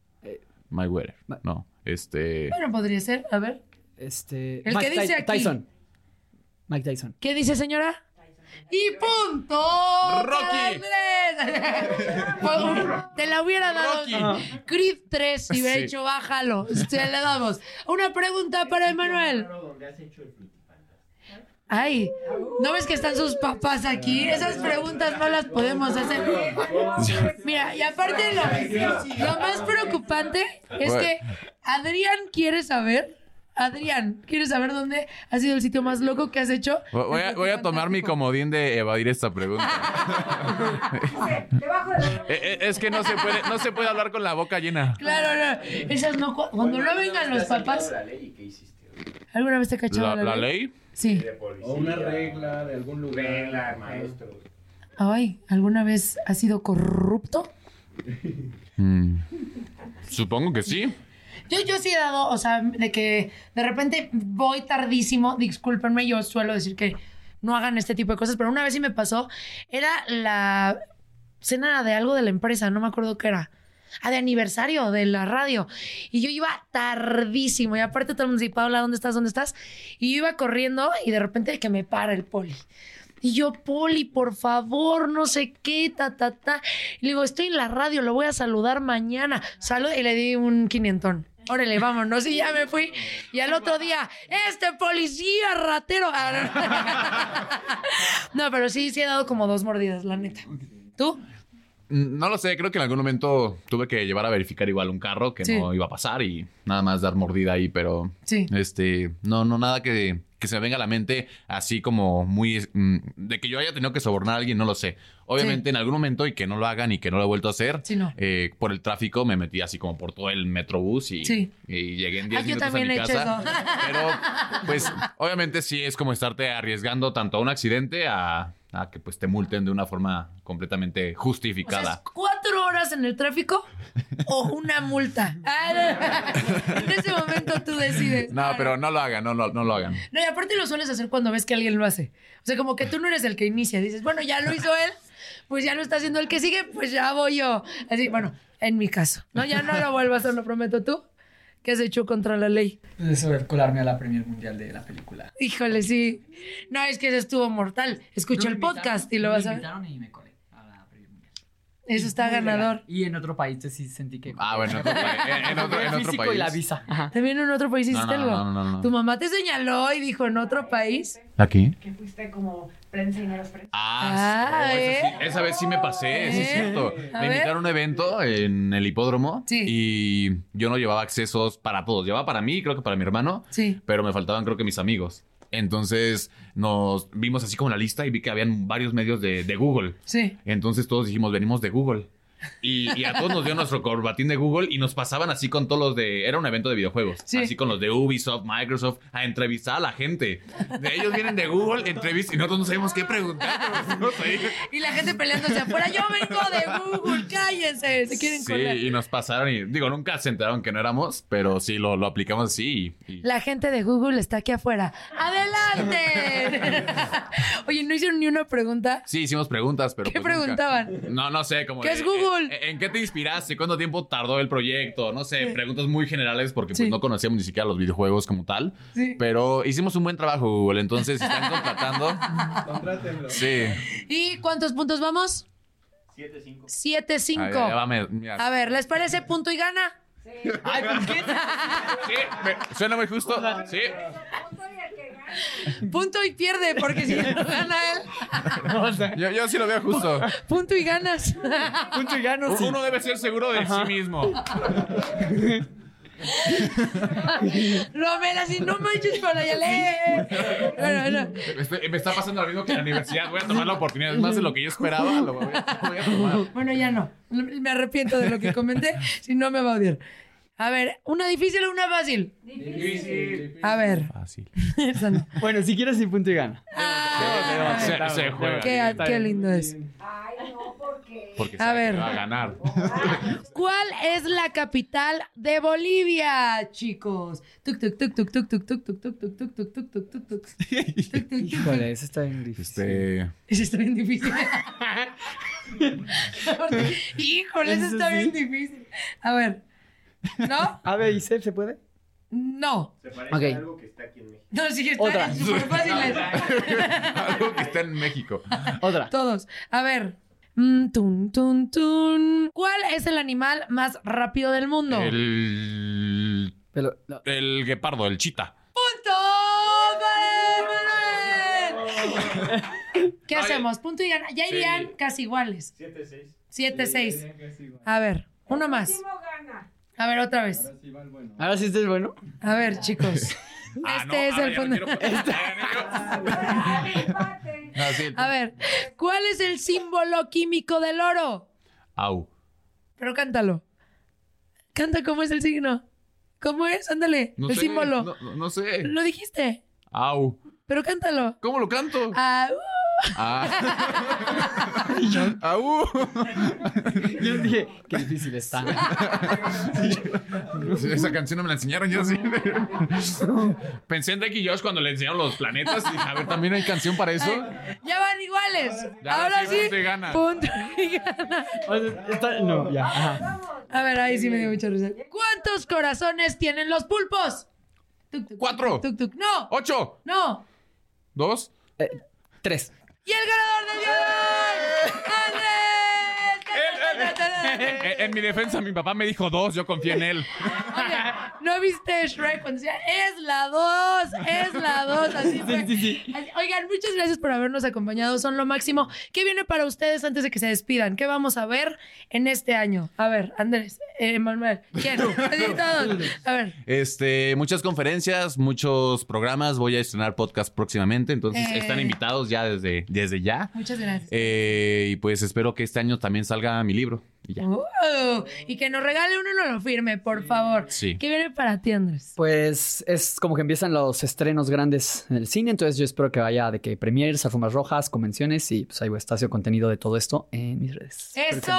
[SPEAKER 4] Mayweather. No, este...
[SPEAKER 1] Bueno, podría ser. A ver.
[SPEAKER 2] Este.
[SPEAKER 1] El que dice
[SPEAKER 2] Ty-
[SPEAKER 1] aquí.
[SPEAKER 2] Tyson. Mike Tyson.
[SPEAKER 1] ¿Qué dice, señora? Y punto.
[SPEAKER 4] Rocky.
[SPEAKER 1] Te la hubiera dado.
[SPEAKER 4] Rocky.
[SPEAKER 1] Creed 3 si hubiera
[SPEAKER 4] Sí.
[SPEAKER 1] hecho bájalo. Se le damos. Una pregunta para Emanuel. Ay, ¿no ves que están sus papás aquí? Esas preguntas no las podemos hacer. Mira, y aparte lo, lo más preocupante es que Adrián quiere saber, Adrián, quiere saber dónde ha sido el sitio más loco que has hecho.
[SPEAKER 4] Voy a, voy a tomar mi comodín de evadir esta pregunta. Eh, eh, es que no se puede, no se puede hablar con la boca llena.
[SPEAKER 1] Claro, no, esas no, cu- cuando no vengan los papás. ¿Alguna vez te cachado
[SPEAKER 4] ¿La, la ley?
[SPEAKER 1] Sí.
[SPEAKER 5] O una regla de algún lugar.
[SPEAKER 1] Ay, ¿alguna vez has sido corrupto?
[SPEAKER 4] Mm, Supongo que sí.
[SPEAKER 1] Yo, yo sí he dado, o sea, de que de repente voy tardísimo, discúlpenme, yo suelo decir que no hagan este tipo de cosas, pero una vez sí me pasó, era la cena de algo de la empresa, no me acuerdo qué era. Ah, de aniversario de la radio. Y yo iba tardísimo. Y aparte todo el mundo decía, Paula, ¿dónde estás? ¿Dónde estás? Y yo iba corriendo y de repente que me para el poli. Y yo, Poli, por favor, no sé qué, ta, ta, ta. Y le digo, estoy en la radio, lo voy a saludar mañana. Salud y le di un quinientón. Órale, vámonos. Y ya me fui. Y al otro día, este policía ratero. No, pero sí, sí he dado como dos mordidas, la neta. ¿Tú?
[SPEAKER 4] Mm, No lo sé, creo que en algún momento tuve que llevar a verificar igual un carro que
[SPEAKER 1] Sí.
[SPEAKER 4] no iba a pasar y nada más dar mordida ahí, pero
[SPEAKER 1] Sí.
[SPEAKER 4] este, no, no, nada que, que se me venga a la mente así como muy mm, de que yo haya tenido que sobornar a alguien, no lo sé. Obviamente
[SPEAKER 1] Sí.
[SPEAKER 4] en algún momento y que no lo hagan y que no lo he vuelto a hacer,
[SPEAKER 1] Sí, no.
[SPEAKER 4] eh, por el tráfico me metí así como por todo el metrobús y,
[SPEAKER 1] Sí.
[SPEAKER 4] y llegué en 10
[SPEAKER 1] Ah, yo
[SPEAKER 4] minutos a
[SPEAKER 1] también
[SPEAKER 4] mi
[SPEAKER 1] he hecho eso.
[SPEAKER 4] Pero pues obviamente sí es como estarte arriesgando tanto a un accidente a, a que pues te multen de una forma completamente
[SPEAKER 1] O sea,
[SPEAKER 4] justificada.
[SPEAKER 1] ¿es cuatro horas en el tráfico o una multa? Ah. En ese momento tú decides.
[SPEAKER 4] No, pero no lo hagan, no, lo- no lo hagan.
[SPEAKER 1] No, y aparte lo sueles hacer cuando ves que alguien lo hace. O sea, como que tú no eres el que inicia. Dices, bueno, ya lo hizo él, pues ya lo está haciendo el que sigue, pues ya voy yo. Así, bueno, en mi caso. No, ya no lo vuelvo a hacer, lo prometo tú. ¿Qué has hecho contra la ley?
[SPEAKER 2] Eso de colarme a la premier mundial de la película.
[SPEAKER 1] Híjole, sí. No, es que eso estuvo mortal. Escucha
[SPEAKER 2] No,
[SPEAKER 1] el
[SPEAKER 2] me invitaron-
[SPEAKER 1] podcast y lo vas a
[SPEAKER 2] Me
[SPEAKER 1] ver.
[SPEAKER 2] invitaron y me colé a la premier mundial.
[SPEAKER 1] Eso está ganador.
[SPEAKER 2] Y en otro país sí sentí que...
[SPEAKER 4] Ah, bueno, en otro, pa- en- otro- en
[SPEAKER 2] el
[SPEAKER 4] otro
[SPEAKER 2] físico
[SPEAKER 4] país.
[SPEAKER 2] y la visa. Ajá.
[SPEAKER 1] También en otro país
[SPEAKER 4] No,
[SPEAKER 1] hiciste
[SPEAKER 4] no,
[SPEAKER 1] algo.
[SPEAKER 4] no, no, no, no.
[SPEAKER 1] Tu mamá te señaló y dijo en otro país.
[SPEAKER 4] ¿Aquí?
[SPEAKER 6] Que fuiste como prensa y no eras prensa.
[SPEAKER 4] Ah,
[SPEAKER 1] Ah,
[SPEAKER 4] sí,
[SPEAKER 1] ¿eh?
[SPEAKER 4] esa, sí- esa vez sí me pasé, sí es
[SPEAKER 1] ¿Eh?
[SPEAKER 4] cierto.
[SPEAKER 1] A
[SPEAKER 4] Me
[SPEAKER 1] ver.
[SPEAKER 4] invitaron a un evento en el hipódromo
[SPEAKER 1] Sí.
[SPEAKER 4] y yo no llevaba accesos para todos. Llevaba para mí, creo que para mi hermano,
[SPEAKER 1] Sí.
[SPEAKER 4] pero me faltaban creo que mis amigos. Entonces nos vimos así como la lista y vi que habían varios medios de, de Google.
[SPEAKER 1] Sí.
[SPEAKER 4] Entonces todos dijimos, venimos de Google. Y, y a todos nos dio nuestro corbatín de Google y nos pasaban así con todos los de... Era un evento de videojuegos.
[SPEAKER 1] Sí.
[SPEAKER 4] Así con los de Ubisoft, Microsoft, a entrevistar a la gente. De ellos vienen de Google, entrevistas y nosotros no sabemos qué preguntar.
[SPEAKER 1] Y la gente peleándose afuera. Yo vengo de Google, cállense. Se quieren
[SPEAKER 4] Sí,
[SPEAKER 1] colar.
[SPEAKER 4] y nos pasaron y... Digo, nunca se enteraron que no éramos, pero sí, lo, lo aplicamos así y... y-
[SPEAKER 1] La gente de Google está aquí afuera. ¡Adelante! Oye, ¿no hicieron ni una pregunta?
[SPEAKER 4] Sí, hicimos preguntas, pero...
[SPEAKER 1] ¿Qué
[SPEAKER 4] pues nunca-
[SPEAKER 1] preguntaban?
[SPEAKER 4] No, no sé, como...
[SPEAKER 1] ¿Qué
[SPEAKER 4] de,
[SPEAKER 1] es Google?
[SPEAKER 4] ¿En, en qué te inspiraste? ¿Cuánto tiempo tardó el proyecto? No sé, preguntas muy generales porque pues,
[SPEAKER 1] Sí.
[SPEAKER 4] no conocíamos ni siquiera los videojuegos como tal.
[SPEAKER 1] Sí.
[SPEAKER 4] Pero hicimos un buen trabajo, Google. Entonces, si están contratando...
[SPEAKER 5] Contrátenlo.
[SPEAKER 4] Sí.
[SPEAKER 1] ¿Y cuántos puntos vamos?
[SPEAKER 5] 7-5.
[SPEAKER 1] 7-5.
[SPEAKER 4] Ay, ya, ya, vame, mira.
[SPEAKER 1] A ver, ¿les parece punto y gana?
[SPEAKER 2] Ay, ¿por qué?
[SPEAKER 4] Sí, me- suena muy justo. Sí.
[SPEAKER 1] Punto y pierde, porque si no gana él,
[SPEAKER 2] O sea,
[SPEAKER 4] Yo, yo sí lo veo justo.
[SPEAKER 1] punto y ganas.
[SPEAKER 2] punto y gano, sí.
[SPEAKER 4] Uno debe ser seguro de sí mismo.
[SPEAKER 1] Romela, si no manches para allá. Bueno, bueno.
[SPEAKER 4] Este- me está pasando lo mismo que en la universidad. Voy a tomar la oportunidad. Es más de lo que yo esperaba. Lo voy a, lo voy a tomar.
[SPEAKER 1] Bueno, ya no. Me arrepiento de lo que comenté, si no me va a odiar. A ver, ¿una difícil o una fácil? A ver.
[SPEAKER 4] Fácil.
[SPEAKER 1] No.
[SPEAKER 2] Bueno, si quieres, sí, punto y gana.
[SPEAKER 1] Ah,
[SPEAKER 4] Se, se juega.
[SPEAKER 1] qué, qué lindo es.
[SPEAKER 6] Ay, no, porque.
[SPEAKER 4] Porque
[SPEAKER 1] A ver.
[SPEAKER 4] va a ganar.
[SPEAKER 1] ¿Cuál es la capital de Bolivia, chicos? Tuc, tuc, tuc, tuc, tuc, tuc, tuc, tuc, tuc, tuc, tuc, tuc, tuc. Tuc, tuc, tuc.
[SPEAKER 2] Híjole, eso está bien difícil.
[SPEAKER 4] Este.
[SPEAKER 1] Eso está bien difícil. Híjole, eso está bien difícil. A ver. ¿No?
[SPEAKER 2] A, B y C, ¿se puede?
[SPEAKER 1] No.
[SPEAKER 5] Se parece
[SPEAKER 2] Ok.
[SPEAKER 5] a algo que está aquí en México.
[SPEAKER 1] No, sí, está
[SPEAKER 2] Otra.
[SPEAKER 1] súper fáciles.
[SPEAKER 4] Algo que está en México.
[SPEAKER 2] Otra.
[SPEAKER 1] Todos. A ver. Mm, tun, tun, tun. ¿Cuál es el animal más rápido del mundo?
[SPEAKER 4] El.
[SPEAKER 2] Pero, no.
[SPEAKER 4] El guepardo, el chita.
[SPEAKER 1] ¡Punto! ¿Qué
[SPEAKER 4] Ay.
[SPEAKER 1] hacemos? Punto y gana. Ya
[SPEAKER 4] Sí.
[SPEAKER 1] irían casi iguales.
[SPEAKER 5] 7-6.
[SPEAKER 1] 7-6. A ver, uno más.
[SPEAKER 6] Último gana.
[SPEAKER 1] A ver, otra vez.
[SPEAKER 5] Ahora sí va el bueno.
[SPEAKER 2] Ahora sí este es bueno.
[SPEAKER 1] A ver, chicos.
[SPEAKER 4] Ah,
[SPEAKER 1] Este
[SPEAKER 4] no,
[SPEAKER 1] es el
[SPEAKER 4] no
[SPEAKER 1] fondo. A ver, ¿cuál es el símbolo químico del oro?
[SPEAKER 4] Au.
[SPEAKER 1] Pero cántalo. Canta cómo es el signo. ¿Cómo es? Ándale.
[SPEAKER 4] No
[SPEAKER 1] el
[SPEAKER 4] sé,
[SPEAKER 1] símbolo.
[SPEAKER 4] No, sé.
[SPEAKER 1] Lo dijiste.
[SPEAKER 4] Au.
[SPEAKER 1] Pero cántalo.
[SPEAKER 4] ¿Cómo lo canto?
[SPEAKER 1] Ah, uh.
[SPEAKER 4] Ah. Au.
[SPEAKER 2] Yo dije, qué difícil está.
[SPEAKER 4] Esa canción no me la enseñaron yo sí. Pensé en Drake y Josh cuando le enseñaron los planetas y dije, a ver, también hay canción para eso.
[SPEAKER 1] Ya van iguales.
[SPEAKER 4] Ya,
[SPEAKER 1] Ahora
[SPEAKER 4] sí,
[SPEAKER 1] sí.
[SPEAKER 4] punto y gana.
[SPEAKER 1] Punto y gana.
[SPEAKER 2] O sea, está- no, ya. Ajá.
[SPEAKER 1] A ver, ahí sí me dio mucha risa. ¿Cuántos corazones tienen los pulpos? Tuc, tuc,
[SPEAKER 4] Cuatro.
[SPEAKER 1] tuc, tuc. No,
[SPEAKER 4] Ocho.
[SPEAKER 1] no.
[SPEAKER 4] Dos.
[SPEAKER 2] Tres.
[SPEAKER 1] Y el ganador del día de hoy, Andrés.
[SPEAKER 4] En, en mi defensa, mi papá me dijo dos, yo confié en él.
[SPEAKER 1] Oye, ¿no viste Shrek cuando decía, es la 2, es la 2? Así fue.
[SPEAKER 2] Sí, sí, sí.
[SPEAKER 1] Oigan, muchas gracias por habernos acompañado, son lo máximo. ¿Qué viene para ustedes antes de que se despidan? ¿Qué vamos a ver en este año? A ver, Andrés, eh, Manuel, ¿quién? Así todos. A ver.
[SPEAKER 4] Este, muchas conferencias, muchos programas. Voy a estrenar podcast próximamente, entonces
[SPEAKER 1] Eh.
[SPEAKER 4] están invitados ya desde, desde ya.
[SPEAKER 1] Muchas gracias.
[SPEAKER 4] Eh, y pues espero que este año también salga mi libro. Y ya.
[SPEAKER 1] Uh, y que nos regale uno y no lo firme, por favor.
[SPEAKER 4] Sí.
[SPEAKER 1] ¿Qué viene para ti, Andrés?
[SPEAKER 2] Pues es como que empiezan los estrenos grandes en el cine, entonces yo espero que vaya de que premieres, alfombras rojas, convenciones y pues ahí voy a estar haciendo contenido de todo esto en mis redes.
[SPEAKER 1] ¡Eso!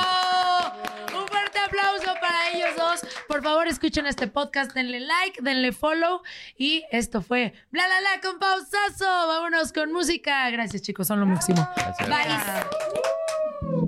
[SPEAKER 1] Un fuerte aplauso para ellos dos. Por favor, escuchen este podcast, denle like, denle follow. Y esto fue Bla La La con pausazo. Vámonos con música. Gracias, chicos, son lo máximo. Bye.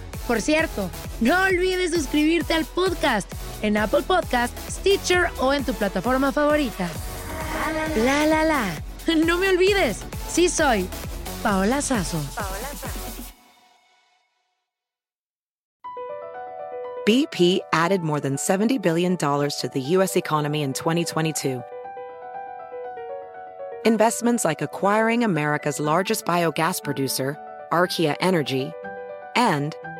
[SPEAKER 1] Por cierto, no olvides suscribirte al podcast en Apple Podcast, Stitcher o en tu plataforma favorita. La la la. No me olvides, sí soy Paola Sazo.
[SPEAKER 3] BP added more than $70 billion to the U.S. economy in 2022. Investments like acquiring America's largest biogas producer, Archaea Energy, and